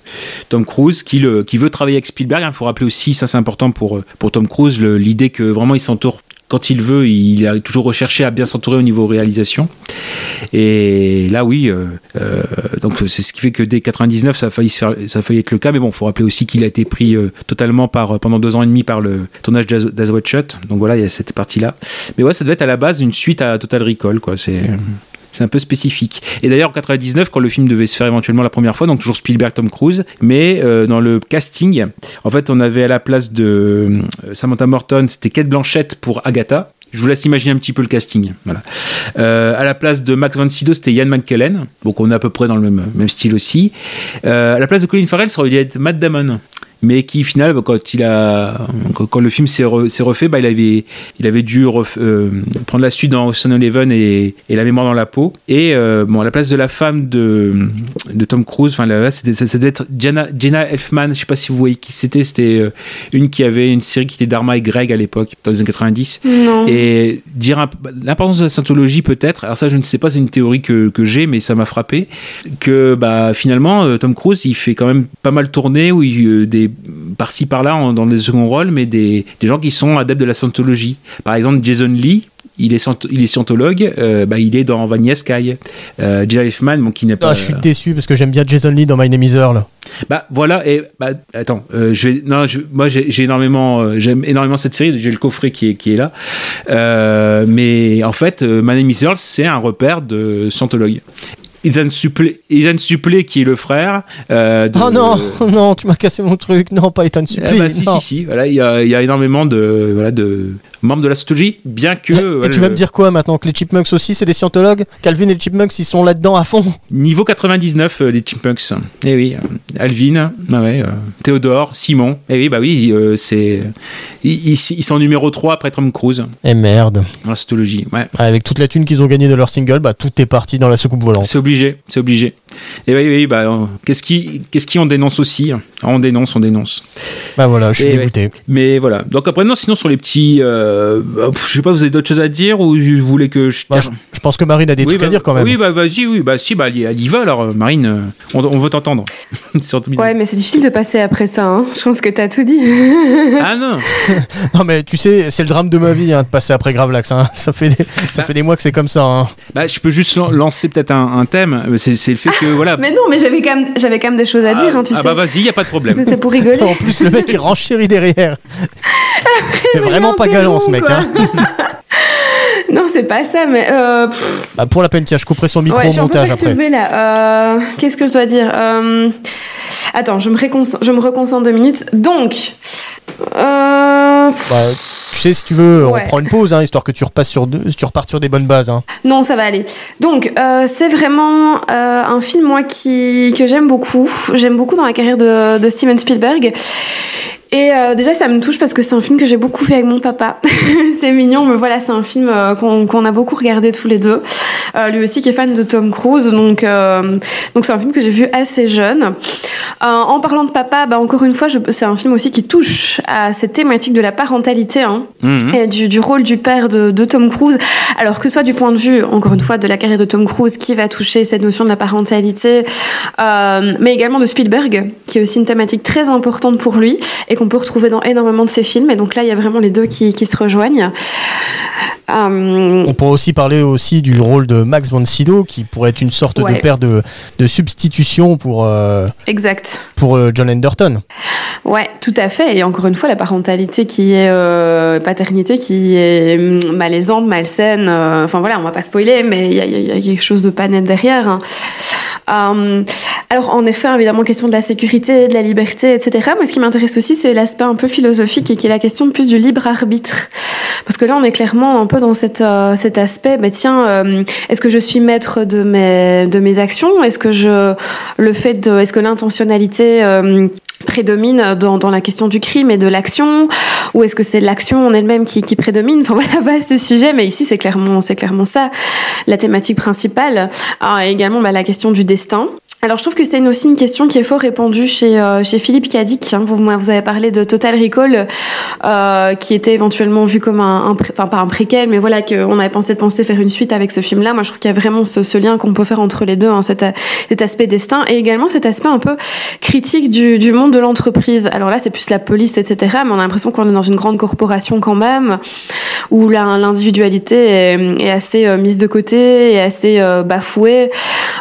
Tom Cruise qui, veut travailler avec Spielberg. Il faut rappeler aussi, ça c'est important pour, pour Tom Cruise, l'idée que vraiment il s'entoure quand il veut, il a toujours recherché à bien s'entourer au niveau réalisation. Et là, oui, euh, euh, donc c'est ce qui fait que dès 99, ça a failli, être le cas. Mais bon, il faut rappeler aussi qu'il a été pris euh, totalement par, pendant deux ans et demi par le tournage d'As Wide Shut. Donc voilà, il y a cette partie-là. Mais ouais, ça devait être à la base une suite à Total Recall, quoi. C'est. C'est un peu spécifique. Et d'ailleurs, en 99, quand le film devait se faire éventuellement la première fois, donc toujours Spielberg, Tom Cruise, mais euh, dans le casting, en fait, on avait à la place de euh, Samantha Morton, c'était Kate Blanchett pour Agatha. Je vous laisse imaginer un petit peu le casting. Voilà. Euh, à la place de Max von Sydow, c'était Ian McKellen. Donc on est à peu près dans le même, même style aussi. À la place de Colin Farrell, ça aurait dû être Matt Damon. Mais qui, au final, bah, quand, il a, quand, le film s'est re- s'est refait, bah, il, avait, il avait dû ref- euh, prendre la suite dans Ocean Eleven et, et La mémoire dans la peau. Et euh, bon, à la place de la femme de, de Tom Cruise, enfin là, c'était- ça, devait être Jenna, Jenna Elfman, je sais pas si vous voyez qui c'était. C'était euh, une qui avait une série qui était Dharma et Greg à l'époque, dans les années 90. Non. Et dire l'importance de la scientologie peut-être, alors ça je ne sais pas, c'est une théorie que, que j'ai, mais ça m'a frappé, que bah, finalement Tom Cruise il fait quand même pas mal tourner, où il, euh, des, par-ci par-là en- dans des seconds rôles, mais des, des gens qui sont adeptes de la scientologie. Par exemple Jason Lee, il est, il est scientologue, euh, bah, il est dans Vanilla Sky. Euh, Elfman, bon, qui n'est pas... Ah, je suis déçu parce que j'aime bien Jason Lee dans My Name is Earl. Bah voilà et bah attends euh, je vais non je- moi j'ai j'ai énormément euh, j'aime énormément cette série j'ai le coffret qui est qui est là Euh, mais en fait My Name is Earl c'est un repère de scientologue Ethan Supplé, Ethan Supplé qui est le frère euh, de- Oh non, [LAUGHS] non, tu m'as cassé mon truc. Non, pas Ethan Ah Suplee. bah, si, si, si, voilà, il y y a énormément de, voilà, de. Membre de la Scientologie, bien que. Et tu vas me dire quoi maintenant Que les Chipmunks aussi, c'est des scientologues Calvin et les Chipmunks, ils sont là-dedans à fond Niveau 99, euh, les Chipmunks. Eh oui, euh, Alvin, ah ouais, euh, Théodore, Simon. Eh oui, bah oui, c'est. Ils, sont numéro 3 après Tom Cruise Eh merde. dans la. Ouais. Avec toute la thune qu'ils ont gagnée de leur single, bah tout est parti dans la soucoupe volante. C'est obligé, c'est obligé. Et oui, oui, bah, qu'est-ce qui, qu'est-ce qui on dénonce aussi hein? On dénonce, on dénonce. Bah voilà, je suis Et dégoûté. Mais voilà. Donc après, non, sinon sur les petits, euh, euh, je sais pas, vous avez d'autres choses à dire ou vous voulez que je. Bah, je, je pense que Marine a des Oui, trucs bah, à dire quand même. Oui, bah vas-y, oui, bah si, bah elle y- va alors, euh, Marine, euh, on, on veut t'entendre. [LAUGHS] Ouais, mais c'est difficile de passer après ça. Hein. Je pense que t'as tout dit. [LAUGHS] Ah non [LAUGHS] Non mais tu sais, c'est le drame de ma vie hein, de passer après Gravelax. Hein. Ça, fait des, ça fait des mois que c'est comme ça. Hein. Bah, je peux juste lan- lancer peut-être un, un thème. C'est le fait que voilà. Mais non, mais j'avais quand même, j'avais quand même des choses à dire, hein, tu ah sais. bah vas-y, y a pas de problème. C'était pour rigoler. En plus, le mec il renchérit derrière. C'est vraiment pas galant ce mec. Hein. [LAUGHS] non, c'est pas ça, mais euh, Bah, pour la peine, tiens, je couperai son micro ouais, au montage après. là. Euh, Qu'est-ce que je dois dire Euh, Attends, je me, je me reconcentre deux minutes. Donc, euh, Bah, tu sais, si tu veux, Ouais. on prend une pause, hein, histoire que tu repasses sur deux, tu repartes sur des bonnes bases. Hein. non, ça va aller. Donc, euh, c'est vraiment euh, un film moi qui que j'aime beaucoup. J'aime beaucoup dans la carrière de, de Steven Spielberg. Et euh, déjà, ça me touche parce que c'est un film que j'ai beaucoup fait avec mon papa. [LAUGHS] c'est mignon, mais voilà, c'est un film euh, qu'on a beaucoup regardé tous les deux. Euh, lui aussi qui est fan de Tom Cruise, donc euh, donc c'est un film que j'ai vu assez jeune. Euh, en parlant de papa, bah encore une fois, c'est un film aussi qui touche à cette thématique de la parentalité. Hein Mhm. et du, du rôle du père de, de Tom Cruise. Alors que ce soit du point de vue, encore une fois, de la carrière de Tom Cruise qui va toucher cette notion de la parentalité, euh, mais également de Spielberg, qui est aussi une thématique très importante pour lui et qu'on peut retrouver dans énormément de ses films. Et donc là, il y a vraiment les deux qui, qui se rejoignent. Euh, On pourrait aussi parler aussi du rôle de Max von Sydow, qui pourrait être une sorte Ouais. de père de, de substitution pour, euh, exact. pour euh, John Anderton. Ouais, tout à fait. Et encore une fois, la parentalité qui est euh, paternité qui est hum, malaisante, malsaine. Enfin voilà, on va pas spoiler, mais y y il y a quelque chose de pas net derrière. hein. Euh, alors en effet, évidemment, question de la sécurité, de la liberté, etc. Mais ce qui m'intéresse aussi, c'est l'aspect un peu philosophique et qui est la question plus du libre arbitre. Parce que là, on est clairement un peu dans euh, cet aspect, bah, tiens, euh, est-ce que je suis maître de mes, de mes actions? Est-ce que je, le fait de, est-ce que l'intentionnalité prédomine dans, dans la question du crime et de l'action ou est-ce que c'est l'action en elle-même qui, qui prédomine? Enfin [LAUGHS] voilà, vaste sujet, mais ici c'est clairement, c'est clairement ça, la thématique principale. Et également bah, la question du destin. Alors je trouve que c'est aussi une question qui est fort répandue chez, euh, chez Philippe Cadic. hein. Vous, vous avez parlé de Total Recall, euh, qui était éventuellement vu comme un, enfin pas un préquel, mais voilà qu'on avait pensé de penser faire une suite avec ce film-là. Moi je trouve qu'il y a vraiment ce, lien qu'on peut faire entre les deux, hein, cet, aspect destin et également cet aspect un peu critique du, monde de l'entreprise. Alors là c'est plus la police, etc. Mais on a l'impression qu'on est dans une grande corporation quand même, où l'individualité est, est assez euh, mise de côté et assez euh, bafouée.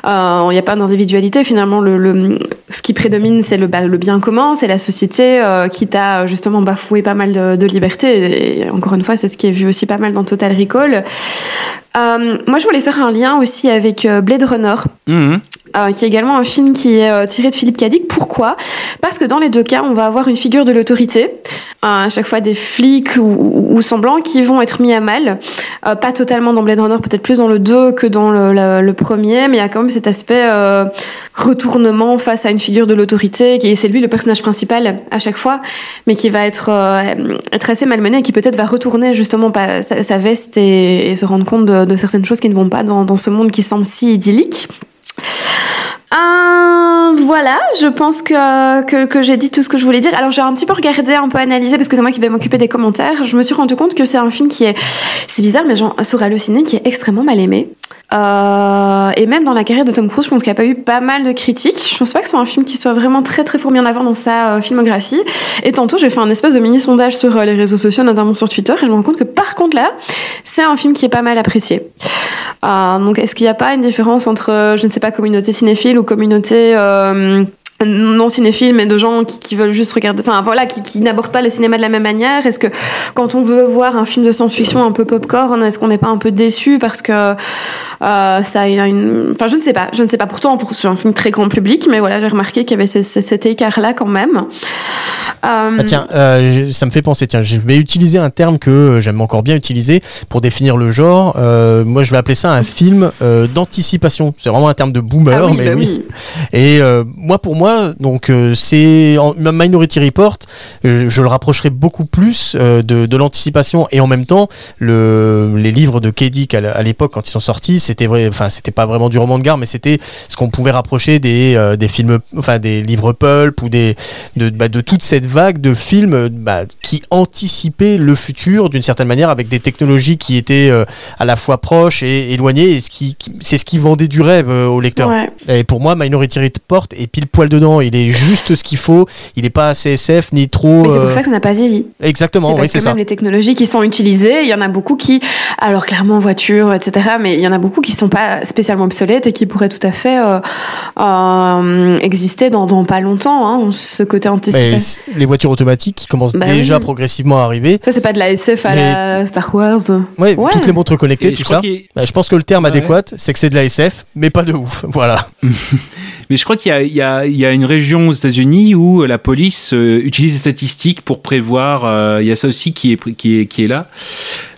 Il n'y a pas d'individualité finalement. Le, le- ce qui prédomine, c'est le, bah, le bien commun, c'est la société euh, qui t'a justement bafoué pas mal de, de liberté. Et encore une fois, c'est ce qui est vu aussi pas mal dans Total Recall. Euh, moi, je voulais faire un lien aussi avec euh, Blade Runner. Mhm. Euh, qui est également un film qui est euh, tiré de Philippe Cadic. Pourquoi? Parce que dans les deux cas, on va avoir une figure de l'autorité, euh, à chaque fois des flics ou, semblants qui vont être mis à mal. Pas totalement dans Blade Runner, peut-être plus dans le 2 que dans le, le- le premier, mais il y a quand même cet aspect retournement face à une figure de l'autorité, qui c'est lui le personnage principal à chaque fois, mais qui va être, assez malmené et qui peut-être va retourner justement sa, veste et, se rendre compte de, certaines choses qui ne vont pas dans ce monde qui semble si idyllique. Euh, voilà, je pense que, que, que j'ai dit tout ce que je voulais dire. Alors j'ai un petit peu regardé, un peu analysé, parce que c'est moi qui vais m'occuper des commentaires. Je me suis rendu compte que c'est un film qui est, c'est bizarre, mais genre sur Allociné, qui est extrêmement mal aimé. Euh, et même dans la carrière de Tom Cruise, je pense qu'il n'y a pas eu pas mal de critiques. Je pense pas que ce soit un film qui soit vraiment très très fort mis en avant dans sa euh, filmographie. Et tantôt, j'ai fait un espèce de mini sondage sur euh, les réseaux sociaux, notamment sur Twitter, et je me rends compte que par contre là, c'est un film qui est pas mal apprécié. Donc, est-ce qu'il n'y a pas une différence entre, je ne sais pas, communauté cinéphile ou communauté non cinéphiles, mais de gens qui, qui veulent juste regarder, enfin voilà, qui, qui n'abordent pas le cinéma de la même manière Est-ce que quand on veut voir un film de science-fiction un peu popcorn, est-ce qu'on n'est pas un peu déçu parce que euh, ça a une, enfin je ne sais pas, je ne sais pas. Pourtant, pour c'est un film très grand public, mais voilà, j'ai remarqué qu'il y avait ce- ce- cet écart-là quand même. Euh, Ah, tiens, euh, je- ça me fait penser, tiens, je vais utiliser un terme que euh, j'aime encore bien utiliser pour définir le genre. Moi, je vais appeler ça un film d'anticipation. C'est vraiment un terme de boomer, ah oui, mais bah oui. oui. Et moi, pour moi, donc euh, c'est en- Minority Report. euh, je le rapprocherai beaucoup plus euh, de, de l'anticipation et en même temps, le, les livres de K. Dick à l'époque quand ils sont sortis, c'était vrai. Enfin, c'était pas vraiment du roman de gare, mais c'était ce qu'on pouvait rapprocher des des films, enfin des livres pulp ou des de, bah, de toute cette vague de films bah, qui anticipaient le futur d'une certaine manière avec des technologies qui étaient euh, à la fois proches et éloignées. Et ce qui, qui- c'est ce qui vendait du rêve euh, au lecteur. Ouais. Et pour moi, Minority Report est pile poil dedans. Il est juste ce qu'il faut. Il n'est pas assez SF ni trop. Mais c'est euh, pour ça que ça n'a pas vieilli. Exactement, C'est oui, c'est ça. même les technologies qui sont utilisées, il y en a beaucoup qui, alors clairement voiture, etc., mais il y en a beaucoup qui sont pas spécialement obsolètes et qui pourraient tout à fait euh, euh, exister dans, dans pas longtemps. Hein, ce côté anticipé. les voitures automatiques qui commencent Bah déjà oui. progressivement à arriver. Ça, c'est pas de la SF à Mais- la Star Wars. Ouais, Ouais. toutes les montres connectées, Et je tout crois ça. Bah, je pense que le terme Ouais. adéquat, c'est que c'est de la SF, mais pas de ouf. [LAUGHS] Voilà. [LAUGHS] Mais je crois qu'il y a, une région aux États-Unis où la police euh, utilise des statistiques pour prévoir. euh, il y a ça aussi qui est là.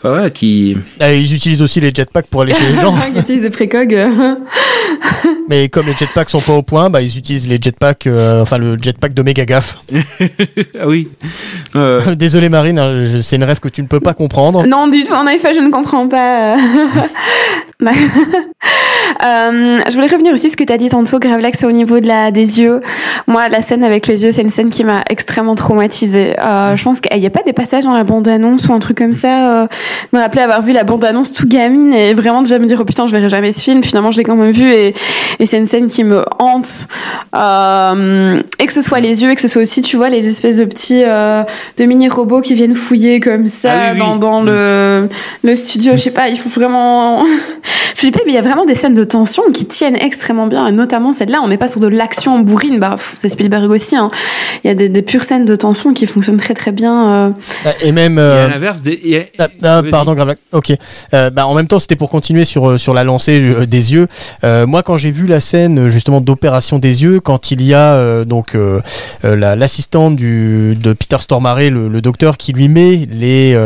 Ouais, qui. Euh, ils utilisent aussi les jetpacks pour aller chez les gens. [LAUGHS] Qui utilise des précogs. [LAUGHS] mais comme les jetpacks sont pas au point, bah, ils utilisent les jetpacks, euh, enfin le jetpack de méga gaffe. [LAUGHS] ah oui. Euh, Désolé Marine, hein, c'est une rêve que tu ne peux pas comprendre. non, du tout. En effet, je ne comprends pas. Bah, euh, je voulais revenir aussi sur ce que tu as dit tantôt, Gravelax, au niveau de la, des yeux. Moi, la scène avec les yeux, c'est une scène qui m'a extrêmement traumatisée. Euh, je pense qu'il n'y a pas des passages dans la bande-annonce ou un truc comme ça. Euh, me rappelais avoir vu la bande-annonce tout gamine et vraiment déjà me dire, oh putain, je verrai jamais ce film. Finalement, je l'ai quand même vu et, et c'est une scène qui me hante. Euh, et que ce soit les yeux et que ce soit aussi, tu vois, les espèces de petits, euh, de mini-robots qui viennent fouiller comme ça Ah oui, oui. dans, le, le studio. Je sais pas, il faut vraiment [LAUGHS] flipper, mais il y a vraiment des scènes de tension qui tiennent extrêmement bien, et notamment celle-là. On n'est pas sur de l'action bourrine, bah, c'est Spielberg aussi. Hein. Il y a des, des pures scènes de tension qui fonctionnent très très bien. euh. Euh, Et même. et à l'inverse, des- il y a- Ah, pardon, Gravelax. Ok. Euh, bah, en même temps, c'était pour continuer sur, euh, sur la lancée euh, des yeux. Euh, moi, quand j'ai vu la scène justement d'opération des yeux, quand il y a euh, donc euh, la- de Peter Stormare, le, le docteur, qui lui met les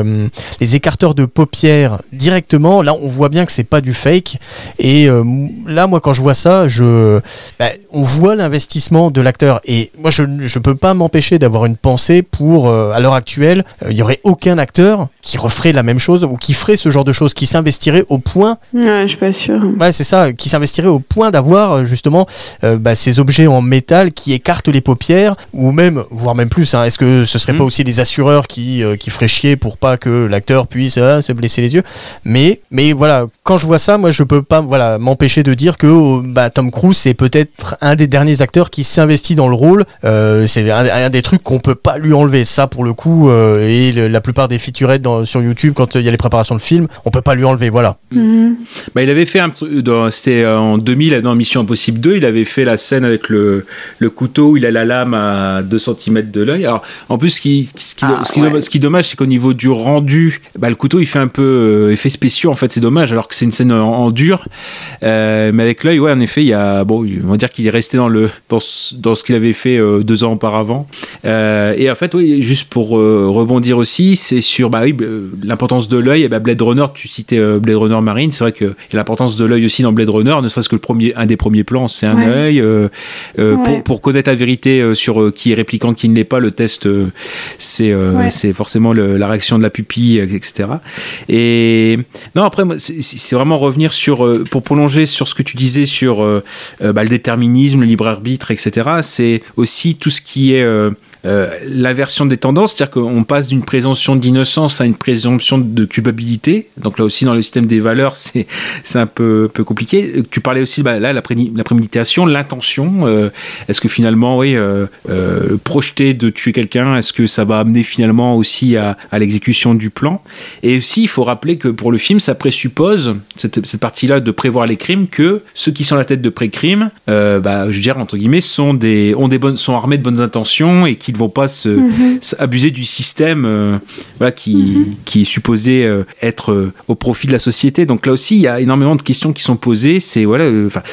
les écarteurs de paupières directement, là, on voit bien que c'est pas du fake. Et là, moi, quand je vois ça, je bah, on voit l'investissement de l'acteur. Et moi, je je peux pas m'empêcher d'avoir une pensée pour à l'heure actuelle, il y aurait aucun acteur qui referait la même chose ou qui ferait ce genre de choses, qui s'investirait au point, Ouais, je suis pas sûre. ouais, c'est ça, qui s'investirait au point d'avoir euh, justement euh, bah, ces objets en métal qui écartent les paupières, ou même, voire même plus. hein, Est-ce que ce serait pas Mhm. aussi des assureurs qui euh, qui feraient chier pour pas que l'acteur puisse euh, se blesser les yeux? Mais mais voilà, quand je vois ça, moi je peux pas voilà m'empêcher de dire que oh, bah, Tom Cruise c'est peut-être un des derniers acteurs qui s'investit dans le rôle. Euh, c'est un, un des trucs qu'on peut pas lui enlever. Ça pour le coup, euh, et le- la plupart des featurettes dans- sur YouTube quand euh, il y a les préparations de films, on peut pas lui enlever. Voilà. Mhm. Bah, il avait fait un truc, dans- c'était euh, en 2000 dans Mission Impossible 2, il avait fait la scène avec le, le couteau où il a la lame à 2 cm de l'œil. Alors, en plus, ce qui, ce qui, Ah, ce qui, ouais. ce qui est dommage, c'est qu'au niveau du rendu, bah, le couteau il fait un peu euh, effet spéciaux, en fait, c'est dommage, alors que c'est une scène en, en dur. Euh, mais avec l'œil, ouais, en effet, il y a, bon, on va dire qu'il est resté dans, le, dans, ce, dans ce qu'il avait fait euh, deux ans auparavant. Euh, et en fait, oui, juste pour euh, rebondir aussi, c'est sur bah, oui, l'importance de l'œil. Et bah, Blade Runner, tu citais Blade Runner Marine, c'est vrai a l'importance de l'œil aussi dans Blade Runner, ne serait-ce que le premier, un des premiers plans, c'est un Ouais. œil. Ouais. pour, pour connaître la vérité sur qui est répliquant, qui ne l'est pas, le test, c'est Ouais. c'est forcément le- la réaction de la pupille, etc. Et non, après, c'est- c'est vraiment revenir sur, euh, pour prolonger sur ce que tu disais sur euh, euh, bah, le déterminisme, le libre arbitre, etc. C'est aussi tout ce qui est euh, l'inversion des tendances, c'est-à-dire qu'on passe d'une présomption d'innocence à une présomption de culpabilité. Donc là aussi, dans le système des valeurs, c'est un peu, compliqué. Tu parlais aussi, bah, là, la, pré- préméditation, l'intention. euh, est-ce que finalement, oui, euh, euh, projeter de tuer quelqu'un, est-ce que ça va amener finalement aussi à, l'exécution du plan? Et aussi, il faut rappeler que pour le film, ça présuppose, cette, cette partie-là de prévoir les crimes, que ceux qui sont à la tête de pré-crime, bah, je veux dire, entre guillemets, sont, des, ont des bonnes, sont armés de bonnes intentions et qu'ils ne vont pas se, s- abuser du système euh, voilà, qui, qui est supposé euh, être euh, au profit de la société. Donc là aussi, il y a énormément de questions qui sont posées. C'est voilà,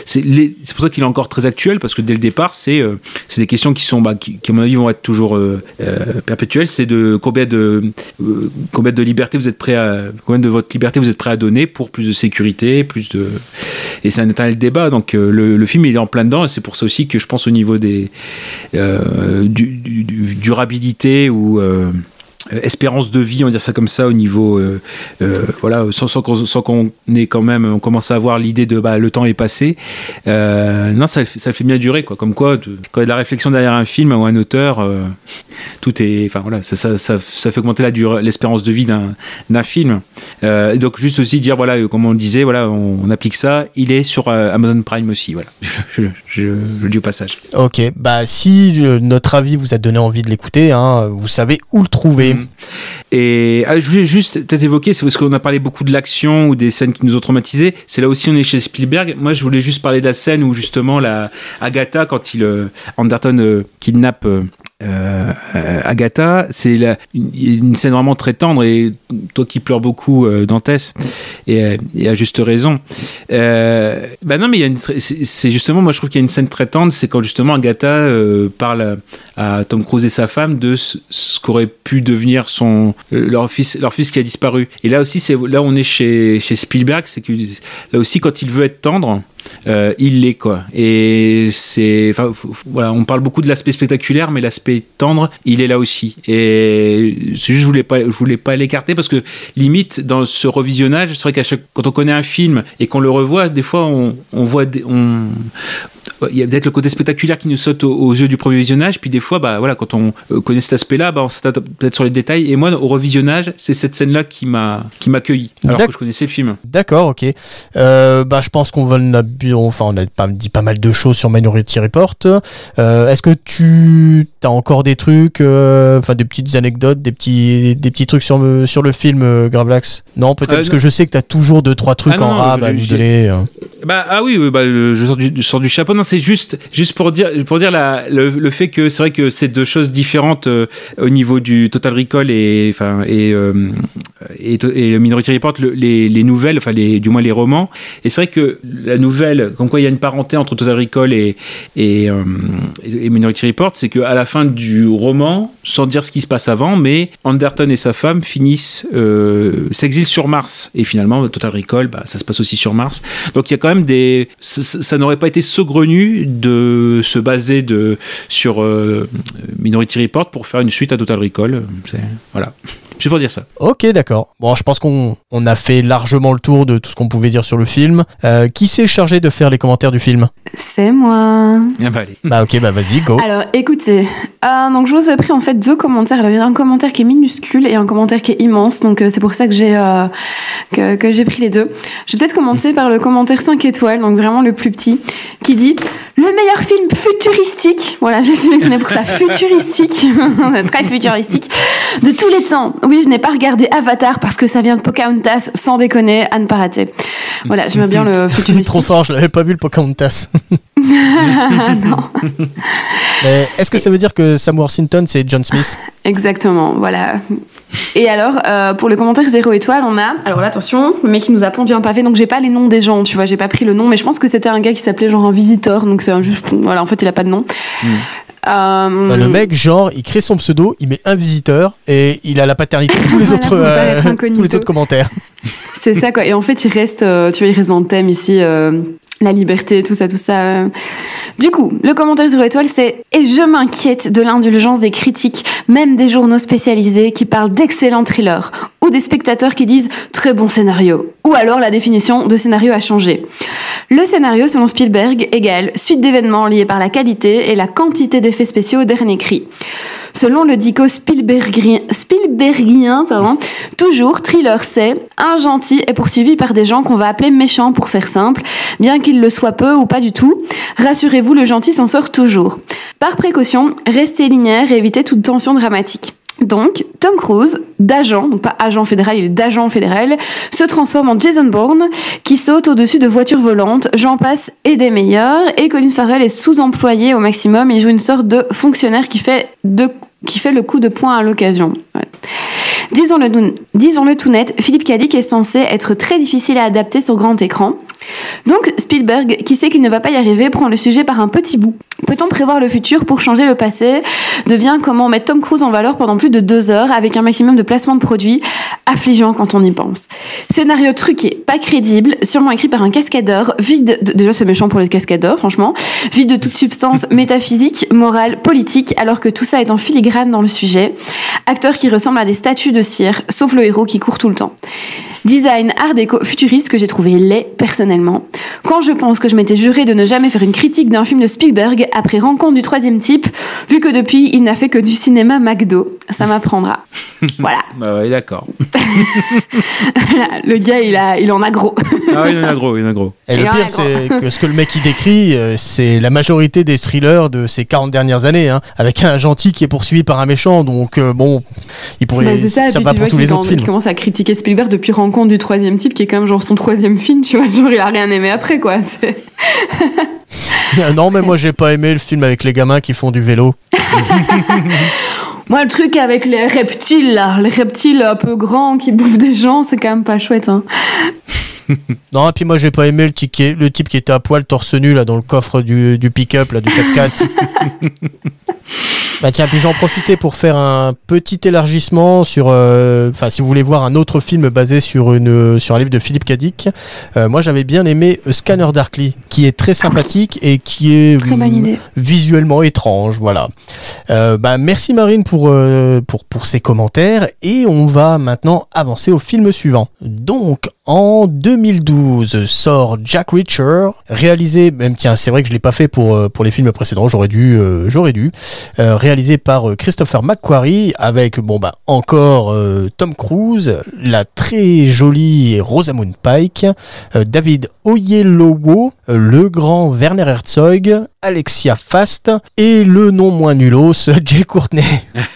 c'est pour ça qu'il est encore très actuel parce que dès le départ, c'est des questions qui sont, bah, qui, qui, à mon avis, vont être toujours perpétuelles. C'est de combien de combien de liberté vous êtes prêt à combien de votre liberté vous êtes prêt à donner pour plus de sécurité, plus de et c'est un éternel débat. Donc le, le film il est en plein dedans et c'est pour ça aussi que je pense au niveau des du- durabilité ou euh, espérance de vie, on va dire ça comme ça, au niveau, euh, euh, voilà, sans, qu'on quand même, on commence à avoir l'idée de bah, le temps est passé. Euh, non, ça, fait- bien durer, quoi. Comme quoi, quand il y a de la réflexion derrière un film ou un auteur, euh, tout est, enfin voilà, ça, fait augmenter la dure- l'espérance de vie d'un film. Euh, donc juste aussi dire, voilà, euh, comme on le disait, voilà, on, applique ça. Il est sur euh, Amazon Prime aussi, voilà. [LAUGHS] Je, le dis au passage. Ok, bah si euh, notre avis vous a donné envie de l'écouter, hein, vous savez où le trouver. Et ah, je voulais juste peut-être évoquer, c'est parce qu'on a parlé beaucoup de l'action ou des scènes qui nous ont traumatisés. C'est là aussi on est chez Spielberg. Moi, je voulais juste parler de la scène où justement la Agatha, quand il euh, Anderton euh, kidnappe. euh, euh, Agatha, c'est une, scène vraiment très tendre et toi qui pleures beaucoup, euh, Dantès, et, euh, à juste raison. Euh, bah non, mais c'est justement, moi je trouve qu'il y a une scène très tendre, c'est quand justement Agatha euh, parle à, Tom Cruise et sa femme de ce, qu'aurait pu devenir son leur fils, leur fils qui a disparu. Et là aussi, là on est chez Spielberg, c'est que là aussi quand il veut être tendre. Euh, il l'est quoi. Et c'est voilà on parle beaucoup de l'aspect spectaculaire mais l'aspect tendre il est là aussi. Et c'est juste je voulais pas je voulais pas l'écarter parce que limite dans ce revisionnage c'est vrai qu'à chaque quand on connaît un film et qu'on le revoit des fois on, on voit des- on il y a peut-être le côté spectaculaire qui nous saute aux, aux yeux du premier visionnage, puis des fois, bah voilà, quand on euh, connaît cet aspect-là, bah, on s'attarde peut-être sur les détails. Et moi, au revisionnage, c'est cette scène-là qui m'a qui m'a accueilli, alors que je connaissais le film. D'accord, ok. Euh, bah, je pense qu'on va enfin, on a pas, dit pas mal de choses sur Minority Report. Euh, Est-ce que tu as encore des trucs, enfin des petites anecdotes, des petits, des petits trucs sur, sur le film Gravelax Non, peut-être Euh, parce non. que je sais que tu as toujours deux trois trucs Ah en rab à nous donner. euh. Bah ah oui, oui, bah, je, je sors du, je sors du chapeau. Non, c'est juste, juste pour dire, pour dire la, le, fait que c'est vrai que c'est deux choses différentes euh, au niveau du Total Recall et enfin et, euh, et le Minority Report, le- les, les nouvelles, enfin les, du moins les romans. Et c'est vrai que la nouvelle, comme quoi il y a une parenté entre Total Recall et et, euh, Minority Report, c'est que à la fin du roman, sans dire ce qui se passe avant, mais Anderton et sa femme finissent s'exilent sur Mars et finalement Total Recall, bah, ça se passe aussi sur Mars. Donc il y a quand même des. Ça- ça n'aurait pas été saugrenu de se baser sur euh, Minority Report pour faire une suite à Total Recall. C'est- Voilà. Juste pour dire ça. Ok, d'accord. Bon, je pense qu'on on a fait largement le tour de tout ce qu'on pouvait dire sur le film. Euh, qui s'est chargé de faire les commentaires du film? C'est moi. Ah bah, allez. Bah ok, bah vas-y, go. Alors écoutez, euh, donc je vous ai pris en fait deux commentaires. Alors il y a un commentaire qui est minuscule et un commentaire qui est immense, donc euh, c'est pour ça que j'ai euh, que, que j'ai pris les deux. Je vais peut-être commencer par le commentaire 5 étoiles, donc vraiment le plus petit, qui dit le meilleur film futuristique. Voilà, [LAUGHS] j'ai sélectionné pour ça futuristique, [LAUGHS] très futuristique de tous les temps. Oui, je n'ai pas regardé Avatar parce que ça vient de Pocahontas, sans déconner, à ne pas rater. Voilà, j'aime bien le [LAUGHS] futuristique. Trop fort, je l'avais pas vu le Pocahontas. [LAUGHS] non. Est-ce que ça veut dire que Sam Worthington c'est John Smith? Exactement, voilà. Et alors, euh, pour le commentaire 0 étoile, on a. Alors là, attention, le mec qui nous a pondu un pavé, donc j'ai pas les noms des gens, tu vois, j'ai pas pris le nom, mais je pense que c'était un gars qui s'appelait genre un visiteur, donc c'est un juste. Voilà, en fait, il a pas de nom. Euh, Bah, Le mec, genre, il crée son pseudo, il met un visiteur et il a la paternité de tous les [LAUGHS] Voilà, autres, euh, [LAUGHS] tous les autres commentaires. C'est ça, quoi. Et en fait, il reste, euh, tu vois, il reste dans le thème ici. La liberté, tout ça, tout ça. Du coup, le commentaire 0 étoile, c'est Et je m'inquiète de l'indulgence des critiques, même des journaux spécialisés qui parlent d'excellents thrillers ou des spectateurs qui disent très bon scénario, ou alors la définition de scénario a changé. Le scénario, selon Spielberg, égale suite d'événements liés par la qualité et la quantité d'effets spéciaux au dernier cri. Selon le dico Spielbergien, toujours, thriller c'est un gentil est poursuivi par des gens qu'on va appeler méchants pour faire simple, bien qu'il le soit peu ou pas du tout. Rassurez-vous, le gentil s'en sort toujours. Par précaution, restez linéaire et évitez toute tension dramatique. Donc, Tom Cruise, d'agent, donc pas agent fédéral, il est d'agent fédéral, se transforme en Jason Bourne, qui saute au-dessus de voitures volantes, j'en passe et des meilleurs, et Colin Farrell est sous-employé au maximum, il joue une sorte de fonctionnaire qui fait, le coup de poing à l'occasion. Disons-le tout net, Philippe Cadic est censé être très difficile à adapter sur grand écran. Donc Spielberg, qui sait qu'il ne va pas y arriver, prend le sujet par un petit bout. Peut-on prévoir le futur pour changer le passé? Devient comment mettre Tom Cruise en valeur pendant plus de deux heures avec un maximum de placements de produits, affligeant quand on y pense? Scénario truqué, pas crédible, sûrement écrit par un cascadeur, vide de, déjà c'est méchant pour les cascadeurs franchement, vide de toute substance [LAUGHS] métaphysique, morale, politique, alors que tout ça est en filigrane dans le sujet. Acteur qui ressemble à des statues de cire, sauf le héros qui court tout le temps. Design art déco futuriste que j'ai trouvé laid personnellement. Quand je pense que je m'étais juré de ne jamais faire une critique d'un film de Spielberg après Rencontre du troisième type, vu que depuis il n'a fait que du cinéma McDo, ça m'apprendra. [LAUGHS] voilà. Bah ouais, d'accord. le gars il, a, il en a gros. ah oui, il en a gros, il en a gros. Et le pire, c'est que ce que le mec il décrit, euh, c'est la majorité des thrillers de ces 40 dernières années, hein, avec un gentil qui est poursuivi par un méchant, donc euh, bon, il pourrait. Bah, c'est ça, puis va tu pour vois tous les autres il commence à critiquer Spielberg depuis Rencontre du troisième type, qui est quand même genre son troisième film, tu vois, genre il a rien aimé après quoi. [LAUGHS] C'est- non, mais moi j'ai pas aimé le film avec les gamins qui font du vélo. Moi le truc avec les reptiles là, les reptiles un peu grands qui bouffent des gens, c'est quand même pas chouette hein. [LAUGHS] Non, et puis moi j'ai pas aimé le, type qui est- le type qui était à poil torse nu là dans le coffre du, du pick-up là du 4x4. [LAUGHS] bah tiens, puis j'en profitais pour faire un petit élargissement sur, euh, enfin si vous voulez voir un autre film basé sur une sur un livre de Philippe Cadic, euh, moi j'avais bien aimé Scanner Darkly, qui est très sympathique et qui est hum, idée. visuellement étrange, voilà. Euh, bah, merci Marine pour, euh, pour, pour ces commentaires et on va maintenant avancer au film suivant. Donc en 2012 sort Jack Reacher, réalisé, même tiens c'est vrai que je l'ai pas fait pour, euh, pour les films précédents, j'aurais dû, euh, j'aurais dû, euh, réalisé par Christopher McQuarrie avec bon bah encore euh, Tom Cruise, la très jolie Rosamund Pike, David Oyelowo, le grand Werner Herzog, Alexia Fast et le non moins nulos [LAUGHS] Jay Courtney.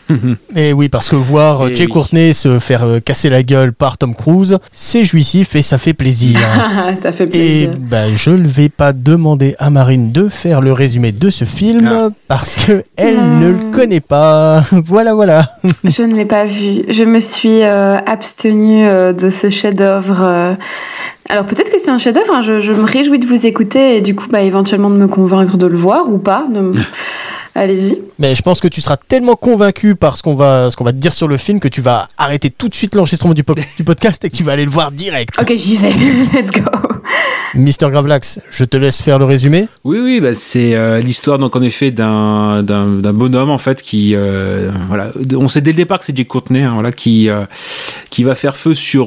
[LAUGHS] et oui, parce que voir euh, Eh Jay oui. Courtney se faire casser la gueule par Tom Cruise, c'est jouissif et ça fait plaisir. [LAUGHS] ça fait Et bah, je ne vais pas demander à Marine de faire le résumé de ce film Ah. parce que elle ne le connaît pas. [LAUGHS] voilà, voilà. Je ne l'ai pas vu. Je me suis euh, abstenue euh, de ce chef-d'œuvre. euh. Alors peut-être que c'est un chef-d'œuvre. hein. Je, je me réjouis de vous écouter et du coup, bah, éventuellement de me convaincre de le voir ou pas. de [LAUGHS] Allez-y. Mais je pense que tu seras tellement convaincu par ce qu'on va, ce qu'on va te dire sur le film que tu vas arrêter tout de suite l'enregistrement du, du podcast et que tu vas aller le voir direct. Ok, j'y vais. [LAUGHS] Let's go. Mister Gravelax, je te laisse faire le résumé. Oui, oui, bah, c'est euh, l'histoire donc en effet d'un bonhomme en fait qui euh, voilà, on sait dès le départ que c'est Jake Courtney, hein, voilà, qui euh, qui va faire feu sur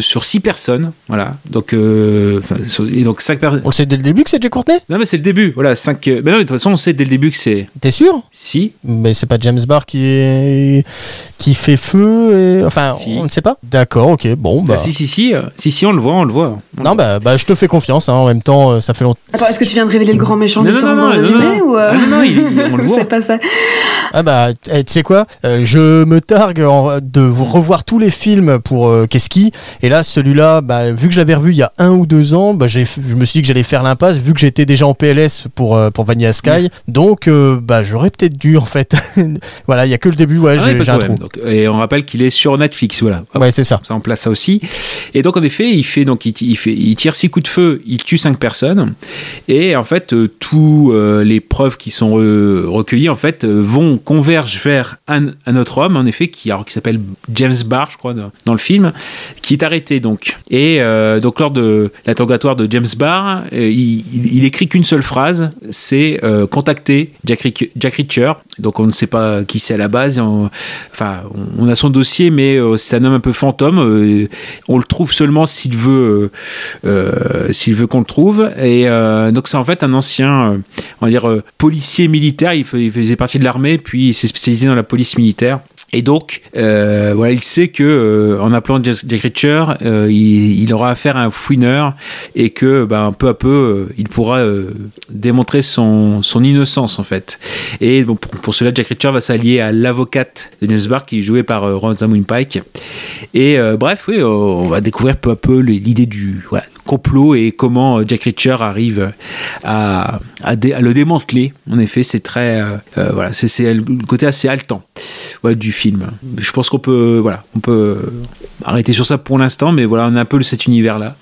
sur six personnes, voilà. Donc et donc cinq personnes. On sait dès le début que c'est Jay Courtney Non mais c'est le début, voilà, cinq. Mais non, mais de toute façon on sait dès le début que c'est T'es sûr? Si. Mais c'est pas James Barr qui est... qui fait feu et... Enfin, Si. on ne sait pas. D'accord, ok, bon bah... Ah, si si si, si si on le voit, on le voit. On Non bah, bah je te fais confiance, hein, en même temps euh, ça fait longtemps. Attends, est-ce que tu viens de révéler le grand méchant Non, du non, sang non, résumé non. ou euh, Ah, non, non, il- on le [LAUGHS] voit. Pas ça. Ah bah, eh, tu sais quoi Euh, Je me targue en- de vous revoir tous les films pour euh, Keski. Et là, celui-là, bah, vu que je l'avais revu il y a un ou deux ans, bah, j'ai, je me suis dit que j'allais faire l'impasse, vu que j'étais déjà en PLS pour, euh, pour Vanilla Sky. Donc, euh, bah, j'aurais peut-être dû, en fait. [LAUGHS] voilà, il y a que le début, ouais, Ah, j'ai, un problème. trou. Donc, et on rappelle qu'il est sur Netflix, voilà. Ouais, c'est ça. Ça en place ça aussi. Et donc en effet, il fait donc il, il fait il tire six coups de feu, il tue cinq personnes. Et en fait, euh, tous euh, les preuves qui sont recueillies en fait euh, vont convergent vers un, autre homme, en effet, qui, qui s'appelle James Barr, je crois, dans, le film, qui est arrêté donc. Et euh, donc lors de l'interrogatoire de James Barr, il, écrit qu'une seule phrase, c'est contacter Jack, Jack. Donc on ne sait pas qui c'est à la base. on- enfin, on, a son dossier, mais c'est un homme un peu fantôme. on le trouve seulement s'il veut, s'il veut qu'on le trouve. Et euh, donc c'est en fait un ancien, euh, on va dire euh, policier militaire. Il, fa- il faisait partie de l'armée, puis il s'est spécialisé dans la police militaire. Et donc, euh, voilà, il sait que euh, en appelant Jack Reacher, euh, il, aura affaire à un fouineur et que, ben, peu à peu, euh, il pourra euh, démontrer son, innocence en fait. Et bon, pour, cela, Jack Reacher va s'allier à l'avocate de James Barr, qui est jouée par euh, Rosamund Pike. Et euh, bref, oui, euh, on va découvrir peu à peu l'idée du complot et comment euh, Jack Reacher arrive à, à, dé- à le démanteler. En effet, c'est très, euh, euh, voilà, c'est c'est le côté assez haletant du film. Je pense qu'on peut, voilà, on peut arrêter sur ça pour l'instant, mais voilà, on a un peu cet univers-là.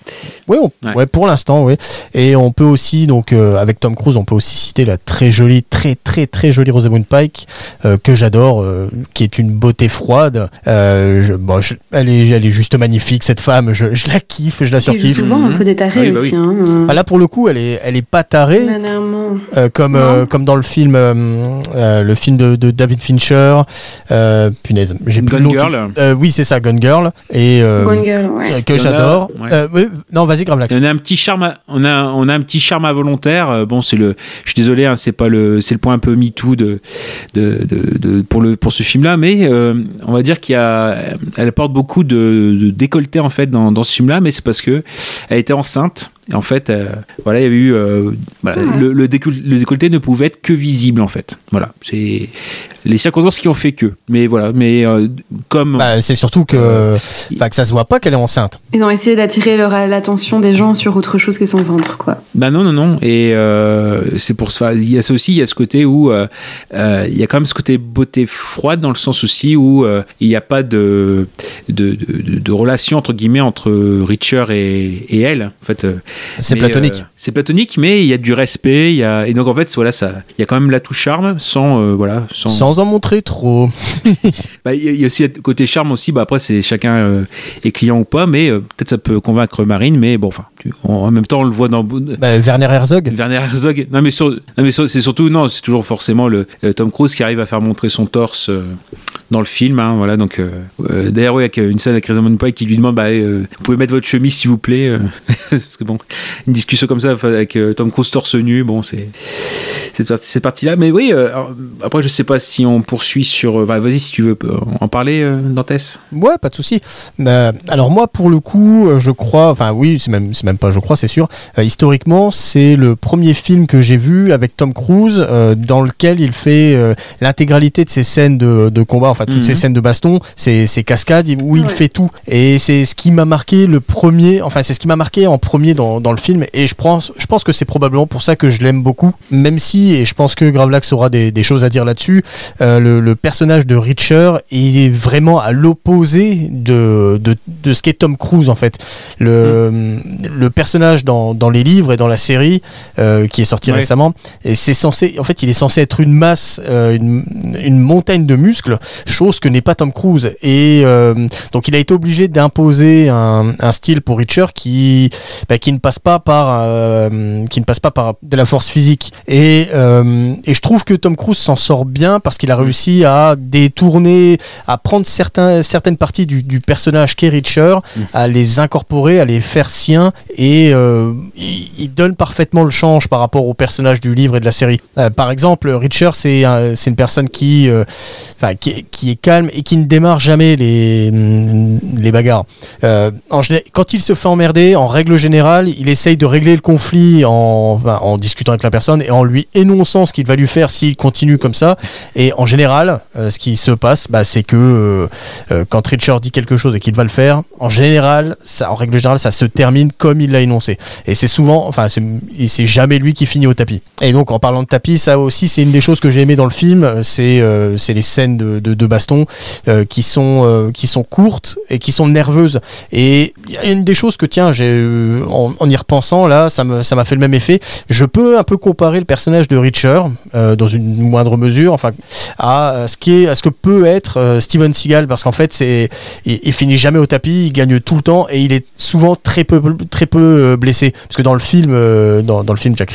Oui, on- Ouais. ouais, pour l'instant, oui. Et on peut aussi, donc, euh, avec Tom Cruise, on peut aussi citer la très jolie, très, très, très jolie Rosamund Pike, euh, que j'adore, euh, qui est une beauté froide. Euh, je- bon, je- elle, est, elle est juste magnifique, cette femme. Je, je la kiffe, je la surkiffe. souvent un peu des tarés Ah oui, bah aussi. oui. Hein. Ah, là, pour le coup, elle est, elle est pas tarée. Euh, comme, Non. euh, comme dans le film, euh, euh, le film de, de David Fincher. Euh, punaise, j'ai plus nom Girl. Euh, oui, c'est ça, Gone Girl. Et euh, Gone Girl, ouais. que j'adore. ouais. Euh, oui, non, vas-y, Gravelax. On a un petit charme, à- on a, on a un petit charme involontaire. Euh, Bon, c'est le, je suis désolé, hein, c'est pas le, c'est le point un peu MeToo de, de, de, de- pour le, pour ce film-là, mais euh, on va dire qu'il y a, elle apporte beaucoup de, de décolleté en fait dans, dans ce film-là, mais c'est parce que elle était enceinte. Et en fait, euh, voilà, il y avait eu, euh, voilà, le, le, décol- le décolleté ne pouvait être que visible en fait. Voilà, c'est les circonstances qui ont fait que. Mais voilà, mais euh, comme Bah, c'est surtout que, enfin, que ça se voit pas qu'elle est enceinte. Ils ont essayé d'attirer l'attention des gens sur autre chose que son ventre, quoi. Bah non, non, non. Et euh, c'est pour ça. Il y a ça aussi, il y a ce côté où euh, euh, il y a quand même ce côté beauté froide dans le sens aussi où euh, il n'y a pas de de, de, de- de relation entre guillemets entre Richard et, et elle. En fait, euh, C'est platonique. euh, c'est platonique, mais il y a du respect. Il y a et donc en fait, voilà, ça. Il y a quand même l'atout charme sans euh, voilà sans. Sans en montrer trop. [LAUGHS] Bah, il y a- il y a aussi le côté charme aussi. Bah après, c'est chacun euh, est client ou pas, mais peut-être ça peut convaincre Marine. Mais bon, enfin, en même temps, on le voit dans Bah, Werner Herzog. Werner Herzog. Non mais, sur- non, mais sur- c'est surtout non, c'est toujours forcément le Tom Cruise qui arrive à faire montrer son torse dans le film. hein, voilà donc d'ailleurs oui, avec euh, une scène avec Rosamund Pike qui lui demande bah, vous pouvez mettre votre chemise s'il vous plaît [LAUGHS] parce que bon une discussion comme ça avec euh, Tom Cruise torse nu bon c'est cette partie cette partie là mais oui euh, alors, après je sais pas si on poursuit sur euh, bah, vas-y si tu veux en parler euh, Dantès. Ouais, pas de souci. Euh, alors moi, pour le coup, je crois, enfin oui, c'est même, c'est même pas, je crois, c'est sûr. euh, historiquement, c'est le premier film que j'ai vu avec Tom Cruise euh, dans lequel il fait euh, l'intégralité de ses scènes de, de combat, enfin toutes Mhm. ses scènes de baston, ses, ses cascades, où il Ouais. fait tout. Et c'est ce qui m'a marqué le premier, enfin c'est ce qui m'a marqué en premier dans, dans le film. Et je pense, je pense que c'est probablement pour ça que je l'aime beaucoup, même si, et je pense que Gravelax aura des, des choses à dire là-dessus. Euh, le, le personnage de Richard est vraiment à l'opposé de, de, de ce qu'est Tom Cruise en fait. Le, le personnage dans, dans les livres et dans la série euh, qui est sorti Ouais. récemment, et c'est censé, en fait, il est censé être une masse, euh, une, une montagne de muscles, chose que n'est pas Tom Cruise. Et donc il a été obligé d'imposer un, un style pour Richard qui, bah, qui ne passe pas par, euh, qui ne passe pas par de la force physique. Et, euh, et je trouve que Tom Cruise s'en sort bien parce qu'il a réussi à détourner, à prendre certains, certaines parties du, du personnage qu'est Richard, à les incorporer, à les faire siens, et euh, il, il donne parfaitement le change par rapport au personnage du livre et de la série. Par exemple, Richard, c'est un- c'est une personne qui, qui, qui est calme et qui ne démarre jamais les, les bagarres. En quand il se fait emmerder, en règle générale, il essaye de régler le conflit en, discutant avec la personne et en lui énonçant ce qu'il va lui faire s'il continue comme ça. Et en général, euh, ce qui se passe, bah, c'est que euh, euh, quand Richard dit quelque chose et qu'il va le faire, en général, ça, en règle générale, ça se termine comme il l'a énoncé. Et c'est souvent, enfin, c'est jamais lui qui finit au tapis. Et donc, en parlant de tapis, ça aussi, c'est une des choses que j'ai aimé dans le film, c'est euh, les scènes de, de, baston qui sont qui sont courtes et qui sont nerveuses. Et une des choses que tiens, j'ai euh, en, y repensant là, ça m'a fait le même effet. Je peux un peu comparer le personnage de Richard euh, dans une moindre mesure, enfin, à ce que peut être euh, Steven Seagal, parce qu'en fait, il, finit jamais au tapis, il gagne tout le temps et il est souvent très peu blessé. Parce que dans le film, le film Jack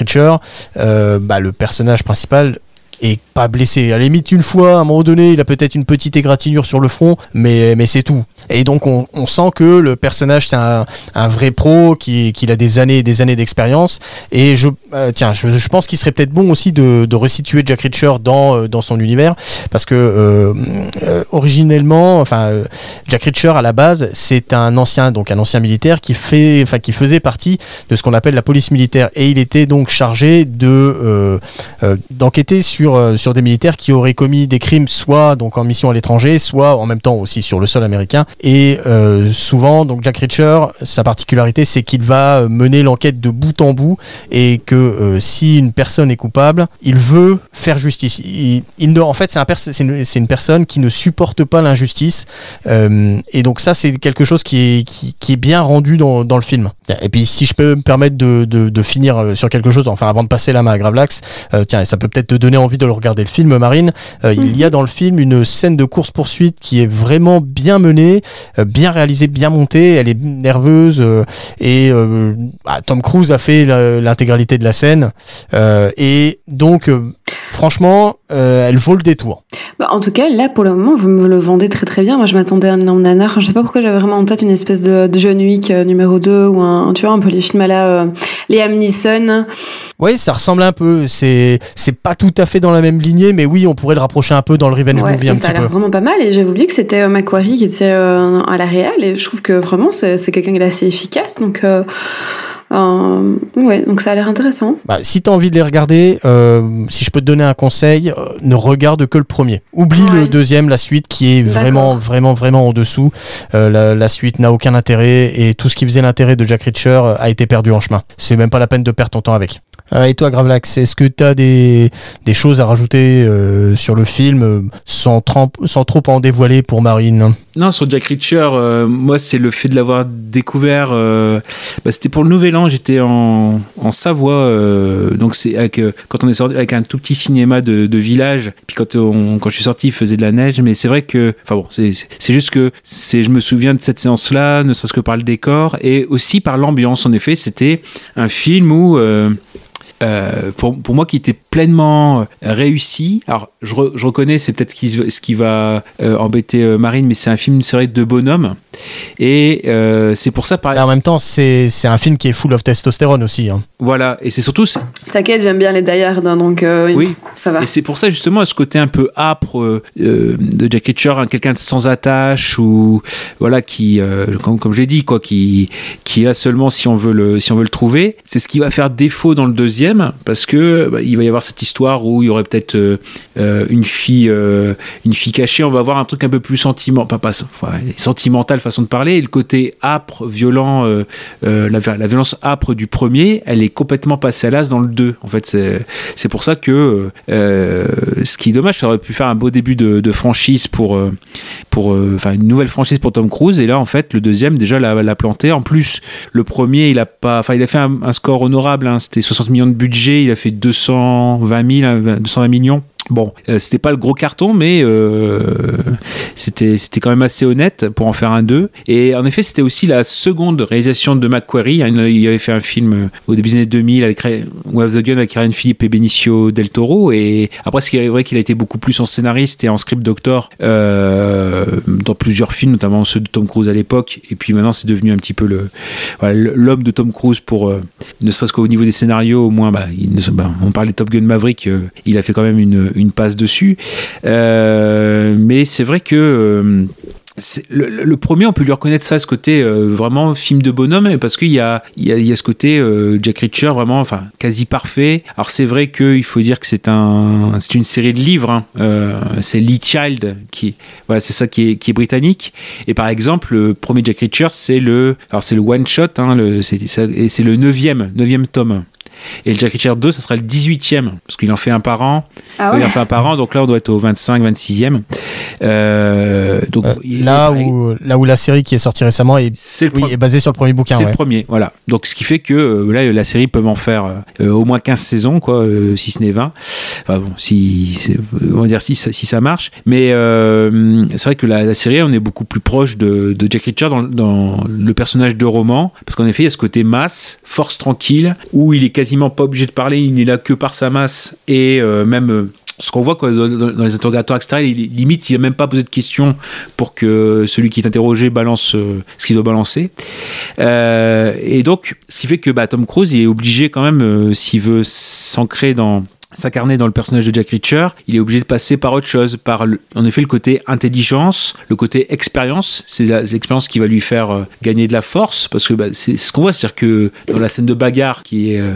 euh, bah, le personnage principal est pas blessé. À la limite, une fois, à un moment donné, il a peut-être une petite égratignure sur le front, mais, mais c'est tout. Et donc, on, sent que le personnage, c'est un, vrai pro, qui, qui a des années et des années d'expérience. Et je, euh, tiens, je, pense qu'il serait peut-être bon aussi de, de resituer Jack Reacher dans, euh, dans son univers, parce que euh, originellement, enfin, Jack Reacher à la base, c'est un ancien, donc un ancien militaire qui fait, enfin, qui faisait partie de ce qu'on appelle la police militaire, et il était donc chargé de d'enquêter sur euh, sur des militaires qui auraient commis des crimes, soit donc en mission à l'étranger, soit en même temps aussi sur le sol américain. Et euh, souvent, donc Jack Reacher, sa particularité, c'est qu'il va euh, mener l'enquête de bout en bout, et que si une personne est coupable, il veut faire justice. Il, ne, en fait, c'est un une, personne qui ne supporte pas l'injustice, et donc ça, c'est quelque chose qui est qui est bien rendu dans, dans le film. Et puis, si je peux me permettre de, de, de finir euh, sur quelque chose, enfin avant de passer la main à Gravelax, euh, tiens, ça peut peut-être te donner envie de le regarder le film, Marine. Euh, Il y a dans le film une scène de course poursuite qui est vraiment bien menée, euh, bien réalisée, bien montée. Elle est nerveuse euh, et euh, bah, Tom Cruise a fait l'intégralité de la scène Euh, et donc euh, franchement, euh, elle vaut le détour. Bah, en tout cas, là, pour le moment, vous me le vendez très très bien. Moi, je m'attendais à un énorme nanar. Je sais pas pourquoi j'avais vraiment en tête une espèce de, de John Wick euh, numéro 2 ou un, tu vois, un peu les films à la euh, Liam Neeson. Oui, ça ressemble un peu. C'est c'est pas tout à fait dans la même lignée, mais oui, on pourrait le rapprocher un peu dans le revenge Ouais, movie un ça a petit l'air peu. vraiment pas mal. Et j'avais oublié que c'était Macquarie qui était à la réal. Et je trouve que vraiment, c'est c'est quelqu'un qui est assez efficace. Donc, euh, ouais, donc ça a l'air intéressant. Bah, si t'as envie de les regarder, euh, si je peux te donner un conseil, euh, ne regarde que le premier. Oublie Ouais. le deuxième, la suite qui est vraiment, vraiment, vraiment en dessous. Euh, la, la suite n'a aucun intérêt et tout ce qui faisait l'intérêt de Jack Reacher euh, a été perdu en chemin. C'est même pas la peine de perdre ton temps avec. Euh, et toi, Gravelax, est-ce que t'as des, des choses à rajouter euh, sur le film euh, sans, sans trop en dévoiler pour Marine? Non, sur Jack Reacher, euh, moi, c'est le fait de l'avoir découvert. bah, C'était pour le Nouvel An, j'étais en, en Savoie. donc, c'est quand on est sorti avec un tout petit cinéma de, village. Puis, quand, quand je suis sorti, il faisait de la neige. Mais c'est vrai que. Enfin, bon, c'est- juste que je me souviens de cette séance-là, ne serait-ce que par le décor et aussi par l'ambiance. En effet, c'était un film où. Euh, pour, pour moi qui était pleinement euh, réussi. Alors je, je reconnais, c'est peut-être ce qui, ce qui va euh, embêter euh, Marine, mais c'est un film, c'est vrai, de bonhomme. Et euh, c'est pour ça, par... Et en même temps, c'est c'est un film qui est full of testostérone aussi. hein. voilà, et c'est surtout, T'inquiète, j'aime bien les Die Hard, hein, donc euh, oui, ça va. Et c'est pour ça justement ce côté un peu âpre euh, de Jack Reacher, hein, quelqu'un de sans attache ou voilà qui, euh, comme, comme j'ai dit quoi, qui qui est là seulement si on veut le si on veut le trouver. C'est ce qui va faire défaut dans le deuxième parce que bah, il va y avoir cette histoire où il y aurait peut-être une fille euh, une fille cachée. On va avoir un truc un peu plus sentiment, pas, pas ouais, sentimental façon de parler. Et le côté âpre, violent, euh, euh, la, violence âpre du premier, elle est complètement passée à l'as dans le 2. En fait, c'est pour ça que euh, ce qui est dommage, ça aurait pu faire un beau début de, franchise pour, pour enfin une nouvelle franchise pour Tom Cruise. Et là, en fait, le deuxième déjà l'a, l'a planté. En plus, le premier, il a pas, enfin, il a fait un, score honorable. hein. C'était 60 millions de budget, il a fait 220 000, hein, 220 millions. Bon, euh, c'était pas le gros carton, mais euh, c'était quand même assez honnête pour en faire un 2. Et en effet, c'était aussi la seconde réalisation de McQuarrie. Il avait fait un film euh, au début des années 2000 avec Ray- Wave the Gun avec Ryan Philippe et Benicio del Toro. Et après, c'est vrai qu'il a été beaucoup plus en scénariste et en script doctor dans plusieurs films, notamment ceux de Tom Cruise à l'époque. Et puis maintenant, c'est devenu un petit peu l'homme de Tom Cruise pour ne serait-ce qu'au niveau des scénarios, au moins, bah, bah, on parlait de Top Gun Maverick, il a fait quand même une, une passe dessus. Euh, mais c'est vrai que euh, le, premier, on peut lui reconnaître ça, ce côté euh, vraiment film de bonhomme, parce qu'il y a, y, a, y a ce côté Jack Reacher vraiment, enfin, quasi parfait. Alors c'est vrai qu'il faut dire que c'est un, c'est une série de livres. hein. C'est Lee Child qui, voilà, c'est ça qui est, qui est britannique. Et par exemple, le premier Jack Reacher, c'est le, alors c'est le one shot, hein, c'est, et c'est le neuvième, neuvième tome. Et le Jack Reacher 2, ça sera le 18e, parce qu'il en fait un par an. Ah ouais. Il en fait un par an, donc là on doit être au 25, 26e. Euh, donc, Euh, là, il- où, là où la série qui est sortie récemment est, c'est le oui, est basée sur le premier bouquin. c'est ouais. le premier, voilà. Donc ce qui fait que euh, là, la série peut en faire euh, au moins 15 saisons, quoi, euh, si ce n'est 20. Enfin bon, si, on va dire si, ça- si ça marche. Mais euh, c'est vrai que la, la série, on est beaucoup plus proche de, de Jack Reacher dans, dans le personnage de roman, parce qu'en effet, il y a ce côté masse, force tranquille, où il est quasiment pas obligé de parler, il n'est là que par sa masse, et euh, même... euh, ce qu'on voit dans, les interrogatoires, etc., limite, il n'a même pas posé de questions pour que celui qui est interrogé balance euh, ce qu'il doit balancer. Et donc, ce qui fait que bah, Tom Cruise est obligé quand même, s'il veut s'ancrer dans s'incarner dans le personnage de Jack Reacher, il est obligé de passer par autre chose, par en effet le côté intelligence, le côté expérience, c'est l'expérience qui va lui faire euh, gagner de la force, parce que bah, c'est ce qu'on voit, c'est-à-dire que dans la scène de bagarre qui est euh,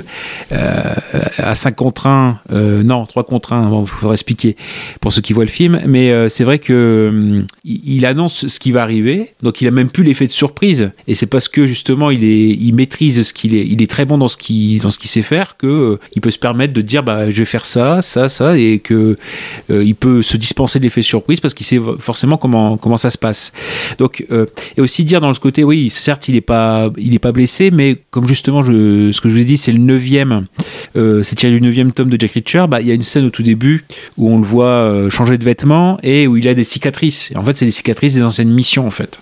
euh, à 5 contre 1, euh, non, 3 contre 1, bon, il faudra expliquer pour ceux qui voient le film, mais c'est vrai que hum, il annonce ce qui va arriver, donc il a même plus l'effet de surprise, et c'est parce que justement il, maîtrise ce qu'il est, il est très bon dans ce qu'il sait faire que il peut se permettre de dire bah vais faire ça, ça, ça, et que euh, il peut se dispenser de l'effet surprise parce qu'il sait forcément comment comment ça se passe. Donc euh, et aussi dire dans ce côté oui certes il est pas il est pas blessé, mais comme justement ce que je vous ai dit c'est le neuvième, euh, c'est tiré du neuvième tome de Jack Reacher, bah il y a une scène au tout début où on le voit euh, changer de vêtements et où il a des cicatrices. En fait c'est les cicatrices des anciennes missions en fait.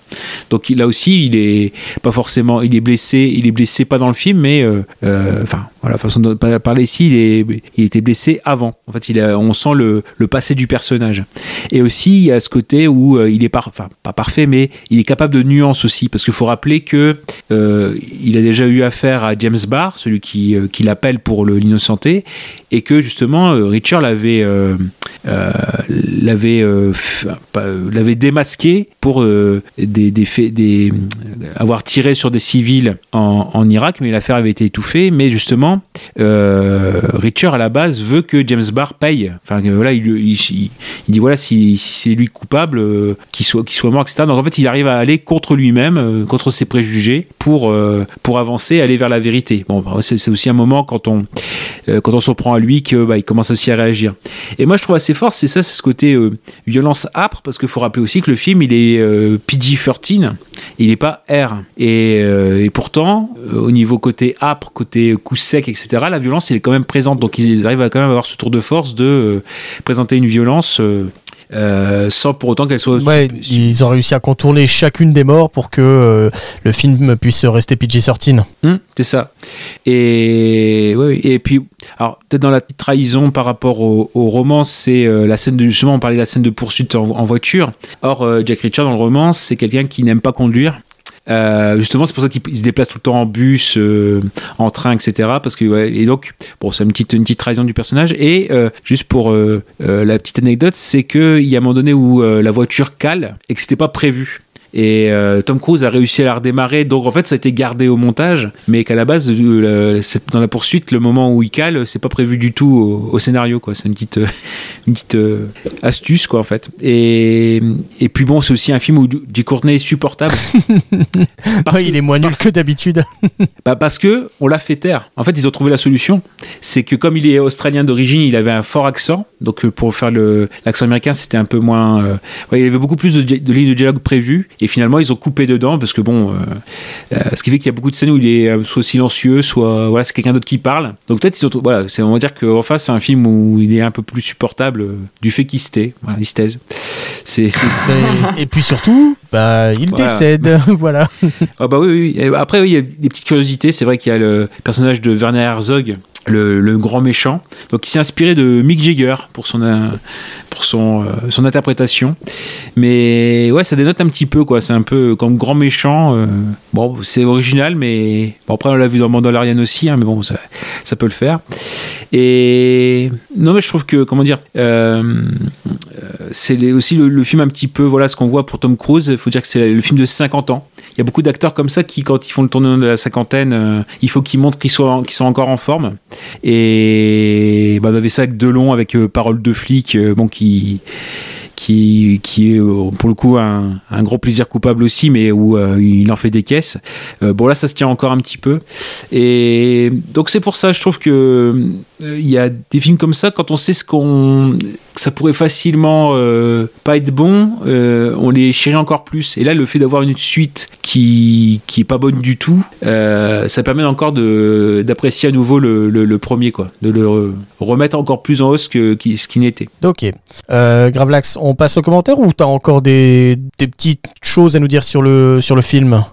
Donc là aussi il est pas forcément il est blessé, il est blessé pas dans le film mais enfin voilà façon de pa- parler ici il est il était blessé avant. En fait il a, on sent le, le passé du personnage. Et aussi il y a ce côté où euh, il est par, pas parfait mais il est capable de nuances aussi parce qu'il faut rappeler que euh, il a déjà eu affaire à James Barr, celui qui, euh, qui l'appelle pour l'innocenté, et que justement Richard l'avait l'avait l'avait démasqué pour des, des des avoir tiré sur des civils en, en Irak, mais l'affaire avait été étouffée. Mais justement, euh, Richard à la base veut que James Barr paye. Enfin voilà, il, dit voilà si, c'est lui coupable, euh, qu'il soit qu'il soit mort, etc. Donc en fait, il arrive à aller contre lui-même, euh, contre ses préjugés, pour pour avancer, aller vers la vérité. Bon, bah, c'est aussi un moment quand on quand on s'en prend à lui que bah, commence aussi à réagir. Et moi, je trouve assez fort, c'est ça, c'est ce côté violence âpre, parce qu'il faut rappeler aussi que le film, il est euh, PG-13, il n'est pas R. Et, et pourtant, au niveau côté âpre, côté coup sec, etc., la violence, elle est quand même présente. Donc, ils arrivent à quand même avoir ce tour de force de euh, présenter une violence. euh, euh, sans pour autant qu'elle soit Ouais, ils ont réussi à contourner chacune des morts pour que euh, le film puisse rester PG-13. Hum, c'est ça. Et, ouais, et puis, alors, peut-être dans la trahison par rapport au, au roman, c'est euh, la scène de, justement, on parlait de la scène de poursuite en, en voiture. Or, Jack Reacher, dans le roman, c'est quelqu'un qui n'aime pas conduire. Euh, justement, c'est pour ça qu'il il se déplace tout le temps en bus, euh, en train, etc. Parce que, ouais, et donc, bon, c'est une petite, une petite trahison du personnage. Et euh, juste pour la petite anecdote, c'est qu'il y a un moment donné où la voiture cale et que c'était pas prévu. Et euh, Tom Cruise a réussi à la redémarrer, donc en fait ça a été gardé au montage, mais qu'à la base, euh, dans la poursuite, le moment où il cale, c'est pas prévu du tout au, au scénario, quoi. C'est une petite, euh, [LAUGHS] une petite euh, astuce, quoi, en fait. Et, et puis bon, c'est aussi un film où J. Courtney est supportable. [LAUGHS] Il est moins nul que d'habitude. [LAUGHS] bah parce que on l'a fait taire. En fait, ils ont trouvé la solution. C'est que comme il est australien d'origine, il avait un fort accent. Donc pour faire l'accent américain, c'était un peu moins. ouais, il y avait beaucoup plus de, de lignes de dialogue prévues. Et finalement, ils ont coupé dedans parce que bon, euh, euh, ce qui fait qu'il y a beaucoup de scènes où il est euh, soit silencieux, soit voilà, c'est quelqu'un d'autre qui parle. Donc peut-être ils ont. Voilà, c'est on va dire qu'en face, c'est un film où il est un peu plus supportable du fait qu'il se tait. Voilà, il se taise. C'est c'est- [LAUGHS] et, puis surtout, bah, il Voilà. décède. [LAUGHS] voilà. Ah bah oui, Après, oui, il y a des petites curiosités. C'est vrai qu'il y a le personnage de Werner Herzog, le, grand méchant. Donc, il s'est inspiré de Mick Jagger pour son, euh, pour son, euh, son interprétation. Mais ouais, ça dénote un petit peu, quoi. C'est un peu comme grand méchant. euh, bon, c'est original, mais bon, après, on l'a vu dans Mandalorian aussi, hein, mais bon, ça, ça peut le faire. Et non, mais je trouve que, comment dire, c'est aussi le, le film un petit peu, voilà ce qu'on voit pour Tom Cruise. Il faut dire que c'est le film de 50 ans. Y a beaucoup d'acteurs comme ça qui, quand ils font le tournoi de la cinquantaine, euh, il faut qu'ils montrent qu'ils soient, qu'ils sont encore en forme. Et bah, on avait ça avec Delon, avec euh, Parole de flic, euh, bon, qui, qui, qui est euh, pour le coup un, un gros plaisir coupable aussi, mais où il en fait des caisses. Bon là, ça se tient encore un petit peu. Et donc c'est pour ça, je trouve que il y a des films comme ça, quand on sait ce qu'on, que ça pourrait facilement euh, pas être bon, euh, on les chérit encore plus. Et là, le fait d'avoir une suite qui qui est pas bonne du tout, euh, ça permet encore de d'apprécier à nouveau le, le, le premier, quoi, de le re- remettre encore plus en hausse que qui- ce qu'il n'était. Ok. Euh, Gravelax, on passe aux commentaires ou t'as encore des, des petites choses à nous dire sur le, sur le film?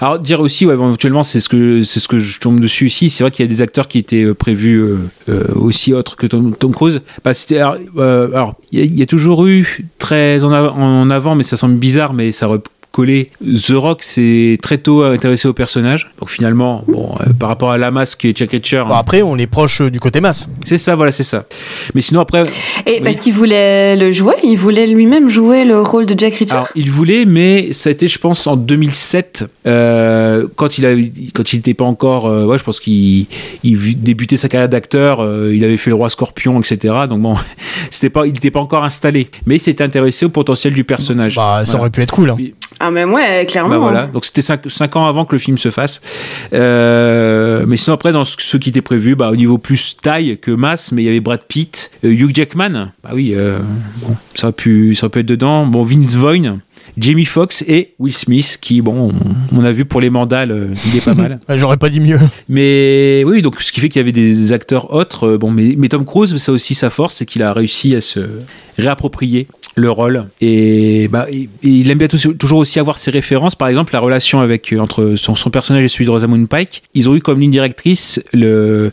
Alors dire aussi, ouais, éventuellement, c'est ce que c'est ce que je tombe dessus ici. C'est vrai qu'il y a des acteurs qui étaient euh, prévus euh, euh, aussi autres que Tom, Tom Cruise. Bah, alors, euh, il y, a- toujours eu très en, en avant, mais ça semble bizarre, mais ça collé. The Rock s'est très tôt intéressé au personnage. Donc finalement, bon, euh, par rapport à la masque et Jack Reacher, Bon, Après, on est proche euh, du côté masse. c'est ça, voilà, c'est ça. Mais sinon après, Et parce qu'il voulait le jouer, il voulait lui-même jouer le rôle de Jack Reacher. Alors, il voulait, mais ça a été, je pense, en 2007, euh, quand il a, quand il n'était pas encore, euh, ouais, je pense qu'il il débutait sa carrière d'acteur, euh, il avait fait le roi Scorpion, etc. Donc bon, [LAUGHS] c'était pas, il n'était pas encore installé, mais il s'était intéressé au potentiel du personnage. Bah, ça Voilà. aurait pu être cool. hein. Ah, mais ouais, clairement. Bah voilà, donc c'était 5, ans avant que le film se fasse. Euh, mais sinon après, dans ce, ce qui était prévu, bah, au niveau plus taille que masse, mais il y avait Brad Pitt, euh, Hugh Jackman, bah oui, euh, bon, ça, aurait pu, ça aurait pu être dedans, bon, Vince Vaughn, Jamie Foxx et Will Smith, qui, bon, on, a vu pour les mandales, euh, il est pas mal. Ouais, [LAUGHS] J'aurais pas dit mieux. Mais oui, donc ce qui fait qu'il y avait des acteurs autres. euh, Bon, mais, mais Tom Cruise, ça aussi sa force, c'est qu'il a réussi à se réapproprier le rôle. Et, bah, et- et il aime bien toujours aussi avoir ses références. Par exemple la relation avec euh, entre son, son personnage et celui de Rosamund Pike ils ont eu comme ligne directrice le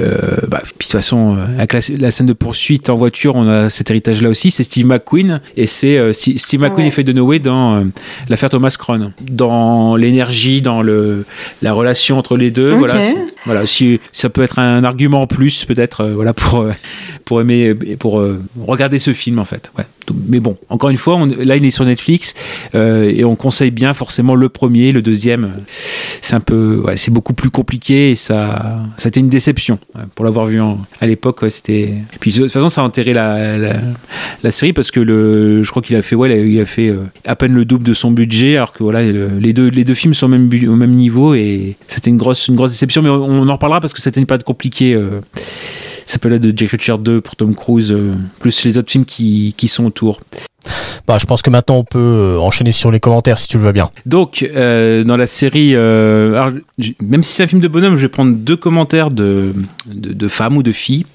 euh, bah, puis de toute façon euh, avec la, la scène de poursuite en voiture on a cet héritage là aussi. C'est Steve McQueen et c'est euh, Steve McQueen Ouais. est fait de Noé dans euh, l'affaire Thomas Crown. Dans l'énergie dans le la relation entre les deux voilà voilà si ça peut être un argument en plus peut-être voilà pour pour aimer pour regarder ce film en fait. Ouais Donc, mais bon encore une fois on- là il est sur Netflix euh, et on conseille bien forcément le premier le deuxième. C'est un peu c'est beaucoup plus compliqué et ça a été une déception pour l'avoir vu à l'époque c'était puis de toute façon ça a enterré la, série parce que je crois qu'il a fait ouais il a- fait euh, à peine le double de son budget alors que voilà le- les deux films sont au même niveau et c'était une grosse une grosse déception mais on, on en reparlera parce que c'était une période compliquée euh, ça peut être de Jack Reacher 2 pour Tom Cruise euh, plus les autres films qui, qui sont autour Bah, je pense que maintenant on peut euh, enchaîner sur les commentaires si tu le veux bien. Donc, euh, dans la série, euh, alors, même si c'est un film de bonhomme, je vais prendre deux commentaires de, de, de femmes ou de filles.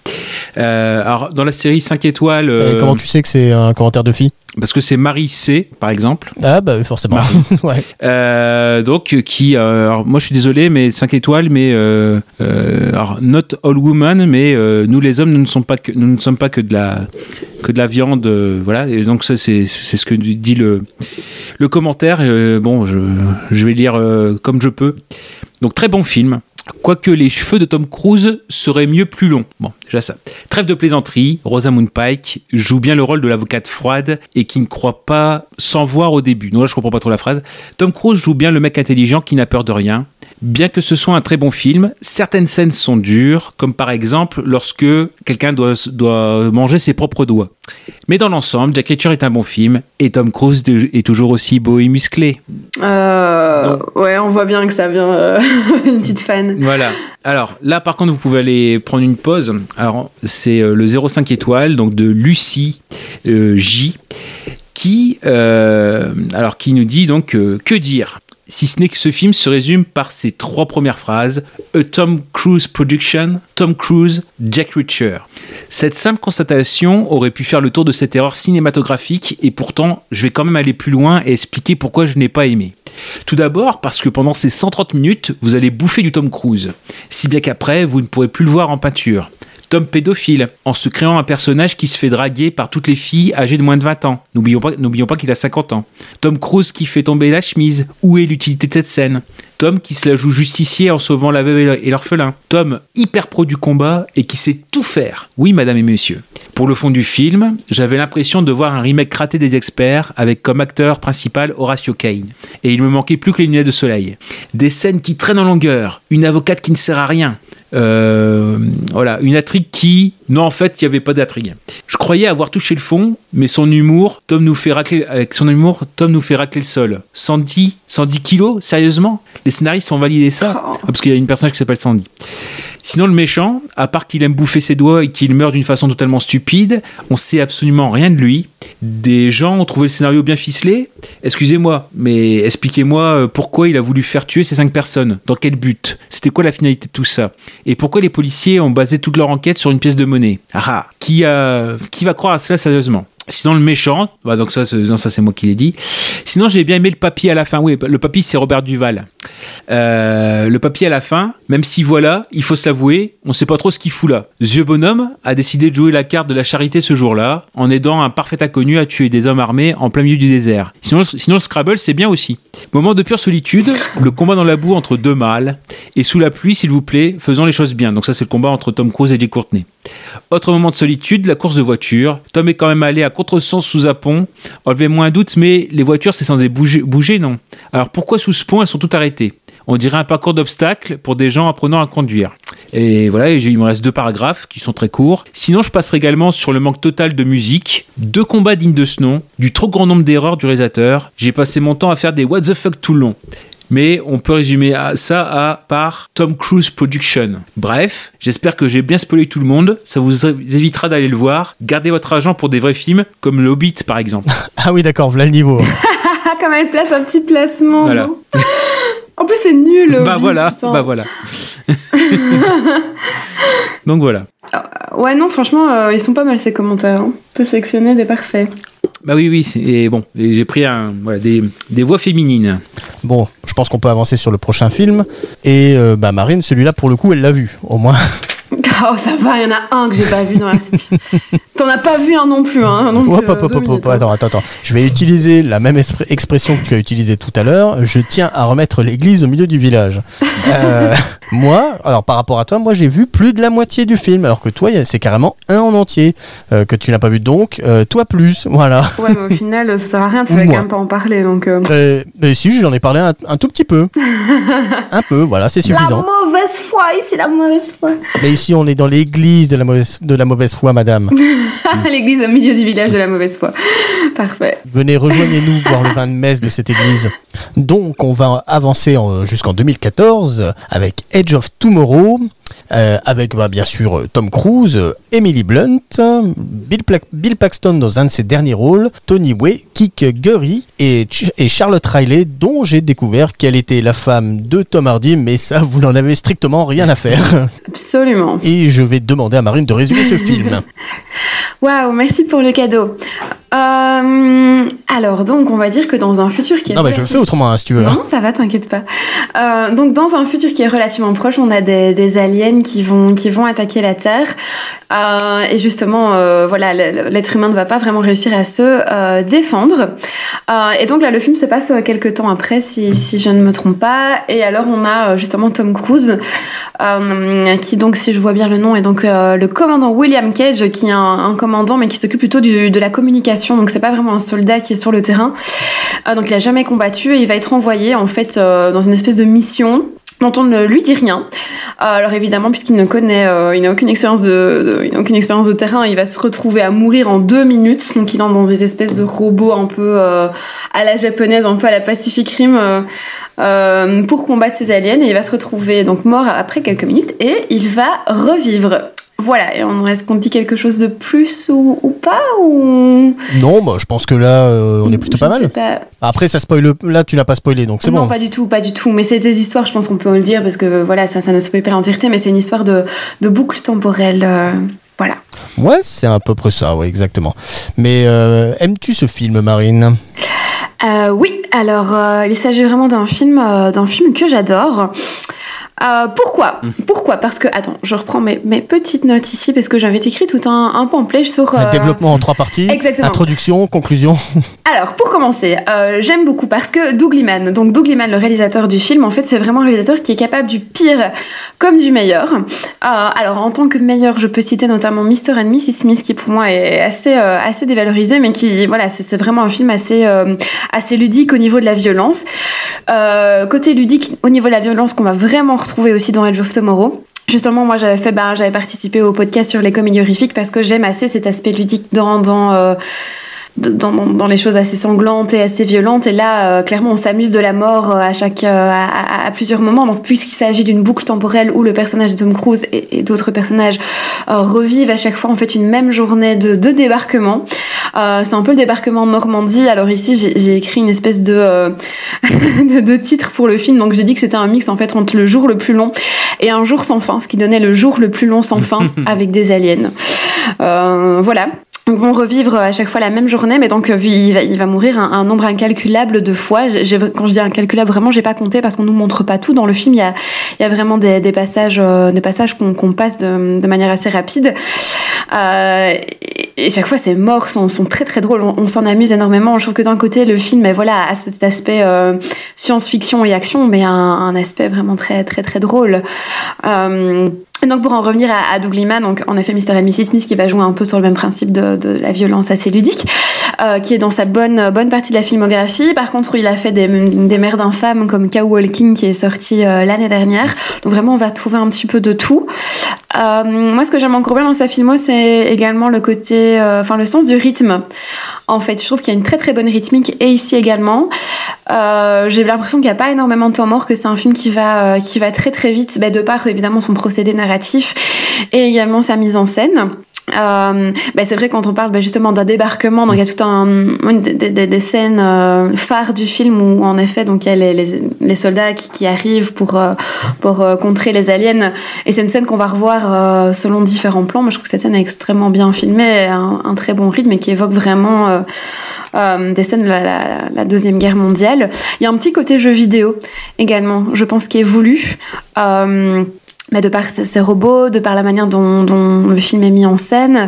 Euh, alors, dans la série 5 étoiles, euh, comment tu sais que c'est un commentaire de fille? parce que c'est Marie C, par exemple, Ah, bah oui, forcément. [LAUGHS] ouais. euh, donc qui, euh, alors, moi je suis désolé, mais 5 étoiles, mais euh, alors, not all women, mais nous les hommes, nous ne sommes pas que, nous ne sommes pas que de la que de la viande, voilà. Et donc ça c'est c'est ce que dit le le commentaire. Bon, je, je vais lire comme je peux. Donc très bon film. Quoique les cheveux de Tom Cruise seraient mieux plus longs. Bon, déjà ça. Trêve de plaisanterie, Rosamund Pike joue bien le rôle de l'avocate froide et qui ne croit pas sans voir au début. Non, là je comprends pas trop la phrase. Tom Cruise joue bien le mec intelligent qui n'a peur de rien. Bien que ce soit un très bon film, certaines scènes sont dures, comme par exemple lorsque quelqu'un doit, doit manger ses propres doigts. Mais dans l'ensemble, Jack Reacher est un bon film et Tom Cruise est toujours aussi beau et musclé. Euh, ouais, on voit bien que ça vient euh, [LAUGHS] une petite fan. Voilà. Alors là, par contre, vous pouvez aller prendre une pause. Alors, c'est euh, le 05 étoile, donc de Lucie euh, J, qui, euh, alors, qui nous dit donc euh, que dire si ce n'est que ce film se résume par ces trois premières phrases A Tom Cruise Production, Tom Cruise, Jack Reacher. Cette simple constatation aurait pu faire le tour de cette erreur cinématographique et pourtant, je vais quand même aller plus loin et expliquer pourquoi je n'ai pas aimé. Tout d'abord parce que pendant ces 130 minutes, vous allez bouffer du Tom Cruise, si bien qu'après, vous ne pourrez plus le voir en peinture. Tom pédophile, en se créant un personnage qui se fait draguer par toutes les filles âgées de moins de 20 ans. N'oublions pas, pas qu'il a 50 ans. Tom Cruise qui fait tomber la chemise. Où est l'utilité de cette scène? Tom qui se la joue justicier en sauvant la veuve et l'orphelin. Tom hyper pro du combat et qui sait tout faire. Oui, madame et messieurs. Pour le fond du film, j'avais l'impression de voir un remake raté des experts avec comme acteur principal Horatio Kane. Et il me manquait plus que les lunettes de soleil. Des scènes qui traînent en longueur, une avocate qui ne sert à rien, euh, voilà, une intrigue qui. Non, en fait, il n'y avait pas d'intrigue. Je croyais avoir touché le fond, mais son humour, Tom nous fait racler, avec son humour, Tom nous fait racler le sol. 110, 110 kilos Sérieusement? Les scénaristes ont validé ça? Oh. Ah, Parce qu'il y a une personnage qui s'appelle Sandy. Sinon, le méchant, à part qu'il aime bouffer ses doigts et qu'il meurt d'une façon totalement stupide, on sait absolument rien de lui. Des gens ont trouvé le scénario bien ficelé. Excusez-moi, mais expliquez-moi euh, pourquoi il a voulu faire tuer ces cinq personnes. Dans quel but? C'était quoi la finalité de tout ça? Et pourquoi les policiers ont basé toute leur enquête sur une pièce de monnaie? Ah ah Qui, qui va croire à cela sérieusement? Sinon, le méchant, bah donc ça, c'est- moi qui l'ai dit. Sinon, j'ai bien aimé le papy à la fin. Oui, le papy, c'est Robert Duval. Euh, le papier à la fin, même si voilà, il faut se l'avouer, on sait pas trop ce qu'il fout là. Vieux bonhomme a décidé de jouer la carte de la charité ce jour-là, en aidant un parfait inconnu à tuer des hommes armés en plein milieu du désert. Sinon, sinon le Scrabble, c'est bien aussi. Moment de pure solitude, le combat dans la boue entre deux mâles, et sous la pluie, s'il vous plaît, faisons les choses bien. Donc ça, c'est le combat entre Tom Cruise et Jay Courtney. Autre moment de solitude, la course de voiture. Tom est quand même allé à contresens sous un pont. Enlevez-moi un doute, mais les voitures, c'est censé bouger, bouger, non Alors pourquoi sous ce pont, elles sont toutes arrêtées? On dirait un parcours d'obstacles pour des gens apprenant à conduire. Et voilà, il me reste deux paragraphes qui sont très courts. Sinon, je passerai également sur le manque total de musique, deux combats dignes de ce nom, du trop grand nombre d'erreurs du réalisateur. J'ai passé mon temps à faire des what the fuck tout long. Mais on peut résumer à- ça à par Tom Cruise Production. Bref, j'espère que j'ai bien spoilé tout le monde. Ça vous évitera d'aller le voir. Gardez votre argent pour des vrais films, comme Le Hobbit par exemple. [LAUGHS] Ah oui, d'accord, voilà le niveau. [LAUGHS] Ah, comme elle place un petit placement. Voilà. [LAUGHS] en plus, c'est nul. le bah Hobbit, voilà, putain. bah voilà. Donc voilà. Ouais, non, franchement, euh, ils sont pas mal ces commentaires. Hein. T'as sélectionné des parfaits. Bah oui, oui, et bon, j'ai pris un, voilà, des, des voix féminines. Bon, je pense qu'on peut avancer sur le prochain film. Et euh, bah Marine, celui-là, pour le coup, elle l'a vu, au moins. Oh, ça va, il y en a un que j'ai pas vu dans la T'en as pas vu un non plus, hein. Donc, Hop, euh, hop, hop, deux hop, minutes, hop, hein. attends, attends, attends. Je vais utiliser la même expression que tu as utilisée tout à l'heure. Je tiens à remettre l'église au milieu du village. [LAUGHS] Euh, moi, alors par rapport à toi, moi j'ai vu plus de la moitié du film, alors que toi, y a- c'est carrément un en entier euh, que tu n'as pas vu. Donc, euh, toi plus, voilà. Ouais, mais au final, ça sert à rien, tu savais Moi. quand même pas en parler, donc... euh, Euh, mais si, j'en ai parlé un, un tout petit peu. [LAUGHS] un peu, voilà, c'est La suffisant. mauvaise foi, ici, la mauvaise foi. Mais ici, on est dans l'église de la mauvaise, de la mauvaise foi, madame. [LAUGHS] L'église au milieu du village de la mauvaise foi. Parfait. Venez, rejoignez-nous [LAUGHS] voir le vin de messe de cette église. Donc, on va avancer en- jusqu'en 2014 euh, avec Edge of Tomorrow, euh, avec bah, bien sûr euh, Tom Cruise, euh, Emily Blunt, Bill, Pla- Bill Paxton dans un de ses derniers rôles, Tony Way, Kik Gurry et, Ch- et Charlotte Riley, dont j'ai découvert qu'elle était la femme de Tom Hardy, mais ça, vous n'en avez strictement rien à faire. [LAUGHS] Absolument. Et je vais demander à Marine de résumer ce film. [LAUGHS] Waouh, merci pour le cadeau. Euh, alors, donc, on va dire que dans un futur qui est... Non, mais je le fais autrement, hein, si tu veux. hein. Non, ça va, t'inquiète pas. Euh, donc, dans un futur qui est relativement proche, on a des, des aliens qui vont, qui vont attaquer la Terre. Euh, et justement, voilà, l'être humain ne va pas vraiment réussir à se défendre. Et donc là, le film se passe quelques temps après, si, si je ne me trompe pas. Et alors, on a justement Tom Cruise, qui donc, si je vois bien le nom, est donc le commandant William Cage, qui est un, un commandant, mais qui s'occupe plutôt du- de la communication. Donc, c'est pas vraiment un soldat qui est sur le terrain. Euh, donc, il a jamais combattu et il va être envoyé en fait euh, dans une espèce de mission dont on ne lui dit rien. Euh, alors évidemment, puisqu'il ne connaît, euh, il n'a aucune expérience de, aucune expérience de terrain, il va se retrouver à mourir en deux minutes. Donc il entre dans des espèces de robots un peu euh, à la japonaise, un peu à la Pacific Rim. pour combattre ces aliens et il va se retrouver donc mort après quelques minutes et il va revivre. Voilà, et on est-ce qu'on dit quelque chose de plus ou, ou pas ou Non, bah, je pense que là, euh, on est plutôt Je pas mal. pas. Après, ça spoil. Là, tu n'as pas spoilé, donc c'est non, bon. pas du tout, pas du tout. Mais c'est des histoires, je pense qu'on peut le dire, parce que voilà, ça, ça ne spoil pas l'entièreté, mais c'est une histoire de, de boucle temporelle. euh, voilà. Ouais, c'est à peu près ça, ouais, exactement. Mais euh, aimes-tu ce film, Marine? Oui, alors il s'agit vraiment d'un film, d'un film que j'adore. Euh, pourquoi? Pourquoi? Parce que, attends, je reprends mes, mes petites notes ici parce que j'avais écrit tout un, un pamphlet sur. Euh, Développement en trois parties. Exactement. Introduction, conclusion. [LAUGHS] Alors, pour commencer, euh, j'aime beaucoup parce que Doug Liman, donc Doug Liman, le réalisateur du film, en fait, c'est vraiment un réalisateur qui est capable du pire comme du meilleur. Euh, alors, en tant que meilleur, je peux citer notamment Mr. and Mrs. Smith, qui pour moi est assez, assez dévalorisé, mais qui, voilà, c'est vraiment un film assez, assez ludique au niveau de la violence. Côté ludique, au niveau de la violence, qu'on va vraiment retrouver aussi dans Edge of Tomorrow. Justement, moi, j'avais fait, ben, j'avais participé au podcast sur les comédies parce que j'aime assez cet aspect ludique dans, dans, euh, dans, dans- dans les choses assez sanglantes et assez violentes. Et là, euh, clairement, on s'amuse de la mort euh, à, chaque, euh, à, à- à plusieurs moments. Donc, puisqu'il s'agit d'une boucle temporelle où le personnage de Tom Cruise et, et d'autres personnages euh, revivent à chaque fois en fait une même journée de, de débarquement. Euh, c'est un peu le débarquement de Normandie. Alors ici, j'ai j'ai écrit une espèce de, euh, [LAUGHS] de, de titre pour le film. Donc j'ai dit que c'était un mix en fait entre le jour le plus long et un jour sans fin, ce qui donnait le jour le plus long sans fin [LAUGHS] avec des aliens. Euh, voilà. Vont revivre à chaque fois la même journée, mais donc euh, il va, il va mourir un, nombre incalculable de fois. Quand je dis incalculable, vraiment, j'ai pas compté parce qu'on nous montre pas tout dans le film. Il y a, il y a vraiment des, des passages, euh, des passages qu'on qu'on passe de, de manière assez rapide. Euh, et, chaque fois, ces morts sont, sont très très drôles. On, s'en amuse énormément. Je trouve que d'un côté, le film, mais voilà, a cet aspect euh, science-fiction et action, mais un, un aspect vraiment très très très drôle. Et donc pour en revenir à, à Doug Liman, donc en effet Mr. et Mrs. Smith qui va jouer un peu sur le même principe de, la violence assez ludique, euh, qui est dans sa bonne bonne partie de la filmographie. Par contre, il a fait des, des mères d'infâmes comme Cow Walking qui est sorti euh, l'année dernière. Donc vraiment, on va trouver un petit peu de tout. Euh, moi, ce que j'aime encore bien dans sa filmo, c'est également le côté, enfin le sens du rythme. En fait, je trouve qu'il y a une très très bonne rythmique et ici également. Euh, J'ai l'impression qu'il n'y a pas énormément de temps mort, que c'est un film qui va, euh, qui va très très vite, bah, de par évidemment son procédé narratif et également sa mise en scène. Euh, bah, c'est vrai quand on parle bah, justement d'un débarquement, donc il y a tout un des, des- des scènes euh, phares du film où en effet donc il y a les, les, les soldats qui, qui arrivent pour euh, pour contrer les aliens et c'est une scène qu'on va revoir selon différents plans. Moi je trouve que cette scène est extrêmement bien filmée, un, un très bon rythme et qui évoque vraiment euh, des scènes de la, la- la deuxième guerre mondiale. Il y a un petit côté jeu vidéo également, je pense qui est voulu. Euh, mais de par ces, robots, de par la manière dont, dont le film est mis en scène.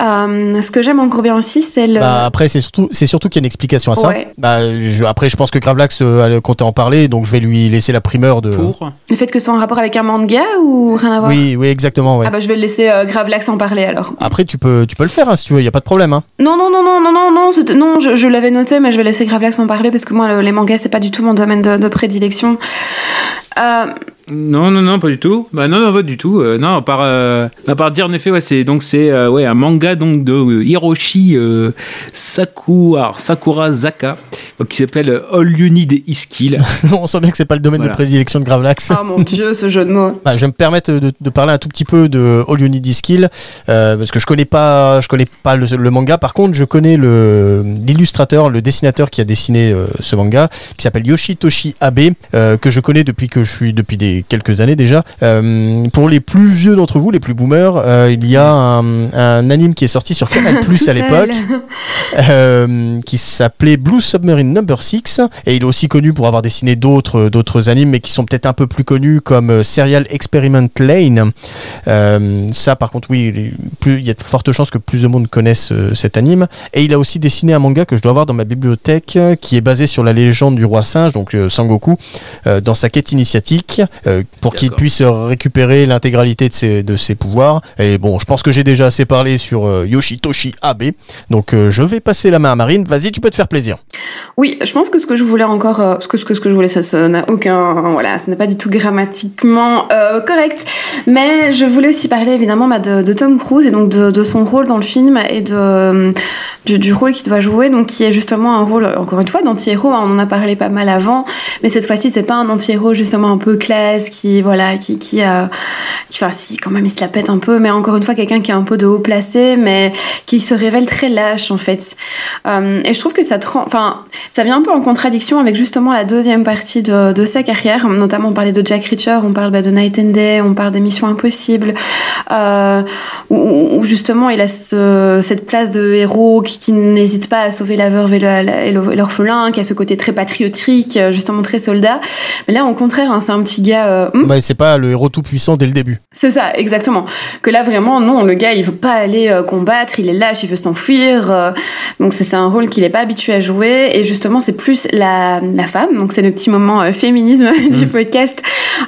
Euh, ce que j'aime encore bien aussi, c'est le... Bah, après, c'est surtout, c'est surtout qu'il y a une explication à ça. Ouais. Bah, je- après, je pense que Gravelax euh, comptait en parler, donc je vais lui laisser la primeur de. Pour le fait que ce soit en rapport avec un manga ou rien à voir Oui, oui, exactement. Ouais. Ah bah je vais le laisser euh, Gravelax en parler alors. Après, tu peux, tu peux le faire hein, si tu veux, il y a pas de problème. Hein. Non, non, non, non, non, non, non, non je, je l'avais noté, mais je vais laisser Gravelax en parler parce que moi, le- les mangas, c'est pas du tout mon domaine de, de prédilection. Euh, Non, non, non, pas du tout. Bah non, non, pas du tout. Euh, non, à part, euh, à part dire en effet, ouais, c'est donc c'est euh, ouais un manga donc de euh, Hiroshi euh, Sakura, Sakura Zaka, donc, qui s'appelle euh, All You Need Is Kill. [LAUGHS] On sent bien que c'est pas le domaine Voilà. de prédilection de Gravelax. oh mon dieu, ce jeu de mots. [LAUGHS] Bah, je vais me permettre de, de parler un tout petit peu de All You Need Is Kill, euh, parce que je connais pas, je connais pas le, le manga. Par contre, je connais le l'illustrateur, le dessinateur qui a dessiné euh, ce manga, qui s'appelle Yoshitoshi Abe, euh, que je connais depuis que je suis depuis des quelques années déjà. Euh, pour les plus vieux d'entre vous, les plus boomers, euh, il y a un, un anime qui est sorti sur Canal Plus [LAUGHS] à l'époque euh, qui s'appelait Blue Submarine Number 6 et il est aussi connu pour avoir dessiné d'autres d'autres animes mais qui sont peut-être un peu plus connus comme Serial Experiment Lane. Ça par contre oui il est plus- il y a de fortes chances que plus de monde connaisse cet anime. Et il a aussi dessiné un manga que je dois avoir dans ma bibliothèque qui est basé sur la légende du roi singe donc Sangoku dans sa quête initiatique pour qu'il puisse euh, récupérer l'intégralité de ses, de ses pouvoirs et bon je pense que j'ai déjà assez parlé sur euh, Yoshitoshi Abe donc euh, je vais passer la main à Marine. Vas-y, tu peux te faire plaisir. Oui, je pense que ce que je voulais encore, euh, ce que ce que, ce que je voulais, ça ça n'a aucun, voilà, ce n'est pas du tout grammatiquement euh, correct. Mais je voulais aussi parler évidemment bah, de, de Tom Cruise et donc de, de son rôle dans le film et de euh, du, du rôle qu'il doit jouer, donc qui est justement un rôle encore une fois d'anti-héros. hein, on en a parlé pas mal avant, mais cette fois-ci c'est pas un anti-héros justement un peu qui voilà qui qui a, qui, enfin quand même il se la pète un peu, mais encore une fois quelqu'un qui est un peu de haut placé, mais qui se révèle très lâche en fait. Euh, et je trouve que ça, enfin, ça vient un peu en contradiction avec justement la deuxième partie de, sa carrière. Notamment, on parlait de Jack Reacher, on parle bah, de Night and Day, on parle des Missions Impossibles, euh, où, justement il a ce- cette place de héros qui, n'hésite pas à sauver la veuve et l'orphelin, qui a ce côté très patriotique, euh, justement très soldat. Mais là, au contraire, hein, c'est un petit gars euh, hmm Bah, c'est pas le héros tout puissant dès le début. c'est ça, exactement. Que là vraiment, non, le gars, il veut pas aller euh, combattre, il est lâche, il veut s'enfuir. euh, donc c'est un rôle qu'il est pas habitué à jouer. Et justement, c'est plus la, la femme. Donc c'est le petit moment euh, féminisme [LAUGHS] du podcast.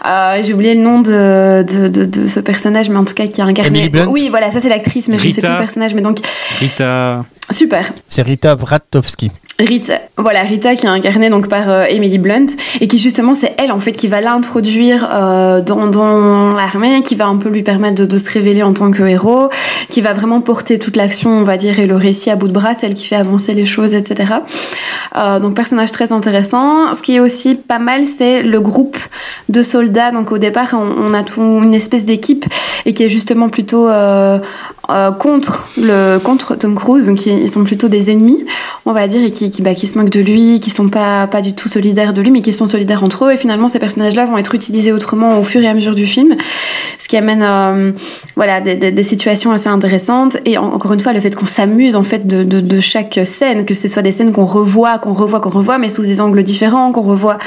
Euh, J'ai oublié le nom de, de, de, de ce personnage, mais en tout cas qui a incarné. Emily Blunt Oui, voilà, ça c'est l'actrice, mais je ne sais Rita. plus le personnage. Mais donc Rita. super. C'est Rita Vratovsky. Rita, voilà Rita qui est incarnée donc par euh, Emily Blunt et qui justement c'est elle en fait qui va l'introduire euh, dans, l'armée, qui va un peu lui permettre de, se révéler en tant que héros, qui va vraiment porter toute l'action on va dire et le récit à bout de bras, celle qui fait avancer les choses etc. Euh, donc personnage très intéressant. Ce qui est aussi pas mal c'est le groupe de soldats. Donc au départ on, on a tout une espèce d'équipe et qui est justement plutôt euh, contre le contre Tom Cruise, donc ils sont plutôt des ennemis, on va dire, et qui qui, bah, qui se moquent de lui, qui sont pas pas du tout solidaires de lui, mais qui sont solidaires entre eux. Et finalement, ces personnages-là vont être utilisés autrement au fur et à mesure du film, ce qui amène euh, voilà des, situations assez intéressantes. Et en- encore une fois, le fait qu'on s'amuse en fait de, chaque scène, que ce soit des scènes qu'on revoit, qu'on revoit, qu'on revoit, mais sous des angles différents, qu'on revoit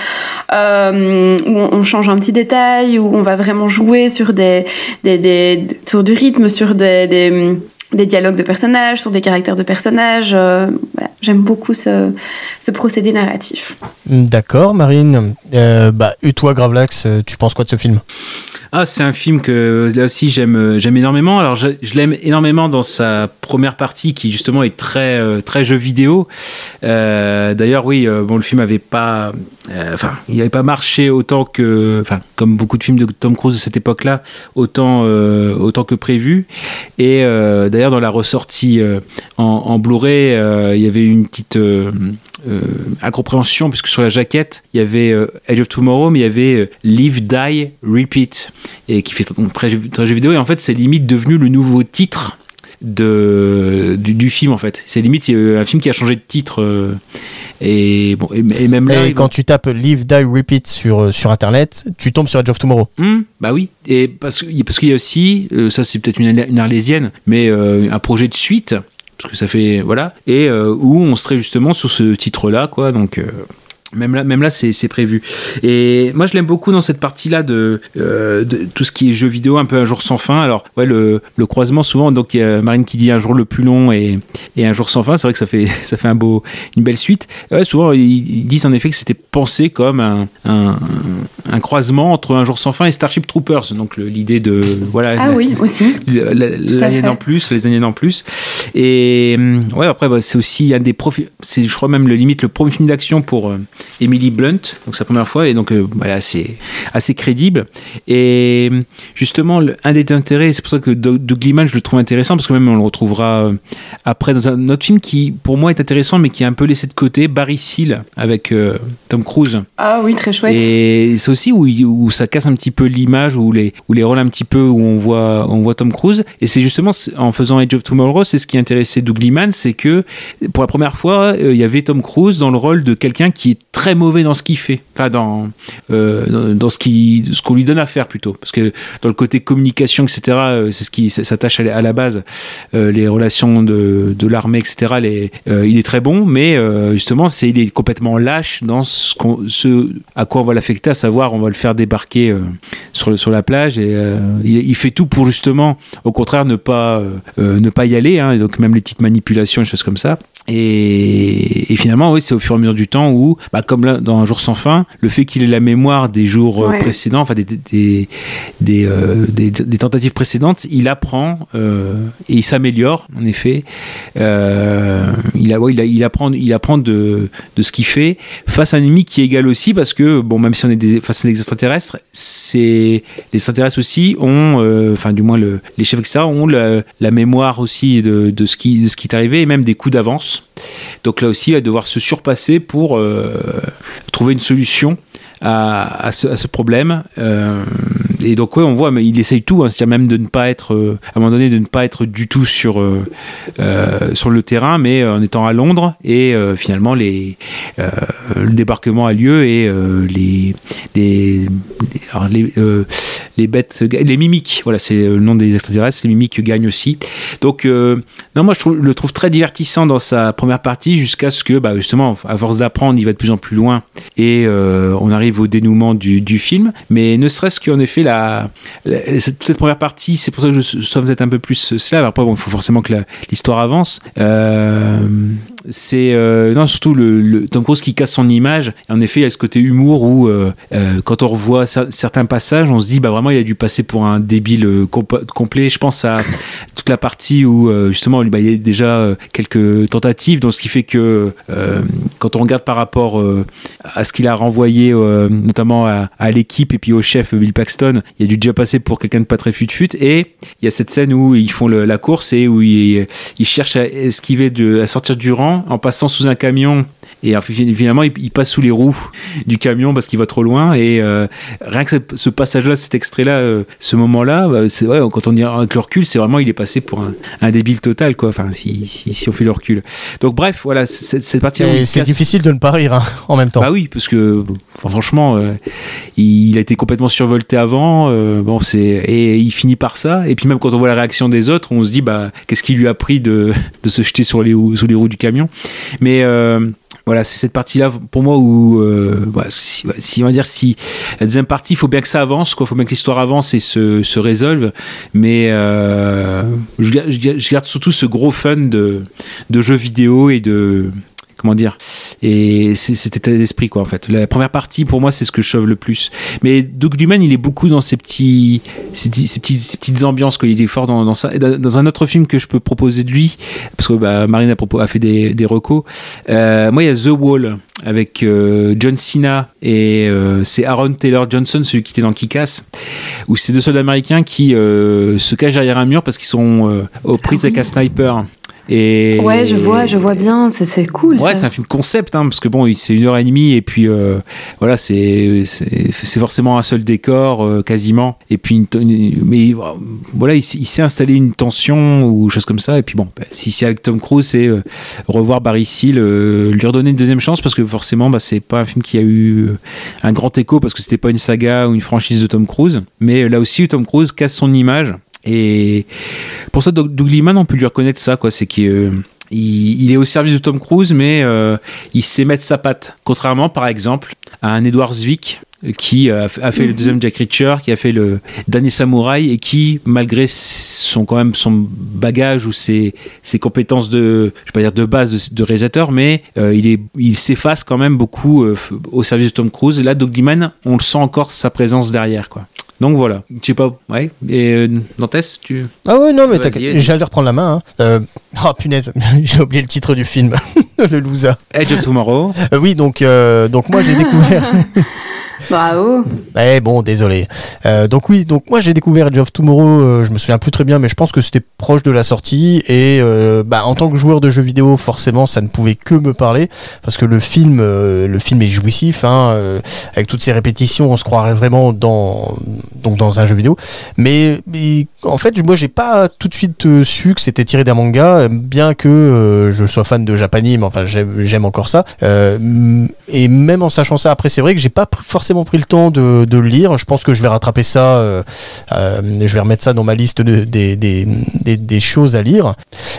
euh, où on, on change un petit détail, où on va vraiment jouer sur des, des, des sur du rythme, sur des, des, dialogues de personnages, sur des caractères de personnages. euh. J'aime beaucoup ce, ce procédé narratif. D'accord, Marine. Euh, bah, et toi, Gravelax, euh, tu penses quoi de ce film? Ah, c'est un film que là aussi j'aime euh, j'aime énormément. Alors je, l'aime énormément dans sa première partie qui justement est très euh, très jeu vidéo. Euh, D'ailleurs, oui, euh, bon, le film avait pas, euh, enfin, il n'avait pas marché autant que, enfin, comme beaucoup de films de Tom Cruise de cette époque-là, autant euh, autant que prévu. Et euh, d'ailleurs, dans la ressortie euh, en, en Blu-ray, euh, il y avait une petite euh, euh, incompréhension puisque sur la jaquette il y avait euh, Edge of Tomorrow mais il y avait euh, Live Die Repeat et qui fait donc très, très jeu vidéo. Et en fait c'est limite devenu le nouveau titre de, du, du film en fait. C'est limite euh, un film qui a changé de titre euh, et bon et, et même là Et quand tu tapes Live, Die, Repeat sur, euh, sur Internet, tu tombes sur Edge of Tomorrow. Hum, bah oui, et parce parce qu'il y a aussi, euh, ça c'est peut-être une, une arlésienne, mais euh, un projet de suite, parce que ça fait voilà, et euh, où on serait justement sur ce titre-là, quoi. Donc euh, même là, même là, c'est prévu. Et moi, je l'aime beaucoup dans cette partie-là de, euh, de tout ce qui est jeu vidéo, un peu un jour sans fin. Alors, ouais, le, le croisement, souvent, donc Marine qui dit un jour le plus long et, et un jour sans fin. C'est vrai que ça fait, [LAUGHS] ça fait un beau, une belle suite. Ouais, souvent, ils, ils disent en effet que c'était pensé comme un, un, un croisement entre un jour sans fin et Starship Troopers. Donc, l'idée de, voilà. Ah la- oui, aussi. la- la- l'année fait. en plus, les années en plus. Et ouais, après, bah, c'est aussi un des profils, c'est, je crois même le limite le premier film d'action pour euh, Emily Blunt, donc sa première fois, et donc euh, voilà, c'est assez crédible. Et justement, le- un des intérêts, c'est pour ça que Doug Liman, je le trouve intéressant, parce que même on le retrouvera euh, après dans un autre film qui, pour moi, est intéressant, mais qui est un peu laissé de côté, Barry Seal, avec euh, Tom Cruise. Ah oui, très chouette. Et c'est aussi où, où ça casse un petit peu l'image, où les, où les rôles un petit peu où on voit, on voit Tom Cruise. Et c'est justement en faisant Age of Tomorrow, c'est ce qui intéressait Doug Liman, c'est que pour la première fois, euh, il y avait Tom Cruise dans le rôle de quelqu'un qui est très mauvais dans ce qu'il fait, enfin dans, euh, dans, ce qui, ce qu'on lui donne à faire plutôt, parce que dans le côté communication, etc., euh, c'est ce qui s'attache à, la- base, euh, les relations de, de l'armée, etc. Il est très bon, mais justement, c'est il est complètement lâche dans ce, qu'on- à quoi on va l'affecter, à savoir on va le faire débarquer sur, sur la plage et il, fait tout pour justement, au contraire, ne pas ne pas y aller. hein, et donc même les petites manipulations, et choses comme ça. Et, et finalement, oui, c'est au fur et à mesure du temps où, bah, comme là, dans Un jour sans fin, le fait qu'il ait la mémoire des jours euh, Ouais. précédents, enfin des, des, des, des, euh, des- des tentatives précédentes, il apprend euh, et il s'améliore, en effet. Euh, il, a, ouais, il, a- il apprend, il apprend de, de ce qu'il fait face à un ennemi qui est égal aussi, parce que, bon, même si on est des, face à des extraterrestres, c'est les extraterrestres aussi ont, enfin, du moins le, les chefs, etc., ont la, la mémoire aussi de, de, ce qui, de ce qui est arrivé et même des coups d'avance. Donc là aussi, il va devoir se surpasser pour euh, trouver une solution à, à ce, à ce problème. Euh, et donc ouais, on voit, mais il essaye tout, hein, c'est-à-dire même de ne pas être, euh, à un moment donné, de ne pas être du tout sur euh, euh, sur le terrain, mais en étant à Londres. Et finalement, les le débarquement a lieu et les les les, les bêtes, les mimiques, voilà, c'est le nom des extraterrestres, les mimiques gagnent aussi. Donc non, moi je le trouve très divertissant dans sa première partie jusqu'à ce que, bah, justement, à force d'apprendre, il va de plus en plus loin et on arrive au dénouement du, du film. Mais ne serait-ce qu'en effet la, cette, première partie, c'est pour ça que je sois peut-être un peu plus slave. Après, bon, il faut forcément que l'histoire avance. Euh, c'est euh, non surtout le, Tom Cruise qui casse son image. en effet, il y a ce côté humour où euh, quand on revoit certains passages, on se dit bah vraiment il a dû passer pour un débile complet. Je pense à toute la partie où justement bah, il y a déjà quelques tentatives, donc ce qui fait que quand on regarde par rapport à ce qu'il a renvoyé notamment à, à l'équipe et puis au chef Bill Paxton, il a dû déjà passer pour quelqu'un de pas très fut-fut. Et il y a cette scène où ils font la course et où ils, cherchent à esquiver, à sortir du rang en passant sous un camion et finalement il, passe sous les roues du camion parce qu'il va trop loin. Et euh, rien que ce, passage là cet extrait là euh, ce moment là bah, quand on y avec le recul c'est vraiment il est passé pour un, débile total quoi. Enfin si, si, on fait le recul. Donc bref voilà cette partie c'est difficile de ne pas rire hein, en même temps. Bah oui parce que franchement euh, il, a été complètement survolté avant bon c'est et il finit par ça. Et puis même quand on voit la réaction des autres on se dit bah qu'est-ce qui lui a pris de, de se jeter sur les, sous les roues du camion. Mais voilà, c'est cette partie-là pour moi où, euh, si, on va dire si la deuxième partie, il faut bien que ça avance, quoi, faut bien que l'histoire avance et se, se résolve. Mais euh, je, garde surtout ce gros fun de jeux vidéo et de comment dire et cet état d'esprit quoi en fait. La première partie pour moi c'est ce que je sauve le plus. Mais Doug Lumen il est beaucoup dans ces petits ces, petites ambiances quoi. Il est fort dans, ça. Dans un autre film que je peux proposer de lui parce que bah, Marine a, fait des, des recos euh, moi il y a The Wall avec euh, John Cena et euh, c'est Aaron Taylor Johnson celui qui était dans Kick-Ass où c'est deux soldats américains qui se cachent derrière un mur parce qu'ils sont aux prises avec un sniper et ouais, je vois, je vois bien, c'est cool. Ouais, c'est un film concept, hein, parce que bon, c'est une heure et demie, et puis euh, voilà, c'est forcément un seul décor, euh, quasiment. Et puis, mais voilà, il, s'est installé une tension ou chose comme ça. Et puis bon, bah, si c'est avec Tom Cruise, c'est euh, revoir Barry Seal, lui redonner une deuxième chance, parce que forcément, bah, c'est pas un film qui a eu un grand écho, parce que c'était pas une saga ou une franchise de Tom Cruise. Mais là aussi, Tom Cruise casse son image. Et pour ça, Doug Liman, on peut lui reconnaître ça, quoi. C'est qu'il euh, il est au service de Tom Cruise, mais euh, il sait mettre sa patte. Contrairement, par exemple, à un Edward Zwick, qui a fait le deuxième Jack Reacher, qui a fait le dernier Samouraï et qui, malgré son quand même son bagage ou ses, ses compétences de, je vais pas dire de base de, réalisateur, mais euh, il est, il s'efface quand même beaucoup au service de Tom Cruise. Et là, Doug Liman, on le sent encore sa présence derrière, quoi. Donc voilà, je sais pas, ouais. Et euh, Nantes, tu. Ah ouais, non, mais j'allais reprendre la main. Hein. Euh, oh punaise, [LAUGHS] j'ai oublié le titre du film, [LAUGHS] le loser. Edge of Tomorrow. Euh, oui, donc, euh, donc moi j'ai découvert. [LAUGHS] Bravo. Eh bon, désolé. Euh, donc oui, donc moi j'ai découvert Edge of Tomorrow, euh, je me souviens plus très bien, mais je pense que c'était proche de la sortie. Et euh, bah, en tant que joueur de jeux vidéo, forcément, ça ne pouvait que me parler parce que le film, le film est jouissif, hein, avec toutes ces répétitions, on se croirait vraiment dans donc dans un jeu vidéo. Mais, en fait, moi j'ai pas tout de suite su que c'était tiré d'un manga, bien que je sois fan de japanime. Enfin, j'aime encore ça. et même en sachant ça, après c'est vrai que j'ai pas forcément pris le temps de, le lire. Je pense que je vais rattraper ça. Euh, euh, je vais remettre ça dans ma liste de, des, des, choses à lire.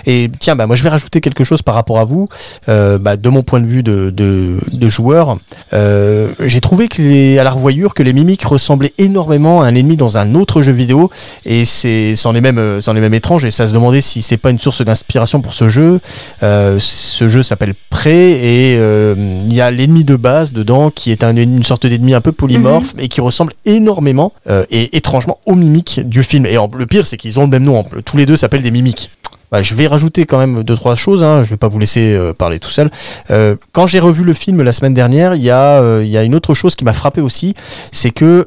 Et tiens, bah, moi je vais rajouter quelque chose par rapport à vous. Euh, bah, de mon point de vue de, de, joueur, j'ai trouvé que les, à la revoyure que les mimiques ressemblaient énormément à un ennemi dans un autre jeu vidéo. Et c'est c'en est même c'en est même étrange. Et ça se demandait si c'est pas une source d'inspiration pour ce jeu. ce jeu s'appelle Prey et il y a l'ennemi de base dedans qui est un, une sorte d'ennemi un peu polymorphe mhm. et qui ressemble énormément euh, et étrangement aux mimiques du film. Et le pire, c'est qu'ils ont le même nom. Tous les deux s'appellent des mimiques. Bah, je vais rajouter quand même deux trois choses. Hein. Je vais pas vous laisser euh, parler tout seul. Euh, quand j'ai revu le film la semaine dernière, il y a il y a une autre chose qui m'a frappé aussi, c'est que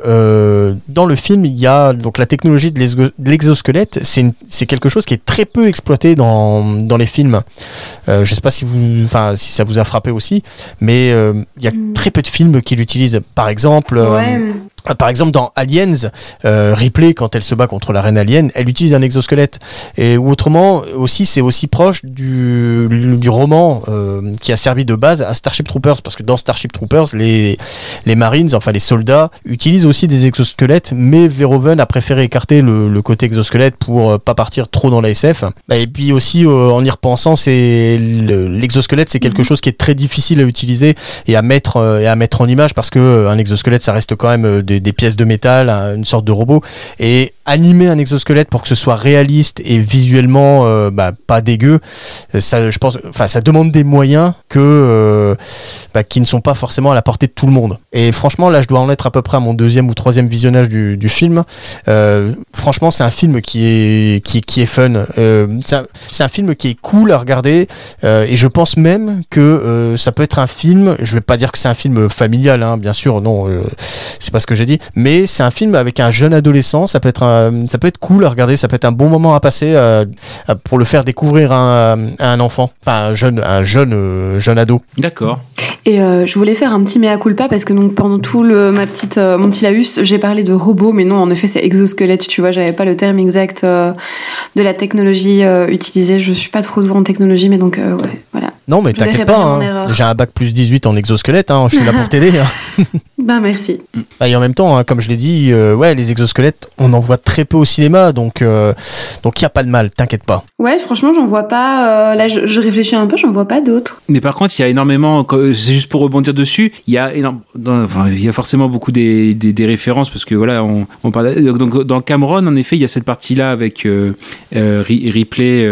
dans le film il y a donc la technologie de l'exosquelette. C'est quelque chose qui est très peu exploité dans dans les films. je sais pas si vous enfin si ça vous a frappé aussi, mais il y a mm. très peu de films qui l'utilisent. Par exemple. Par exemple, dans Aliens, euh, Ripley, quand elle se bat contre la reine alien, elle utilise un exosquelette. Et ou autrement, aussi, c'est aussi proche du, du roman euh, qui a servi de base à Starship Troopers, parce que dans Starship Troopers, les, les Marines, enfin les soldats, utilisent aussi des exosquelettes, mais Verhoeven a préféré écarter le, le côté exosquelette pour euh, pas partir trop dans la SF. Bah, Et puis aussi, euh, en y repensant, c'est le- l'exosquelette, c'est quelque chose qui est très difficile à utiliser et à mettre euh, et à mettre en image parce que euh, un exosquelette, ça reste quand même euh, des, pièces de métal, un- une sorte de robot. Et animer un exosquelette pour que ce soit réaliste et visuellement euh, bah, pas dégueu, euh, ça, je pense, ça demande des moyens que euh, bah, qui ne sont pas forcément à la portée de tout le monde. Et franchement, là, je dois en être à peu près à mon deuxième ou troisième visionnage du, film. Euh, franchement, c'est un film qui est qui, qui est fun. Euh, c'est un, film qui est cool à regarder. euh, et je pense même que ça peut être un film. Je vais pas dire que c'est un film familial, hein, bien sûr. Non, c'est pas ce que j'ai dit. Mais c'est un film avec un jeune adolescent. Ça peut être ça peut être cool à regarder. Ça peut être un bon moment à passer pour le faire découvrir à un, un enfant, enfin un jeune, un jeune, jeune ado. D'accord. Et euh, je voulais faire un petit mea culpa parce que donc pendant tout le ma petite euh, j'ai parlé de robots, mais non, en effet, c'est exosquelette. Tu vois, j'avais pas le terme exact euh, de la technologie euh, utilisée. Je suis pas trop douée en technologie, mais donc ouais, voilà. Non, mais t'inquiète pas. hein. J'ai un bac plus 18 en exosquelette. hein. Je suis là pour t'aider. hein. [LAUGHS] Ben merci. [LAUGHS] Bah, et en même temps, hein, comme je l'ai dit, euh, ouais, les exosquelettes, on en voit très peu au cinéma, donc euh, donc y a pas de mal, t'inquiète pas. Ouais, franchement, j'en vois pas. euh, là, je, je réfléchis un peu, j'en vois pas d'autres. Mais par contre, il y a énormément, c'est juste pour rebondir dessus, il y a, énorme, dans- enfin, il y a forcément beaucoup des, des, des références parce que voilà, on, on parle, donc dans Cameron, en effet, il y a cette partie-là avec euh, euh, Ri- Ripley.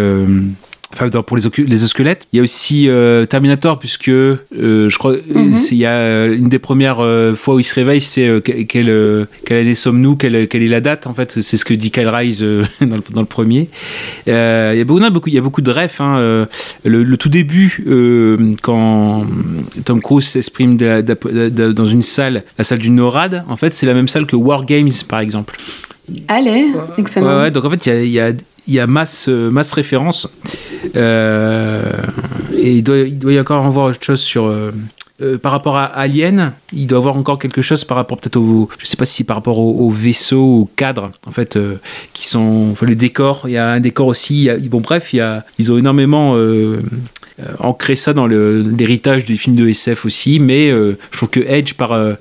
Enfin, pour les, les squelettes. Il y a aussi euh, Terminator, puisque euh, je crois c'est- il y a une des premières fois où il se réveille, c'est que- quelle, quelle année sommes-nous, quelle, quelle est la date en fait. C'est ce que dit Kyle Reise euh, [LAUGHS] dans, le, dans le premier. Il y a beaucoup, non, beaucoup, il y a beaucoup de refs. hein, le, le tout début, quand Tom Cruise s'exprime dans une salle, la salle du NORAD, en fait, c'est la même salle que War Games, par exemple. Allez, excellent. Ouais, ouais, donc en fait, il y a, y a- il y a masse, euh, masse références. Euh, et il doit, il doit y encore avoir autre chose sur. euh, euh, par rapport à Alien, il doit y avoir encore quelque chose par rapport peut-être au, je sais pas si c'est par rapport au, au vaisseau, au cadre, en fait, euh, qui sont, enfin, les décors. Il y a un décor aussi. a- bon, bref, il y a, ils ont énormément euh, euh, ancré ça dans l'héritage des films de SF aussi. Mais euh, je trouve que Edge, par, euh,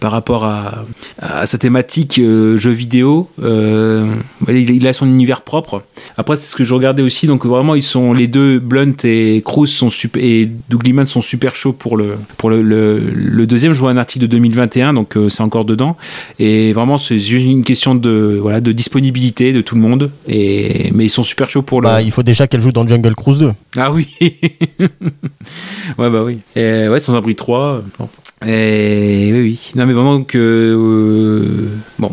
par rapport à, à sa thématique jeu vidéo, il, il a son univers propre. Après, c'est ce que je regardais aussi. Donc vraiment, ils sont les deux, Blunt et Cruz sont super, et Doug Liman sont super chauds pour le pour le, le, le deuxième. Je vois un article de 2021, donc c'est encore dedans. Et vraiment, c'est juste une question de voilà de disponibilité de tout le monde. Et mais ils sont super chauds pour le. Bah, il faut déjà qu'elle joue dans Jungle Cruise 2. Ah oui [LAUGHS] [LAUGHS] Ouais, bah oui. Et, ouais, sans abri 3. euh, bon. Et oui, oui. Non, mais vraiment que. euh, bon.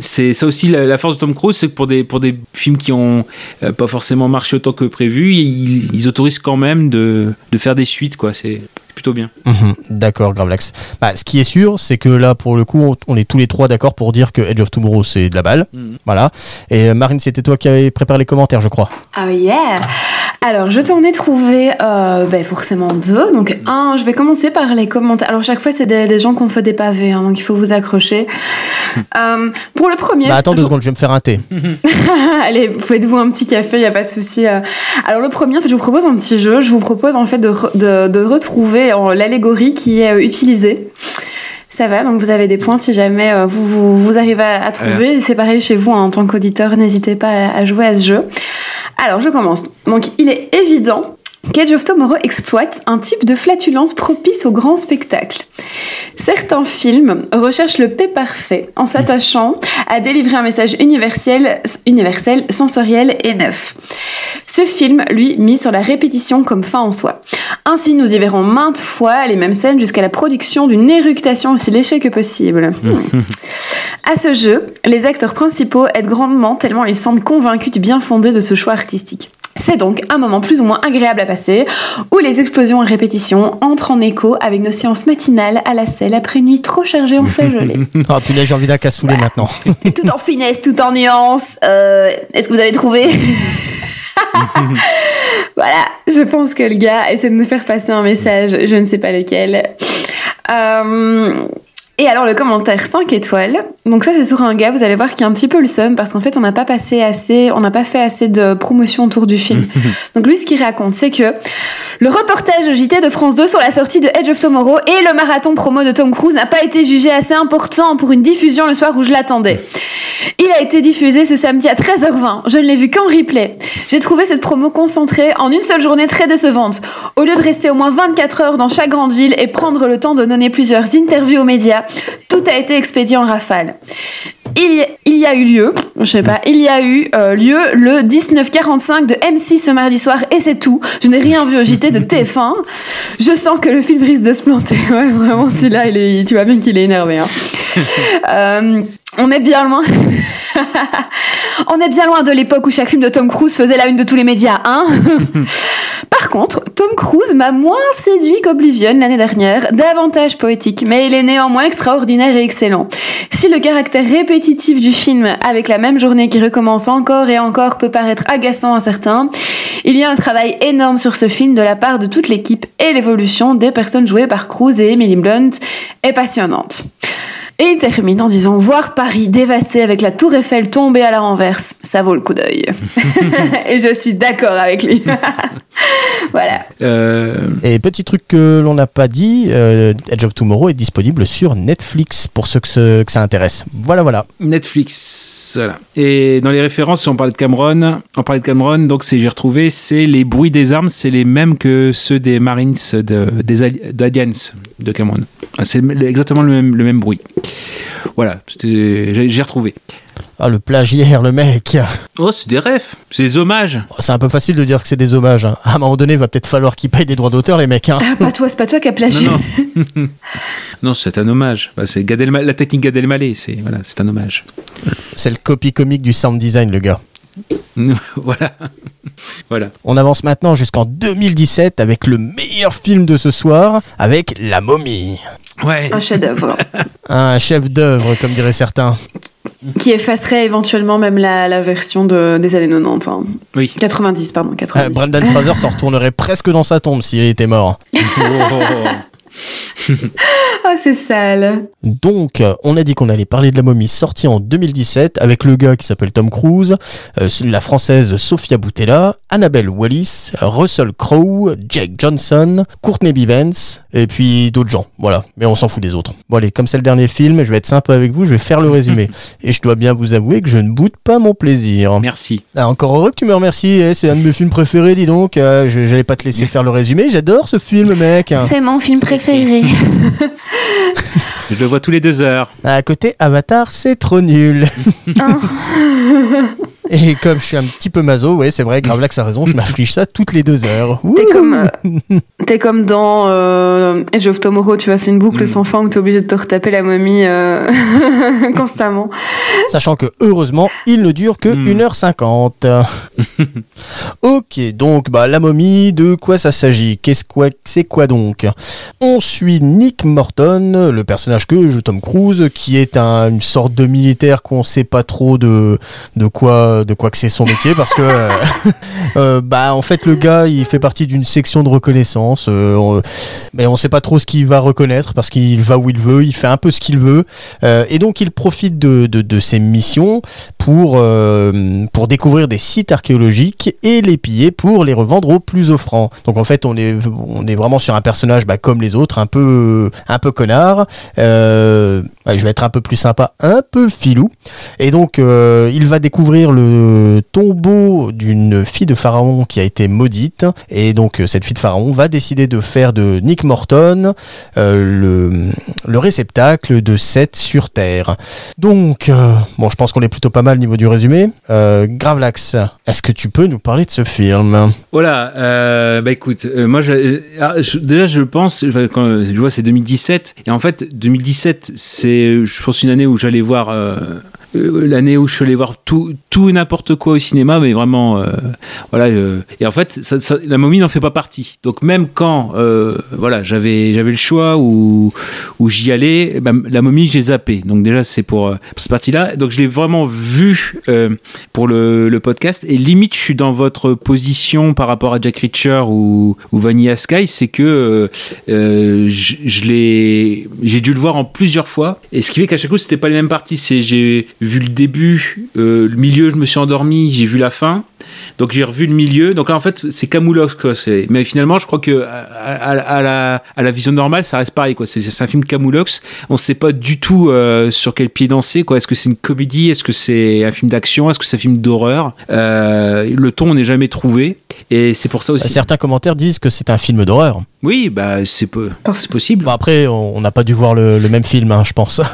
C'est ça aussi la, la force de Tom Cruise, c'est que pour des, pour des films qui ont euh, pas forcément marché autant que prévu, ils, ils autorisent quand même de, de faire des suites, quoi. C'est plutôt bien. Mhm, D'accord, Gravelax. Bah, ce qui est sûr, c'est que là, pour le coup, on, on est tous les trois d'accord pour dire que Edge of Tomorrow, c'est de la balle. Mhm. Voilà. Et Marine, c'était toi qui avais préparé les commentaires, je crois. Ah yeah Alors, je t'en ai trouvé euh, ben, forcément deux. Donc, un, je vais commencer par les commentaires. Alors, chaque fois, c'est des, des gens qui ont fait des pavés, hein, donc il faut vous accrocher. [LAUGHS] Euh, pour le premier... Bah, attends deux je- secondes, je vais me faire un thé. [LAUGHS] Allez, faites-vous un petit café, il a pas de souci. euh. Alors le premier, en fait, je vous propose un petit jeu. Je vous propose en fait de, re- de, de retrouver euh, l'allégorie qui est euh, utilisée. Ça va, donc vous avez des points si jamais euh, vous, vous, vous arrivez à, à trouver. C'est pareil chez vous, hein, en tant qu'auditeur, n'hésitez pas à, à jouer à ce jeu. Alors je commence. Donc il est évident qu'Edge of Tomorrow exploite un type de flatulence propice au grand spectacle. Certains films recherchent le paix parfait en s'attachant à délivrer un message universel, universel, sensoriel et neuf. Ce film, lui, mise sur la répétition comme fin en soi. Ainsi, nous y verrons maintes fois les mêmes scènes jusqu'à la production d'une éructation aussi léchée que possible. [LAUGHS] À ce jeu, les acteurs principaux aident grandement tellement ils semblent convaincus du bien fondé de ce choix artistique. C'est donc un moment plus ou moins agréable à passer, où les explosions à répétition entrent en écho avec nos séances matinales à la selle après une nuit trop chargée en flageolets. [LAUGHS] Oh, punaise, j'ai envie d'un cassoulet maintenant. [LAUGHS] tout en finesse, tout en nuance. Euh, Est-ce que vous avez trouvé [LAUGHS] Voilà, je pense que le gars essaie de nous faire passer un message, je ne sais pas lequel. Euh, Et alors le commentaire 5 étoiles, donc ça c'est sur un gars, vous allez voir qu'il y a un petit peu le seum parce qu'en fait on n'a pas passé assez, on n'a pas fait assez de promotion autour du film. [LAUGHS] donc lui ce qu'il raconte c'est que le reportage JT de France 2 sur la sortie de Edge of Tomorrow et le marathon promo de Tom Cruise n'a pas été jugé assez important pour une diffusion le soir où je l'attendais. Il a été diffusé ce samedi à 13h20. Je ne l'ai vu qu'en replay. J'ai trouvé cette promo concentrée en une seule journée très décevante. Au lieu de rester au moins 24 heures dans chaque grande ville et prendre le temps de donner plusieurs interviews aux médias, tout a été expédié en rafale. Il y, a, il y a eu lieu, je sais pas, il y a eu euh, lieu le 1945 de M6 ce mardi soir et c'est tout. Je n'ai rien vu au JT de TF1. Je sens que le film risque de se planter. [LAUGHS] Ouais, vraiment, celui-là, il est, tu vois bien qu'il est énervé. Hein. [LAUGHS] Euh, on est bien loin. [LAUGHS] on est bien loin de l'époque où chaque film de Tom Cruise faisait la une de tous les médias, hein Par contre, Tom Cruise m'a moins séduit qu'Oblivion l'année dernière, davantage poétique, mais il est néanmoins extraordinaire et excellent. Si le caractère répétitif du film, avec la même journée qui recommence encore et encore, peut paraître agaçant à certains, il y a un travail énorme sur ce film de la part de toute l'équipe et l'évolution des personnes jouées par Cruise et Emily Blunt est passionnante. Et il termine en disant Voir Paris dévasté avec la tour Eiffel tombée à la renverse, ça vaut le coup d'œil. [LAUGHS] [LAUGHS] et je suis d'accord avec lui. [LAUGHS] voilà. Euh, Et petit truc que l'on n'a pas dit, euh, Edge of Tomorrow est disponible sur Netflix pour ceux que, ce- que ça intéresse. Voilà, voilà. Netflix, voilà. Et dans les références, on parlait de Cameron, on parlait de Cameron, donc c'est j'ai retrouvé, c'est les bruits des armes, c'est les mêmes que ceux des Marines de, des Ali- d'Aliens de Cameron. Ah, C'est exactement le même, le même bruit. Voilà, j'ai retrouvé. Ah, le plagiaire, le mec. Oh, c'est des refs, c'est des hommages. C'est un peu facile de dire que c'est des hommages. hein. À un moment donné, il va peut-être falloir qu'ils payent des droits d'auteur, les mecs. hein. Ah, pas toi, c'est pas toi qui as plagié. Non, non. [LAUGHS] non, c'est un hommage. Bah, c'est la technique Gad Elmaleh, c'est voilà, c'est un hommage. C'est le copy comique du sound design, le gars. [LAUGHS] voilà. voilà. On avance maintenant jusqu'en 2017 avec le meilleur film de ce soir, avec La momie. Ouais. Un chef-d'œuvre [LAUGHS] Un chef d'œuvre, comme diraient certains. qui effacerait éventuellement même la, la version de, des années 90. hein. Oui. 90, pardon, Euh, 90. Brendan Fraser s'en retournerait presque dans sa tombe s'il était mort. Ah, [LAUGHS] c'est sale. Donc, on a dit qu'on allait parler de la momie sortie en 2017 avec le gars qui s'appelle Tom Cruise, euh, la française Sophia Boutella, Annabelle Wallis, Russell Crowe, Jake Johnson, Courtney Bivens et puis d'autres gens. Voilà, mais on s'en fout des autres. Bon allez, comme c'est le dernier film, je vais être sympa avec vous, je vais faire le résumé. [LAUGHS] et je dois bien vous avouer que je ne boude pas mon plaisir. Merci. Ah, encore heureux que tu me remercies, eh, c'est un de mes films préférés, dis donc. Euh, je J'allais pas te laisser faire le résumé, j'adore ce film, mec. C'est mon film préféré. [LAUGHS] Je le vois tous les deux heures. À côté, Avatar, c'est trop nul. Hein. [LAUGHS] Et comme je suis un petit peu maso, ouais, c'est vrai, Gravelax a raison, je m'afflige ça toutes les deux heures. T'es comme, euh, [LAUGHS] t'es comme dans euh, Edge of Tomorrow, tu vois, c'est une boucle sans fin où t'es obligé de te retaper la momie euh, [LAUGHS] constamment. Sachant que, heureusement, il ne dure que Hmm. 1h50. [LAUGHS] ok, donc, bah, la momie, de quoi ça s'agit? Qu'est-ce quoi, C'est quoi donc? On suit Nick Morton, le personnage que joue Tom Cruise, qui est un- une sorte de militaire qu'on sait pas trop de, de quoi de quoi que c'est son métier parce que euh, [LAUGHS] euh, bah en fait le gars il fait partie d'une section de reconnaissance euh, on- mais on sait pas trop ce qu'il va reconnaître parce qu'il va où il veut il fait un peu ce qu'il veut. Euh, et donc il profite de, de, ses missions pour euh, pour découvrir des sites archéologiques et les piller pour les revendre au plus offrant donc en fait on est on est vraiment sur un personnage bah, comme les autres un peu un peu connard. Euh, je vais être un peu plus sympa un peu filou. Et donc, euh, il va découvrir le tombeau d'une fille de Pharaon qui a été maudite. Et donc, euh, cette fille de Pharaon va décider de faire de Nick Morton euh, le, le réceptacle de Seth sur Terre. Donc, euh, bon, je pense qu'on est plutôt pas mal au niveau du résumé. Euh, Gravelax, est-ce que tu peux nous parler de ce film? Voilà, euh, bah écoute, moi ah, déjà je pense, quand je vois c'est 2017, et en fait 2017 c'est je pense une année où j'allais voir, l'année où je suis allé voir tout, tout et n'importe quoi au cinéma, mais vraiment, euh, voilà. euh, et en fait, la momie n'en fait pas partie. Donc même quand, euh, voilà, j'avais j'avais le choix ou où j'y allais, eh ben, la momie j'ai zappé. Donc déjà c'est pour, euh, cette partie-là. Donc je l'ai vraiment vu euh, pour le, le podcast. Et limite, je suis dans votre position par rapport à Jack Reacher ou, ou Vanilla Sky, c'est que euh, euh, je, je l'ai, j'ai dû le voir en plusieurs fois. Et ce qui fait qu'à chaque coup, c'était pas les mêmes parties. C'est j'ai vu le début, euh, le milieu, je me suis endormi, j'ai vu la fin. Donc j'ai revu le milieu. Donc là en fait c'est Camoulox. Mais finalement je crois que à, la, à la vision normale ça reste pareil. C'est, un film Camoulox. On sait pas du tout euh, sur quel pied danser. Est-ce que c'est une comédie? Est-ce que c'est un film d'action? Est-ce que c'est un film d'horreur? Euh, Le ton n'est jamais trouvé. Et c'est pour ça aussi. Certains commentaires disent que c'est un film d'horreur. Oui bah c'est, peu- c'est possible. Après, on n'a pas dû voir le, le même film, hein, je pense. [LAUGHS]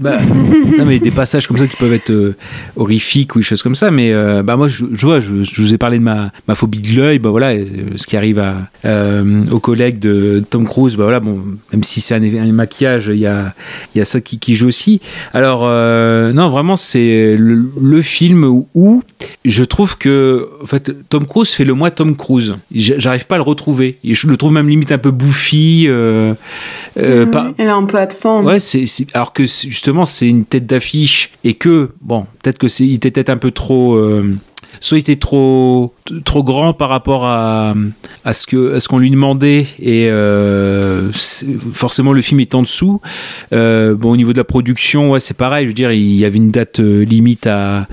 Bah, non, mais des passages comme ça qui peuvent être euh, horrifiques ou des choses comme ça. Mais euh, bah, moi, je, je vois, je, je vous ai parlé de ma, ma phobie de l'œil. Bah, voilà, euh, ce qui arrive à, euh, aux collègues de Tom Cruise. Bah, voilà, bon, même si c'est un, un maquillage, il y a, il y a ça qui, qui joue aussi. Alors, euh, non, vraiment, c'est le, le film où je trouve que en fait, Tom Cruise fait le moi Tom Cruise. J'arrive pas à le retrouver. Et je le trouve même limite un peu bouffi. euh, euh, Ouais, pas- Elle est un peu absent. Ouais, c'est alors que justement c'est une tête d'affiche et que bon, peut-être que c'est il était peut-être un peu trop euh, soit il était trop trop grand par rapport à, à ce que à ce qu'on lui demandait et euh, forcément le film est en dessous. Euh, bon au niveau de la production, ouais, c'est pareil, je veux dire, il y avait une date euh, limite à,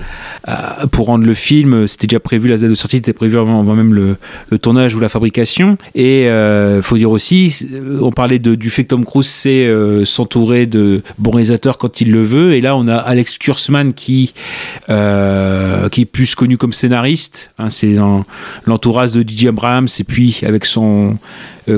pour rendre le film, c'était déjà prévu la date de sortie était prévue avant, même le, le tournage ou la fabrication. Et euh, faut dire aussi on parlait de, du fait que Tom Cruise sait s'entourer de bons réalisateurs quand il le veut. Et là on a Alex Kurzman qui qui est plus connu comme scénariste. Hein, c'est l'entourage de DJ Abrams et puis avec son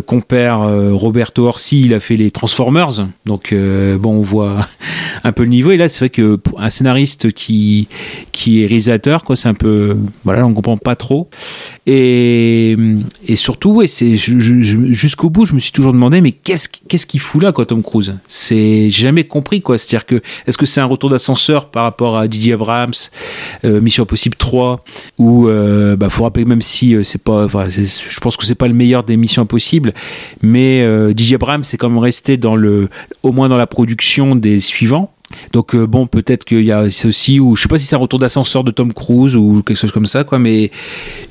compère euh, Roberto Orsi il a fait les Transformers. Donc euh, bon on voit [LAUGHS] un peu le niveau. Et là c'est vrai que un scénariste qui qui est réalisateur quoi c'est un peu voilà on comprend pas trop. Et, et surtout ouais c'est jusqu'au bout je me suis toujours demandé mais qu'est-ce qu'est-ce qu'il fout là quoi Tom Cruise? C'est jamais compris quoi. C'est à dire que est-ce que c'est un retour d'ascenseur par rapport à Didier Abrams euh, Mission Impossible 3 ou euh, bah faut rappeler même si euh, c'est pas je pense que c'est pas le meilleur des Missions Impossibles mais euh, Didier Abrams c'est quand même resté dans le au moins dans la production des suivants donc euh, bon, peut-être qu'il y a c'est aussi ou je sais pas si c'est un retour d'ascenseur de Tom Cruise ou quelque chose comme ça quoi, mais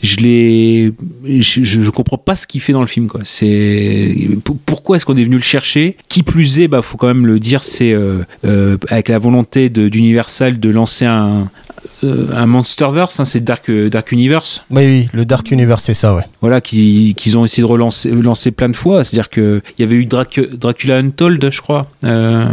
je l'ai, je, comprends pas ce qu'il fait dans le film quoi. C'est pourquoi est-ce qu'on est venu le chercher? Qui plus est, bah faut quand même le dire, c'est euh, euh, avec la volonté de- d'Universal de lancer un un MonsterVerse, hein, c'est Dark Dark Universe Oui, oui, le Dark Universe, c'est ça, ouais. voilà, qui- qu'ils ont essayé de relancer lancer plein de fois. C'est-à-dire qu'il y avait eu Drac- Dracula Untold, je crois. Euh,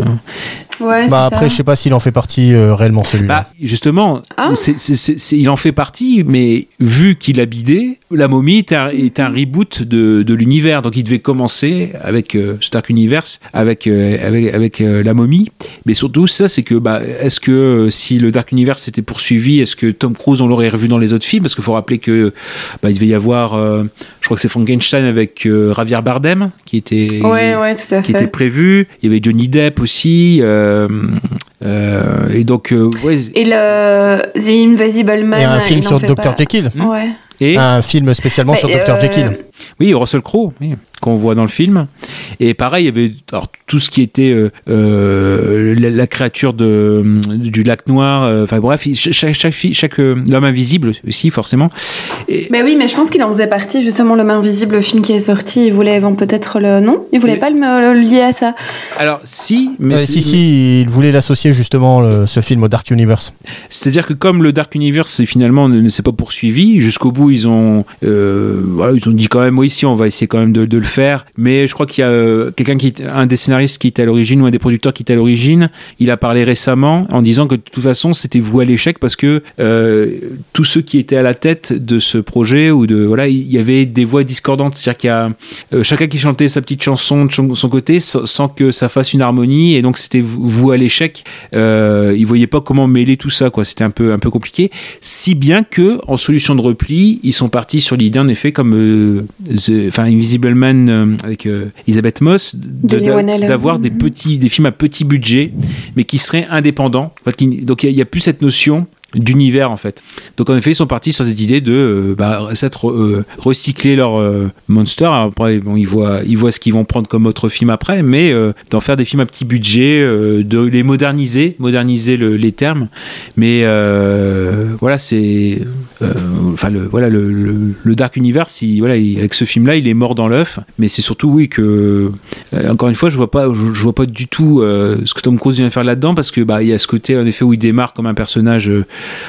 Ouais, Bah après, ça. je sais pas s'il en fait partie euh, réellement celui-là. bah, justement, Ah. c'est- c'est- c'est- c'est- il en fait partie, mais vu qu'il a bidé, la momie est un, est un reboot de, de l'univers. Donc il devait commencer avec euh, ce Dark Universe, avec, euh, avec, avec euh, la momie. Mais surtout, ça, c'est que bah, est-ce que euh, si le Dark Universe s'était poursuivi, est-ce que Tom Cruise, on l'aurait revu dans les autres films? Parce qu'il faut rappeler que bah, il devait y avoir, euh, je crois que c'est Frankenstein avec euh, Javier Bardem, qui était Ouais, ouais, tout à qui fait. était prévu. Il y avait Johnny Depp aussi. euh, euh, et donc, euh, ouais. Et le The Invisible Man. Et un film sur Dr. Jekyll. Ouais. Et Un film spécialement Bah, sur Dr. euh, Jekyll. oui, Russell Crowe, oui, qu'on voit dans le film. Et pareil, il y avait alors, tout ce qui était euh, euh, la, la créature de, du lac noir. euh, Enfin bref, chaque, chaque, chaque euh, l'homme invisible aussi, forcément. Et, Mais oui, mais je pense qu'il en faisait partie, justement, Main Invisible, le film qui est sorti. Il voulait vendre peut-être le. Non Il voulait pas le, le lier à ça. alors, si, mais Euh, si, si, il voulait l'associer justement, le- ce film, au Dark Universe. C'est-à-dire que comme le Dark Universe finalement ne, ne s'est pas poursuivi, jusqu'au bout ils ont, euh, voilà, ils ont dit quand même oui si on va essayer quand même de, de le Mais je crois qu'il y a euh, quelqu'un qui, un des scénaristes qui était à l'origine ou un des producteurs qui était à l'origine, il a parlé récemment en disant que de toute façon c'était voué à l'échec parce que euh, tous ceux qui étaient à la tête de ce projet ou de voilà il y avait des voix discordantes, c'est-à-dire qu'il y a euh, chacun qui chantait sa petite chanson de son côté sans, que ça fasse une harmonie et donc c'était vou- voué à l'échec. Euh, ils voyaient pas comment mêler tout ça quoi. C'était un peu un peu compliqué. Si bien que en solution de repli, ils sont partis sur l'idée en effet comme enfin Invisible Man Euh, avec euh, Elisabeth Moss, De de- d'avoir des petits, des films à petit budget, mais qui seraient indépendants. Donc il n'y a, plus cette notion d'univers en fait. Donc en effet ils sont partis sur cette idée de euh, bah, euh, recycler leur euh, monster. Après bon, ils voient ils voient ce qu'ils vont prendre comme autre film après, mais euh, d'en faire des films à petit budget, de les moderniser, moderniser le- les termes. Mais voilà c'est enfin le voilà le, Dark Universe il, voilà il- avec ce film là il est mort dans l'œuf. Mais c'est surtout oui que encore une fois je vois pas je, vois pas du tout ce que Tom Cruise vient faire là-dedans parce que bah y a ce côté en effet où il démarre comme un personnage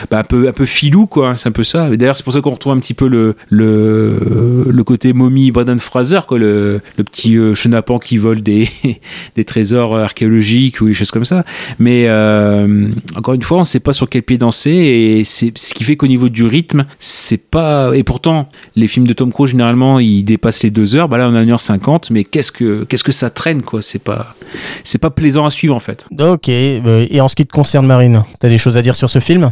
bah, un peu un peu filou quoi hein, c'est un peu ça. D'ailleurs c'est pour ça qu'on retrouve un petit peu le le, le côté momie Brendan Fraser quoi le, le petit euh, chenapan qui vole des [LAUGHS] des trésors archéologiques ou des choses comme ça. Mais euh, encore une fois on sait pas sur quel pied danser et c'est ce qui fait qu'au niveau du rythme c'est pas et pourtant les films de Tom Cruise généralement ils dépassent les deux heures. Bah là on a 1h50 mais qu'est-ce que qu'est-ce que ça traîne quoi? C'est pas c'est pas plaisant à suivre en fait. Ok, euh, et en ce qui te concerne, Marine, t'as des choses à dire sur ce film?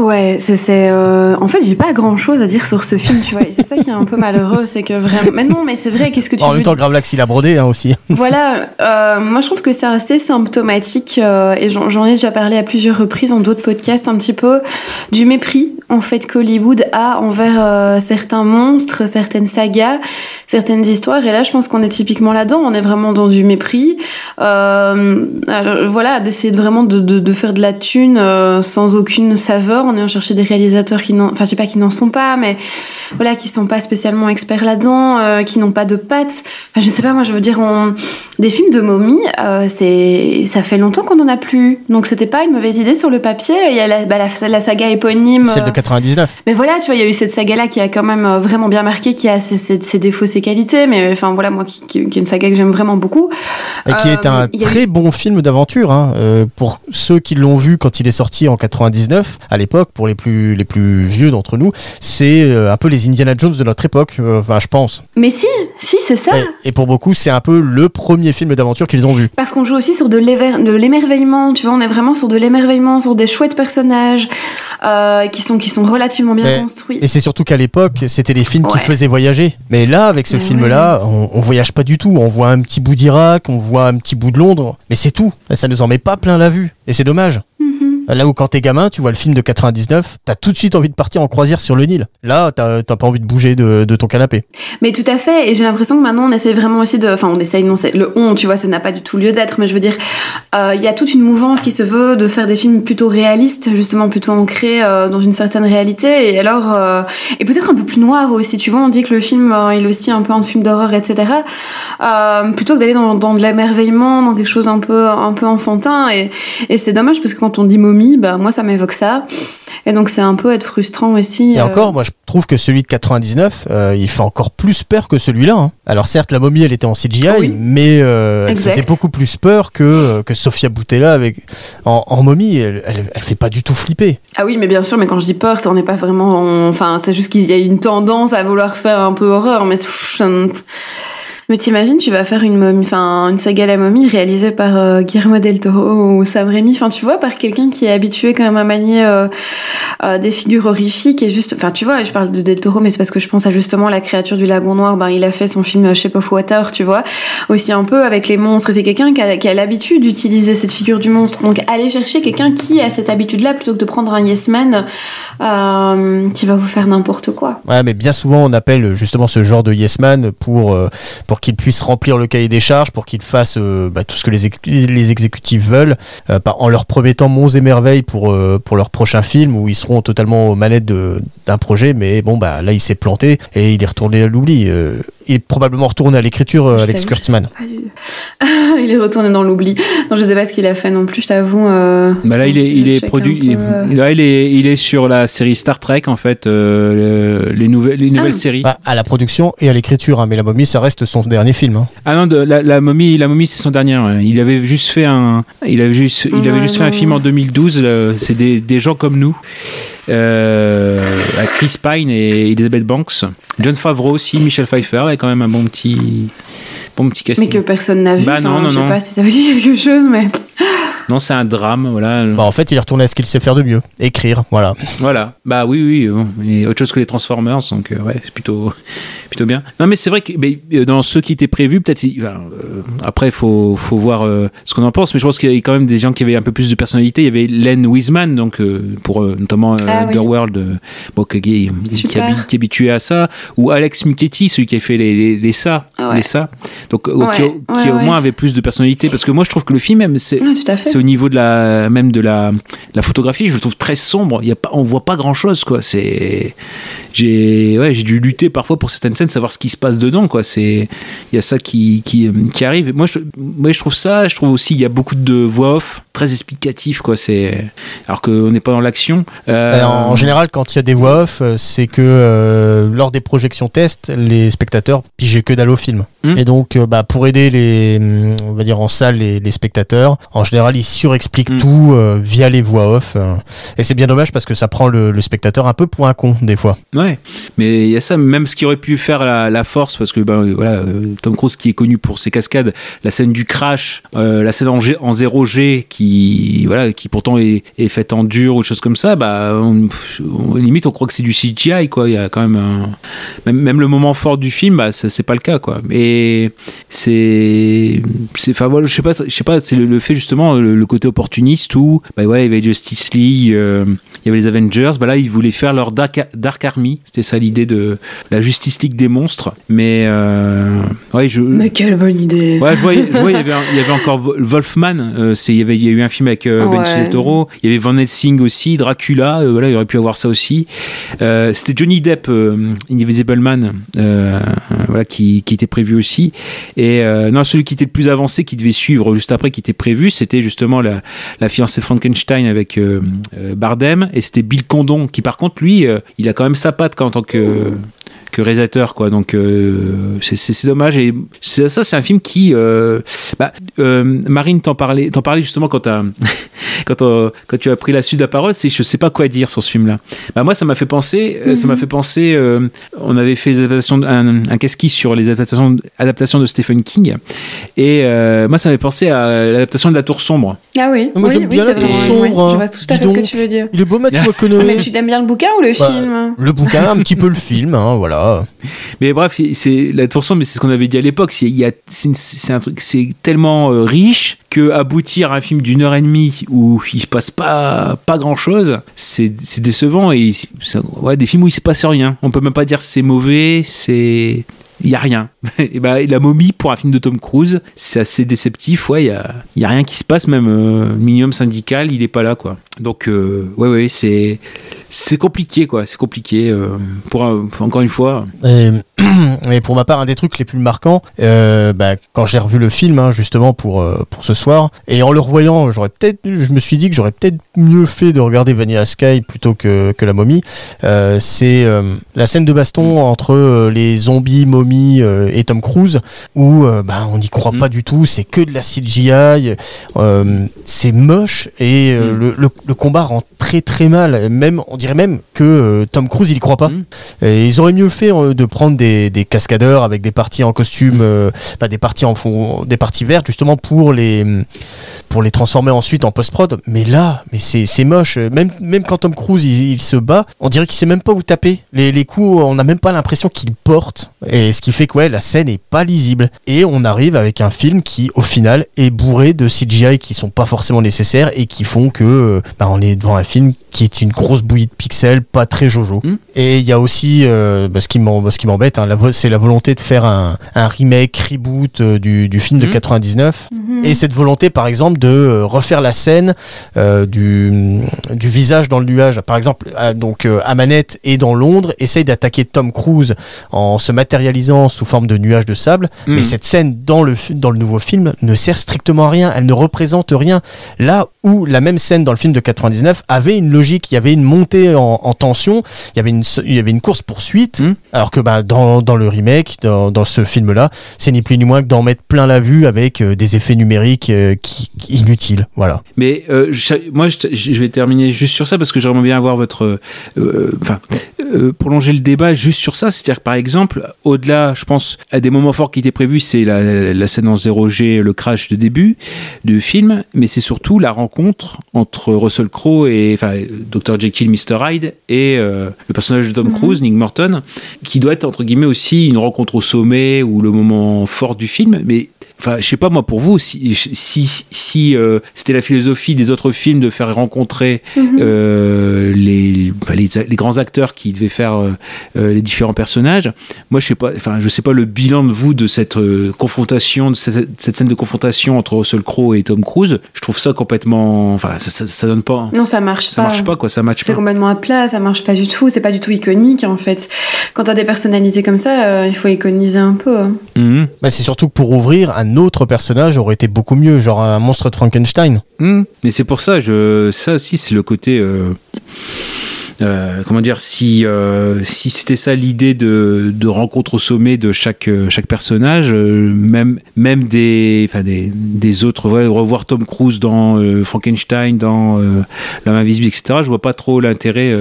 Ouais, c'est. euh, En fait, j'ai pas grand chose à dire sur ce film, tu vois. C'est ça qui est un peu malheureux, c'est que vraiment. Mais non, mais c'est vrai, qu'est-ce que tu En veux même temps, Gravelax, il a brodé hein, aussi. [LAUGHS] Voilà, euh, moi je trouve que c'est assez symptomatique euh, et j'en ai déjà parlé à plusieurs reprises dans d'autres podcasts un petit peu du mépris en fait qu'Hollywood a envers certains monstres, certaines sagas, certaines histoires et là je pense qu'on est typiquement là-dedans, on est vraiment dans du mépris. Alors, voilà, d'essayer de vraiment de, de, de faire de la thune sans aucune on est en chercher des réalisateurs qui n'en, enfin je sais pas qui n'en sont pas, mais voilà qui sont pas spécialement experts là-dedans, euh, qui n'ont pas de pattes. Enfin, je sais pas, moi je veux dire, on... des films de momie, euh, c'est ça fait longtemps qu'on en a plus. Donc c'était pas une mauvaise idée sur le papier. Il y a la, bah, la, la saga éponyme. Celle de 99. Mais voilà, tu vois, il y a eu cette saga-là qui a quand même euh, vraiment bien marqué, qui a ses, ses- ses défauts, ses qualités. Mais enfin voilà, moi qui, qui, qui est une saga que j'aime vraiment beaucoup. Et qui est Euh, un eu- très bon film d'aventure. hein. Euh, pour ceux qui l'ont vu quand il est sorti en 99, à l'époque, pour les plus, les plus vieux d'entre nous, c'est euh, un peu les Indiana Jones de notre époque, euh, enfin je pense. Mais si, si, c'est ça. Et, et pour beaucoup, c'est un peu le premier film d'aventure qu'ils ont vu. Parce qu'on joue aussi sur de l'émerveillement, tu vois, on est vraiment sur de l'émerveillement, sur des chouettes personnages euh, qui, sont, qui sont relativement bien Mais- construits. Et c'est surtout qu'à l'époque, c'était des films qui faisaient voyager. Mais là, avec ce film-là, on, on voyage pas du tout. On voit un petit bout d'Irak, on voit un petit bout de Londres, mais c'est tout. Et ça nous en met pas plein la vue. Et c'est dommage. Mhm. Là où quand t'es gamin, tu vois le film de 99, t'as tout de suite envie de partir en croisière sur le Nil. Là, t'as pas envie de bouger de, de ton canapé. Mais tout à fait, et j'ai l'impression que maintenant on essaie vraiment aussi de. Enfin, on essaye, non, le on, tu vois, ça n'a pas du tout lieu d'être, mais je veux dire, euh, il y a toute une mouvance qui se veut de faire des films plutôt réalistes, justement plutôt ancrés euh, dans une certaine réalité, et alors. euh, et peut-être un peu plus noir aussi, tu vois, on dit que le film, euh, il est aussi un peu un film d'horreur, etc. Euh, plutôt que d'aller dans, dans de l'émerveillement, dans quelque chose un peu, un peu enfantin, et, et c'est dommage parce que quand on dit bah, moi ça m'évoque ça. Et donc c'est un peu être frustrant aussi. Et euh, encore, moi je trouve que celui de 99, euh, il fait encore plus peur que celui-là. hein. Alors certes, la momie, elle était en CGI, Oui. mais euh, elle faisait beaucoup plus peur que, que Sofia Boutella avec, en, en momie. Elle, elle, elle fait pas du tout flipper. Ah oui, mais bien sûr, mais quand je dis peur, ça on n'est pas vraiment. en- Enfin, c'est juste qu'il y a une tendance à vouloir faire un peu horreur, mais. Mais t'imagines, tu vas faire une momie, enfin une saga la momie réalisée par euh, Guillermo del Toro ou Sam Raimi, enfin tu vois, par quelqu'un qui est habitué quand même à manier euh, euh, des figures horrifiques et juste, enfin tu vois, je parle de del Toro, mais c'est parce que je pense à justement la créature du lagon noir. Ben il a fait son film Shape of Water, tu vois, aussi un peu avec les monstres. C'est quelqu'un qui a, l'habitude d'utiliser cette figure du monstre. Donc aller chercher quelqu'un qui a cette habitude-là plutôt que de prendre un yes man qui va vous faire n'importe quoi. Ouais, mais bien souvent, on appelle justement ce genre de yes man pour, pour qu'il puisse remplir le cahier des charges, pour qu'il fasse euh, bah, tout ce que les, les exécutifs veulent, euh, en leur promettant monts et merveilles pour, euh, pour leur prochain film où ils seront totalement aux manettes d'un projet, mais bon, bah là, il s'est planté et il est retourné à l'oubli. Il est probablement retourné à l'écriture, euh, Alex Kurtzman. [LAUGHS] il est retourné dans l'oubli. Non, je sais pas ce qu'il a fait non plus, je t'avoue. euh, Bah là, il est, il est produit. il est- euh, Là, il est, il est sur la série Star Trek en fait, euh, le- les nouvelles, les nouvelles Ah. séries. Bah, à la production et à l'écriture, hein, mais la momie, ça reste son dernier film. hein. Ah non, de, la, la momie, la momie, c'est son dernier. ouais. Il avait juste fait un, il avait juste, il avait Ouais, juste fait un film en 2012. euh, C'est des, des gens comme nous, euh, Chris Pine et Elizabeth Banks, John Favreau aussi, Michel Pfeiffer, et quand même un bon petit, bon petit casting. Mais que personne n'a vu. Bah non, non, je sais non. pas si ça veut dire quelque chose, mais. Non, c'est un drame, voilà. Bah, en fait, il est retourné à ce qu'il sait faire de mieux, écrire, voilà. Voilà. Bah oui, oui. Bon. Autre chose que les Transformers, donc euh, ouais, c'est plutôt, [LAUGHS] plutôt bien. Non, mais c'est vrai que mais, euh, dans ceux qui étaient prévus, peut-être. enfin, euh, après, faut, faut voir euh, ce qu'on en pense, mais je pense qu'il y avait quand même des gens qui avaient un peu plus de personnalité. Il y avait Len Wiseman, donc euh, pour euh, notamment euh, Ah oui. Underworld, euh, bon, qui, qui, est habitué à ça, ou Alex Michetti, celui qui a fait les, les, les ça, Ah ouais. les ça, donc euh, Ouais, qui, qui ouais, au ouais. moins avait plus de personnalité, parce que moi je trouve que le film même c'est Ouais, tout à fait. Au niveau de la même de la, photographie, je trouve très sombre. Il y a pas, on voit pas grand chose quoi. C'est j'ai ouais, dû lutter parfois pour certaines scènes, savoir ce qui se passe dedans quoi. Il y a ça qui qui, qui arrive. Et Moi je moi je trouve ça. Je trouve aussi il y a beaucoup de voix off très explicatif quoi. C'est alors qu'on n'est pas dans l'action. Euh, Euh, en général, quand il y a des voix off, euh, c'est que euh, lors des projections tests, les spectateurs pigeaient que dalle au film. Hmm. Et donc, euh, bah, pour aider les, hum, on va dire en salle les, les spectateurs, en général, ils surexpliquent Hmm. tout via les voix off. et c'est bien dommage parce que ça prend le, le spectateur un peu pour un con des fois. Ouais, mais il y a ça, même ce qui aurait pu faire la, force, parce que ben, voilà, euh, Tom Cruise qui est connu pour ses cascades, la scène du crash, euh, la scène en, G- en 0G qui, voilà, qui pourtant est, faite en dur ou des choses comme ça, bah, on, limite on croit que c'est du CGI, quoi. Il y a quand même, même, le moment fort du film, bah, c'est pas le cas, quoi. Et c'est, enfin voilà, je sais pas, pas, c'est le, fait justement, le, côté opportuniste où, bah ouais, il y avait Justice League, euh, il y avait les Avengers, bah là ils voulaient faire leur Dark Army, c'était ça l'idée de la Justice League des monstres, mais euh, ouais, je, Mais quelle bonne idée. Ouais, je voyais, je voyais, il y avait, encore Wo- Wolfman. euh, c'est, il y avait, il y a eu un film avec euh, Ouais. Toro. Il y avait Van Helsing aussi, Dracula. euh, voilà, il aurait pu avoir ça aussi. C'était Johnny Depp, Invisible Man, voilà, qui, qui était prévu aussi. Et non, celui qui était le plus avancé, qui devait suivre juste après, qui était prévu, c'était justement la, la fiancée de Frankenstein avec Bardem. Et c'était Bill Condon, qui par contre, lui, il a quand même sa patte quand, en tant que que réalisateur quoi. Donc euh, c'est- dommage. Et ça c'est un film qui euh, bah, euh, Marine t'en parlait t'en parlais justement quand t'as [LAUGHS] quand, euh, quand tu as pris la suite de la parole c'est je sais pas quoi dire sur ce film là bah moi ça m'a fait penser ça m'a fait penser on avait fait des adaptations un, un casquis sur les adaptations adaptations de Stephen King. Et moi ça m'a fait penser à l'adaptation de la tour sombre Ah oui, Moi, oui, j'aime oui, bien la tour vrai, sombre, hein. Je vois tout à fait ce que tu veux dire. Il est beau Mathieu [LAUGHS] Mais McConaughey. tu t'aimes bien le bouquin ou le Bah, film? Le bouquin, un petit peu le film, hein, voilà. Mais bref, c'est la tour sombre, mais c'est ce qu'on avait dit à l'époque. C'est il y a- c'est une- c'est un truc, c'est tellement euh, riche que aboutir à un film d'une heure et demie où il se passe pas pas grand chose, c'est c'est décevant et c'est- ouais, des films où il se passe rien. On peut même pas dire c'est mauvais, c'est il y a rien. [LAUGHS] et bah, la momie pour un film de Tom Cruise, c'est assez déceptif. Ouais, il y a, a rien qui se passe. Même euh, minimum syndical, il est pas là, quoi. Donc euh, ouais, ouais, c'est c'est compliqué, quoi. C'est compliqué. euh, pour un- encore une fois. Et, [CLEARS THROAT] et pour ma part, un des trucs les plus marquants, euh, bah, quand j'ai revu le film, hein, justement pour euh, pour ce soir, et en le revoyant, j'aurais peut-être, je me suis dit que j'aurais peut-être mieux fait de regarder Vanilla Sky plutôt que, que la momie. C'est la scène de baston entre les zombies, momies et Tom Cruise, où bah, on n'y croit Mm. pas du tout, c'est que de la CGI, c'est moche et Mm. le, le, le combat rend très très mal. Même, on dirait même que euh, Tom Cruise il y croit pas. Mm. Et ils auraient mieux fait euh, de prendre des, des cascadeurs avec des parties en costume, euh, enfin, des parties en fond, des parties vertes justement pour les pour les transformer ensuite en post prod. Mais là, mais c'est c'est moche. Même même quand Tom Cruise il, il se bat, on dirait qu'il sait même pas où taper. Les, les coups, on n'a même pas l'impression qu'il porte. Et ce qui fait que ouais, la scène est pas lisible. Et on arrive avec un film qui au final est bourré de CGI qui sont pas forcément nécessaires et qui font que euh, bah, on est devant un film qui est une grosse bouillie de pixels, pas très jojo. Mm. Et il y a aussi, euh, bah, ce qui m'embête, hein, c'est la volonté de faire un, un remake, reboot euh, du, du film de Mm. 99. Mhm. Et cette volonté, par exemple, de euh, refaire la scène euh, du, du visage dans le nuage. Par exemple, donc euh, Amanette est dans Londres, essaye d'attaquer Tom Cruise en se matérialisant sous forme de nuage de sable. Mm. Mais cette scène dans le, dans le nouveau film ne sert strictement à rien. Elle ne représente rien. Là où la même scène dans le film de 99 avait une logique, il y avait une montée en, en tension, il y avait une, il y avait une course poursuite, Mm. alors que bah, dans, dans le remake, dans, dans ce film-là, c'est ni plus ni moins que d'en mettre plein la vue avec euh, des effets numériques euh, qui, inutiles. Voilà. Mais euh, je- moi, je, je vais terminer juste sur ça parce que j'aimerais bien avoir votre. Enfin, euh, prolonger le débat juste sur ça. C'est-à-dire que par exemple, au-delà, je pense, à des moments forts qui étaient prévus, c'est la, la scène en 0G, le crash de début du film, mais c'est surtout la rencontre entre Russell Crowe et enfin, Dr. Jekyll, Mr. Hyde et euh, le personnage de Tom Cruise, Nick Morton, qui doit être entre guillemets aussi une rencontre au sommet ou le moment fort du film. Mais Enfin, je sais pas moi pour vous, si, si, si euh, c'était la philosophie des autres films de faire rencontrer euh, les, bah, les, les grands acteurs qui devaient faire euh, euh, les différents personnages, moi je sais pas, enfin je sais pas le bilan de vous de cette euh, confrontation, de cette, cette scène de confrontation entre Russell Crowe et Tom Cruise. Je trouve ça complètement, enfin ça, ça, ça donne pas, Non, ça marche ça pas. marche pas quoi, ça match C'est pas. complètement à plat, ça marche pas du tout, c'est pas du tout iconique en fait. Quand t'as des personnalités comme ça, euh, il faut iconiser un peu. hein. Mhm. Bah, c'est surtout pour ouvrir, un autre personnage aurait été beaucoup mieux, genre un monstre de Frankenstein. Hmm. Mais c'est pour ça, je, ça aussi, c'est le côté. euh, euh, comment dire, si, euh, si c'était ça l'idée de, de rencontre au sommet de chaque, euh, chaque personnage, même, même des, des, des autres, revoir Tom Cruise dans Frankenstein, dans La main invisible, etc., je vois pas trop l'intérêt.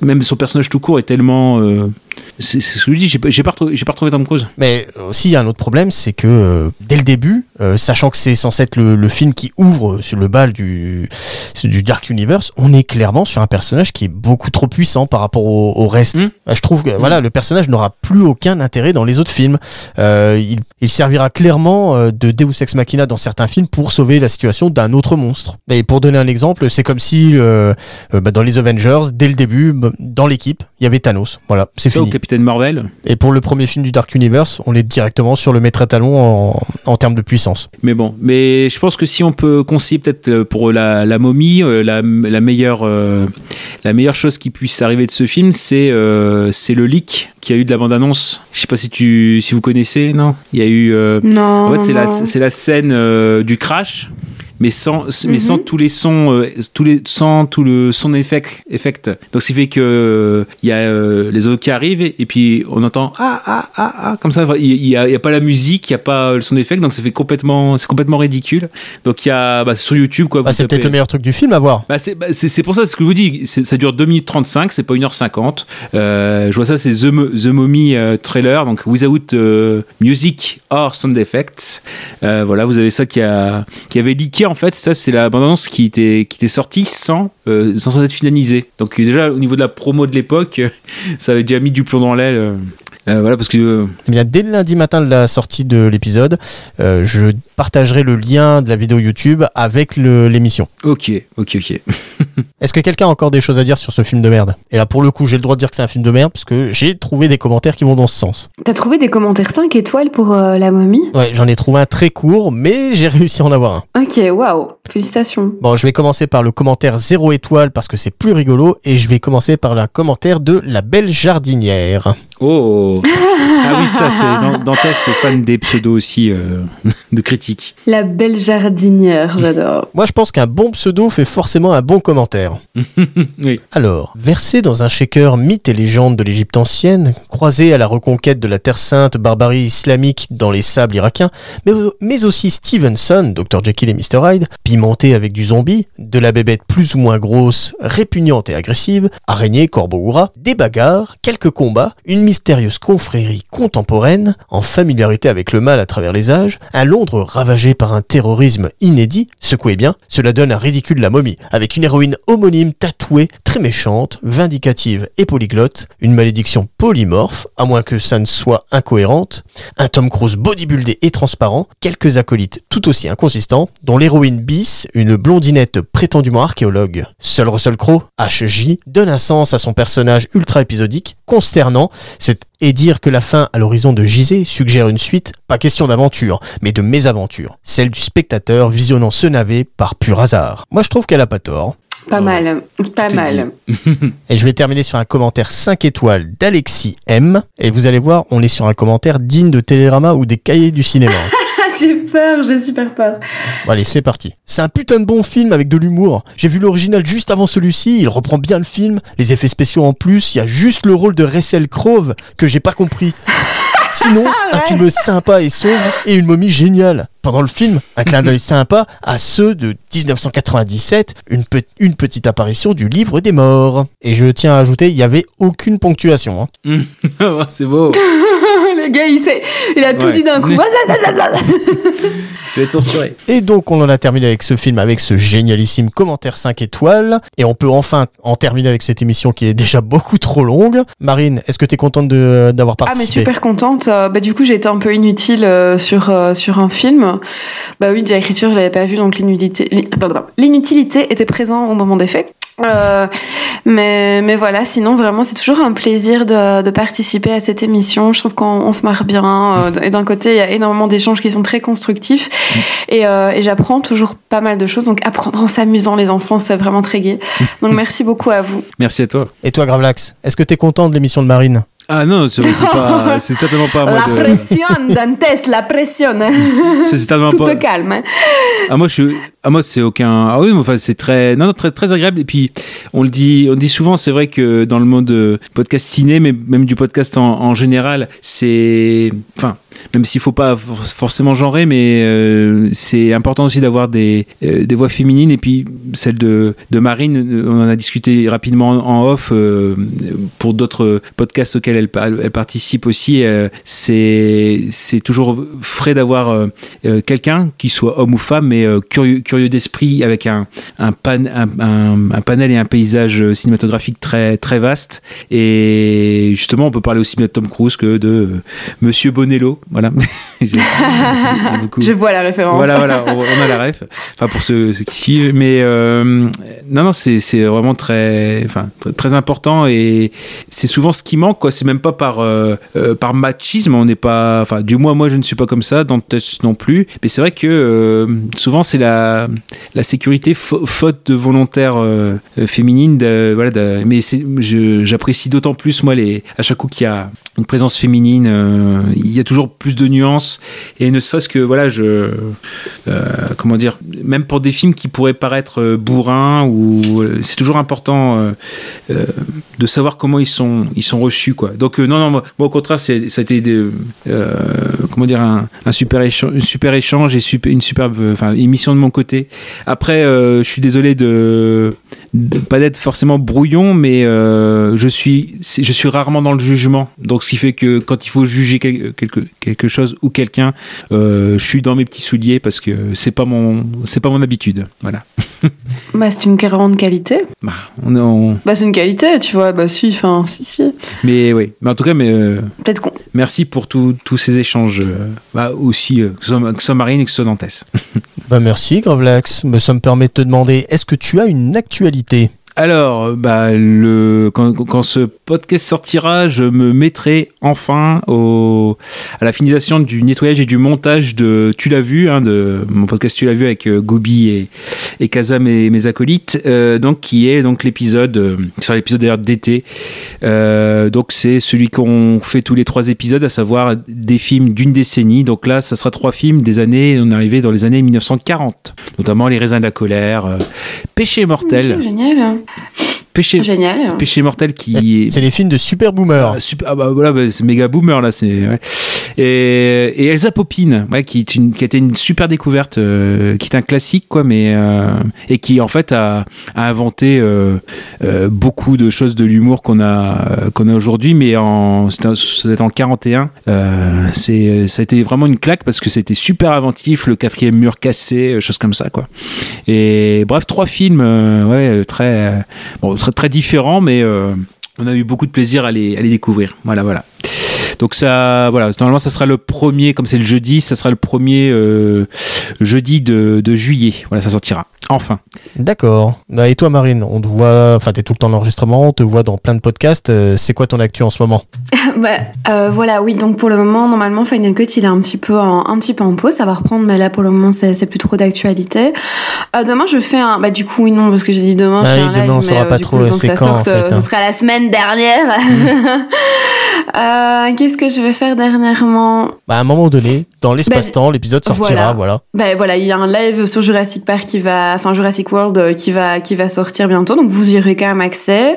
même son personnage tout court est tellement. c'est ce que je dis, j'ai pas, retrouvé- pas retrouvé Tom Cruise. Mais aussi, il y a un autre problème, c'est que dès le début, sachant que c'est censé être le, le film qui ouvre sur le bal du, du Dark Universe, on est clairement sur un personnage qui est beaucoup trop puissant par rapport au, au reste. Mm. Euh, Je trouve que voilà, le personnage n'aura plus aucun intérêt dans les autres films. Euh, il, il servira clairement euh, de Deus Ex Machina dans certains films pour sauver la situation d'un autre monstre. Et pour donner un exemple, c'est comme si euh, bah, dans les Avengers, dès le début, bah, dans l'équipe, il y avait Thanos. Voilà, c'est au fini. Capitaine Marvel. Et pour le premier film du Dark Universe, on est directement sur le maître étalon en, en termes de puissance. Mais bon, mais je pense que si on peut conseiller peut-être pour la, la momie, la, la meilleure, euh, la meilleure chose qui puisse arriver de ce film, c'est euh, c'est le leak qu'il y a eu de la bande-annonce. Je sais pas si tu si vous connaissez, non Il y a eu. euh, Non. en fait, c'est la, non. c'est la scène euh, du crash. Mais sans, mais sans Mhm. tous les sons, euh, tous les, sans tout le son effect, effect. Donc, ce qui fait que euh, il y a euh, les autres qui arrivent et, et puis on entend ah ah ah ah comme ça. Il y, a, pas la musique, il y a pas le son effect, donc ça fait complètement, c'est complètement ridicule. Donc il y a, bah, c'est sur YouTube quoi. Bah, c'est peut-être le meilleur truc du film à voir. bah, c'est bah, c'est pour ça ce que je vous dis. Ça dure 2 minutes 35, c'est pas 1h50. Euh, je vois ça, c'est The, The Mommy euh, trailer, donc without euh, music or sound effects. Euh, voilà, vous avez ça qui, a, qui avait leaké en fait. Ça, c'est la bande-annonce qui était, sortie sans, euh, sans être finalisée. Donc, déjà, au niveau de la promo de l'époque, euh, [LAUGHS] ça avait déjà mis du plomb dans l'aile. Euh. Voilà, parce que. euh, Eh bien, dès le lundi matin de la sortie de l'épisode, euh, je partagerai le lien de la vidéo YouTube avec le- l'émission. ok, ok, ok. [LAUGHS] Est-ce que quelqu'un a encore des choses à dire sur ce film de merde? Et là, pour le coup, j'ai le droit de dire que c'est un film de merde parce que j'ai trouvé des commentaires qui vont dans ce sens. T'as trouvé des commentaires 5 étoiles pour euh, la momie? Ouais, j'en ai trouvé un très court, mais j'ai réussi à en avoir un. Ok, waouh, félicitations. Bon, je vais commencer par le commentaire 0 étoile parce que c'est plus rigolo et je vais commencer par un commentaire de la belle jardinière. Oh Ah oui, ça, c'est. Dan- Dantès, c'est fan des pseudos aussi euh, [LAUGHS] de critiques. La belle jardinière, j'adore. Moi, je pense qu'un bon pseudo fait forcément un bon commentaire. [LAUGHS] Oui. Alors, versé dans un shaker mythe et légende de l'Égypte ancienne, croisé à la reconquête de la Terre Sainte, barbarie islamique dans les sables irakiens, mais, mais aussi Stevenson, Dr. Jekyll et Mr. Hyde, pimenté avec du zombie, de la bébête plus ou moins grosse, répugnante et agressive, araignée, corbeau ou rat, des bagarres, quelques combats, une mystérieuse confrérie contemporaine, en familiarité avec le mal à travers les âges, un Londres ravagé par un terrorisme inédit, secoué bien, cela donne un ridicule la momie, avec une héroïne homonyme tatouée, très méchante, vindicative et polyglotte, une malédiction polymorphe, à moins que ça ne soit incohérente, un Tom Cruise bodybuildé et transparent, quelques acolytes tout aussi inconsistants, dont l'héroïne bis, une blondinette prétendument archéologue. Seul Russell Crowe, HJ, donne un sens à son personnage ultra épisodique, consternant, et dire que la fin à l'horizon de JZ suggère une suite, pas question d'aventure, mais de mésaventure, celle du spectateur visionnant ce navet par pur hasard. Moi je trouve qu'elle a pas tort. Pas mal, pas mal. [LAUGHS] Et je vais terminer sur un commentaire 5 étoiles d'Alexis M. Et vous allez voir, on est sur un commentaire digne de Télérama ou des cahiers du cinéma. [LAUGHS] J'ai peur, j'ai super peur. Bon, allez, c'est parti. C'est un putain de bon film avec de l'humour. J'ai vu l'original juste avant celui-ci, il reprend bien le film, les effets spéciaux en plus, il y a juste le rôle de Russell Crowe que j'ai pas compris. [LAUGHS] Sinon, un film sympa et sombre et une momie géniale. Pendant le film, un clin d'œil [LAUGHS] sympa à ceux de 1997, une, pe- une petite apparition du livre des morts. Et je tiens à ajouter, il n'y avait aucune ponctuation. hein. [LAUGHS] c'est beau. [LAUGHS] le gars, il, sait, il a tout Ouais. dit d'un coup. Je vais être censuré. Et donc on en a terminé avec ce film, avec ce génialissime commentaire 5 étoiles. Et on peut enfin en terminer avec cette émission qui est déjà beaucoup trop longue. Marine, est-ce que tu es contente de- d'avoir Ah mais participé? super contente. Euh, bah du coup j'ai été un peu inutile euh, sur euh, sur un film. Bah oui, de l'écriture je l'avais pas vu donc l'inutilité était présent au moment des faits. Euh, mais mais voilà, sinon vraiment c'est toujours un plaisir de, de participer à cette émission. Je trouve qu'on on se marre bien euh, et d'un côté il y a énormément d'échanges qui sont très constructifs et, euh, et j'apprends toujours pas mal de choses. Donc apprendre en s'amusant les enfants c'est vraiment très gai. Donc [LAUGHS] merci beaucoup à vous. Merci à toi. Et toi Gravelax, est-ce que tu es content de l'émission de Marine? Ah non, c'est c'est pas, [LAUGHS] c'est certainement pas à moi La de. pression Dantes, la pression. [LAUGHS] C'est certainement Tout pas. au calme. hein. Ah moi je ah moi c'est aucun ah oui mais enfin c'est très non, non, très très agréable et puis on le dit on dit souvent c'est vrai que dans le monde euh, podcast ciné mais même du podcast en, en général c'est enfin même s'il faut pas for- forcément genrer mais euh, c'est important aussi d'avoir des euh, des voix féminines. Et puis celle de Marine euh, on en a discuté rapidement en off pour d'autres podcasts auxquels elle, pa- elle participe aussi c'est c'est toujours frais d'avoir quelqu'un qui soit homme ou femme mais curieux, curieux d'esprit avec un, un, pan- un, panel et un paysage cinématographique très, très vaste. Et justement on peut parler aussi bien de Tom Cruise que de Monsieur Bonello voilà [LAUGHS] J'ai- beaucoup- Je vois la référence. voilà, voilà, on, on a la ref. Enfin, pour ceux, ceux qui suivent. Mais euh, non, non, c'est vraiment très, enfin, très, très important et c'est souvent ce qui manque, quoi. C'est même pas par, euh, euh, par machisme. On n'est pas, enfin, du moins, moi, je ne suis pas comme ça, dans le test non plus. Mais c'est vrai que euh, souvent, c'est la, la sécurité fa- faute de volontaires féminines. De, voilà, de- mais j'apprécie d'autant plus, moi, les, à chaque coup qu'il y a une présence féminine, il y a toujours plus de nuances. Et ne serait-ce que voilà je euh, comment dire même pour des films qui pourraient paraître euh, bourrins ou euh, c'est toujours important de savoir comment ils sont ils sont reçus quoi. Donc non non moi, au contraire c'est ça a été comment dire un, super échange super échange et une superbe émission de mon côté. Après je suis désolé de pas d'être forcément brouillon mais euh, je suis je suis rarement dans le jugement donc ce qui fait que quand il faut juger quel- quelque quelque chose ou quelqu'un euh, je suis dans mes petits souliers parce que c'est pas mon c'est pas mon habitude voilà [LAUGHS] Bah, c'est une grande qualité. bah, on, on- Bah, c'est une qualité, tu vois. Bah, si, enfin, si, si. mais oui mais en tout cas mais euh, Peut-être qu'on. merci pour tous tous ces échanges euh, bah, aussi euh, que ce soit, que ce soit Marine et que ce soit Dantès Bah merci Gravelax, mais ça me permet de te demander, est-ce que tu as une actualité Alors, bah, le, quand, ce podcast sortira, je me mettrai enfin à la finalisation du nettoyage et du montage de Tu l'as vu, hein, de mon podcast Tu l'as vu avec euh, Gobi et, et Kazam et mes acolytes, euh, donc qui est donc l'épisode, euh, sera l'épisode d'été. Euh, donc c'est celui qu'on fait tous les trois épisodes, à savoir des films d'une décennie. Donc là, ça sera trois films des années, on est arrivé dans les années 1940, notamment Les raisins de la colère, Péché mortel. Génial. Péché, Génial. Péché mortel qui C'est des films de super boomers. ah, super, ah bah voilà, bah, c'est méga boomer là. C'est ouais. Et, et Elsa Popine, qui est une, a été une super découverte, euh, qui est un classique quoi, mais euh, et qui en fait a, inventé euh, beaucoup de choses de l'humour qu'on a qu'on a aujourd'hui, mais en c'était en 41. Euh, c'est ça a été vraiment une claque parce que c'était super inventif, le quatrième mur cassé, choses comme ça quoi. Et bref, trois films, très très, très différents, mais on a eu beaucoup de plaisir à les, à les découvrir. Voilà, voilà. Donc ça, voilà, normalement ça sera le premier, comme c'est le jeudi, ça sera le premier euh, jeudi de, de juillet. Voilà, ça sortira. Enfin. D'accord. Bah, Et toi Marine, on te voit, enfin t'es tout le temps en enregistrement, on te voit dans plein de podcasts, euh, c'est quoi ton actu en ce moment? [LAUGHS] Bah, euh, voilà, oui, donc pour le moment, normalement, Final Cut, il est un petit peu en, un petit peu en pause. Ça va reprendre, mais là, pour le moment, c'est c'est plus trop d'actualité. Euh, demain, je fais un. Bah, du coup, oui, non, parce que j'ai dit demain, je Ah fais oui, un demain, live, on saura pas trop, c'est quand, en sorte, fait, hein. Ce sera la semaine dernière. [LAUGHS] Euh, Qu'est-ce que je vais faire dernièrement Bah à un moment donné, dans l'espace-temps, l'épisode sortira, voilà. voilà. Ben voilà, il y a un live sur Jurassic Park qui va, enfin Jurassic World euh, qui va, qui va sortir bientôt, donc vous y aurez quand même accès.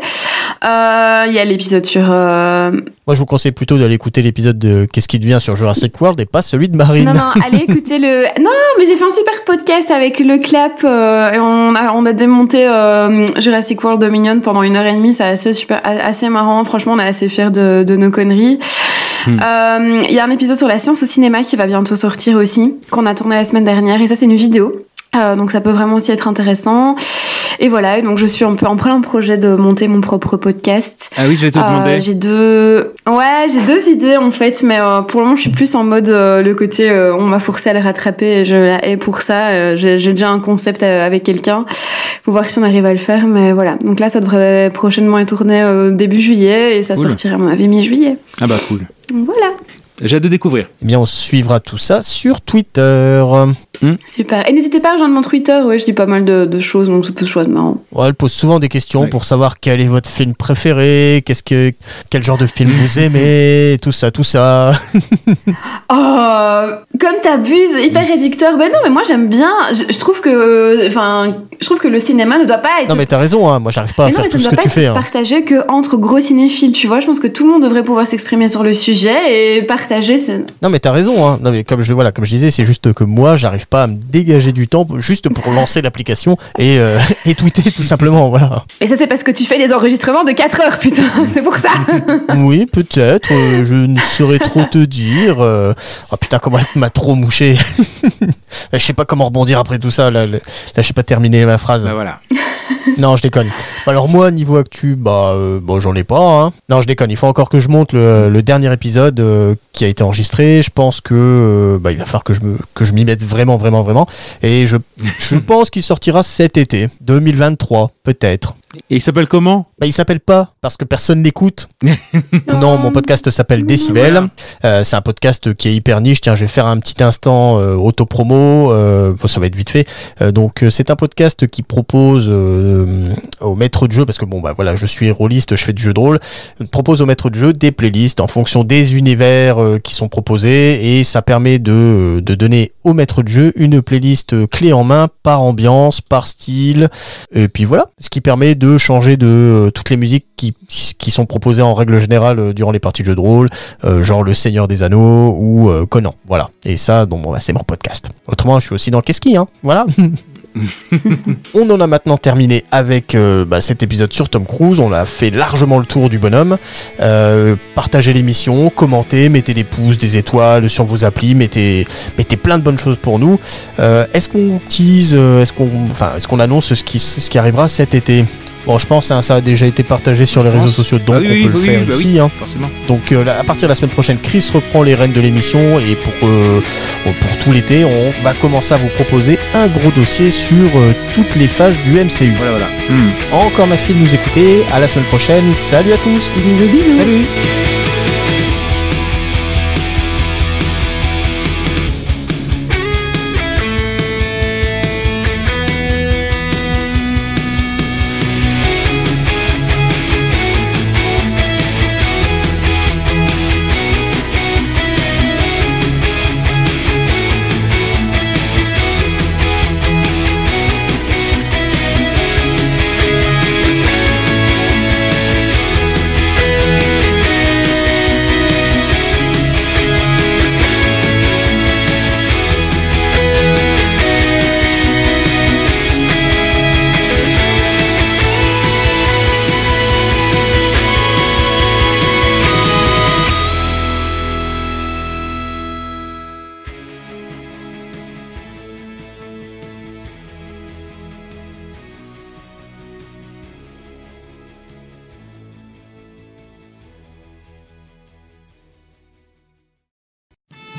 Euh, Il y a l'épisode sur. euh, Moi, je vous conseille plutôt d'aller écouter l'épisode de Qu'est-ce qui devient sur Jurassic World et pas celui de Marine. Non, non, allez écouter le. [LAUGHS] Non, mais j'ai fait un super podcast avec le clap. euh, et on a, on a démonté euh, Jurassic World Dominion pendant une heure et demie. C'est assez, super, assez marrant. Franchement, on est assez fiers de, de nos conneries. Euh, Il y a un épisode sur la science au cinéma qui va bientôt sortir aussi, qu'on a tourné la semaine dernière. Et ça, c'est une vidéo. Euh, donc ça peut vraiment aussi être intéressant. Et voilà, et donc je suis un peu en plein projet de monter mon propre podcast. Ah oui, j'allais te Euh, demander. j'ai deux, ouais, j'ai deux idées en fait, mais euh, pour le moment, je suis plus en mode euh, le côté euh, on m'a forcé à le rattraper et je la hais pour ça. Euh, j'ai déjà un concept euh, avec quelqu'un. Faut voir si on arrive à le faire, mais voilà. Donc là, ça devrait prochainement être tourné euh, début juillet et ça Cool. sortira à mon avis mi-juillet. Ah bah cool. Voilà, J'ai hâte de découvrir. Eh bien, on suivra tout ça sur Twitter. Super. Et n'hésitez pas à rejoindre mon Twitter. Ouais, je dis pas mal de, de choses, donc ça peut se marrant. Ouais, elle pose souvent des questions Ouais. pour savoir quel est votre film préféré, qu'est-ce que, quel genre de film vous [LAUGHS] aimez, tout ça, tout ça. [LAUGHS] Oh, comme t'abuses, hyper réducteur. Ben non, mais moi j'aime bien. Je, je trouve que, enfin, je trouve que le cinéma ne doit pas être Non, mais t'as raison, hein. moi j'arrive pas à Mais non, faire mais ça tout ne ce doit que pas tu être fais. hein. partagé que entre gros cinéphiles, tu vois. Je pense que tout le monde devrait pouvoir s'exprimer sur le sujet et partager. Non, mais t'as raison, hein. non, mais comme je, voilà, comme je disais, c'est juste que moi j'arrive pas à me dégager du temps juste pour lancer l'application et, euh, [LAUGHS] et tweeter tout simplement, voilà. Et ça, c'est parce que tu fais des enregistrements de 4 heures, putain. [LAUGHS] c'est pour ça. [LAUGHS] Oui, peut-être, euh, je ne saurais trop te dire. euh. Oh putain, comment elle m'a trop mouché. je sais pas comment rebondir après tout ça, là, là, là, je sais pas terminer ma phrase. Bah voilà. Non, je déconne. Alors moi, niveau actu, bah, euh, bon, j'en ai pas. hein. Non, je déconne. Il faut encore que je monte le, le dernier épisode euh, qui a été enregistré. Je pense que euh, bah, il va falloir que je me que je m'y mette vraiment, vraiment, vraiment. Et je je [LAUGHS] pense qu'il sortira cet été, 2023, peut-être. Et il s'appelle comment? Bah, il s'appelle pas parce que personne l'écoute. [LAUGHS] non, mon podcast s'appelle Décibel. Voilà. Euh, c'est un podcast qui est hyper niche. Tiens, je vais faire un petit instant euh, autopromo. Euh, bon, ça va être vite fait. Euh, donc, euh, c'est un podcast qui propose euh, au maître de jeu, parce que bon, bah voilà, je suis rôliste, je fais du jeu de rôle, propose au maître de jeu des playlists en fonction des univers euh, qui sont proposés et ça permet de, de donner au maître de jeu une playlist clé en main par ambiance, par style. Et puis voilà, ce qui permet de changer de euh, toutes les musiques qui, qui sont proposées en règle générale euh, durant les parties de jeu de rôle, euh, genre Le Seigneur des Anneaux ou Conan. Voilà. Et ça, bon, bah, c'est mon podcast. Autrement, je suis aussi dans Keski, hein. Voilà. [LAUGHS] On en a maintenant terminé avec euh, bah, cet épisode sur Tom Cruise. On a fait largement le tour du bonhomme. Euh, partagez l'émission, commentez, mettez des pouces, des étoiles sur vos applis, mettez, mettez plein de bonnes choses pour nous. Euh, est-ce qu'on tease, est-ce qu'on, enfin, est-ce qu'on annonce ce qui, ce qui arrivera cet été? Bon, je pense hein, ça a déjà été partagé sur les réseaux sociaux, donc Ah oui, on oui, peut le oui, faire bah ici. hein. Forcément. Donc euh, là, à partir de la semaine prochaine, Chris reprend les rênes de l'émission et pour, euh, pour tout l'été, on va commencer à vous proposer un gros dossier sur euh, toutes les phases du MCU. Voilà, voilà. Encore merci de nous écouter, à la semaine prochaine, salut à tous Bisous, bisous. Salut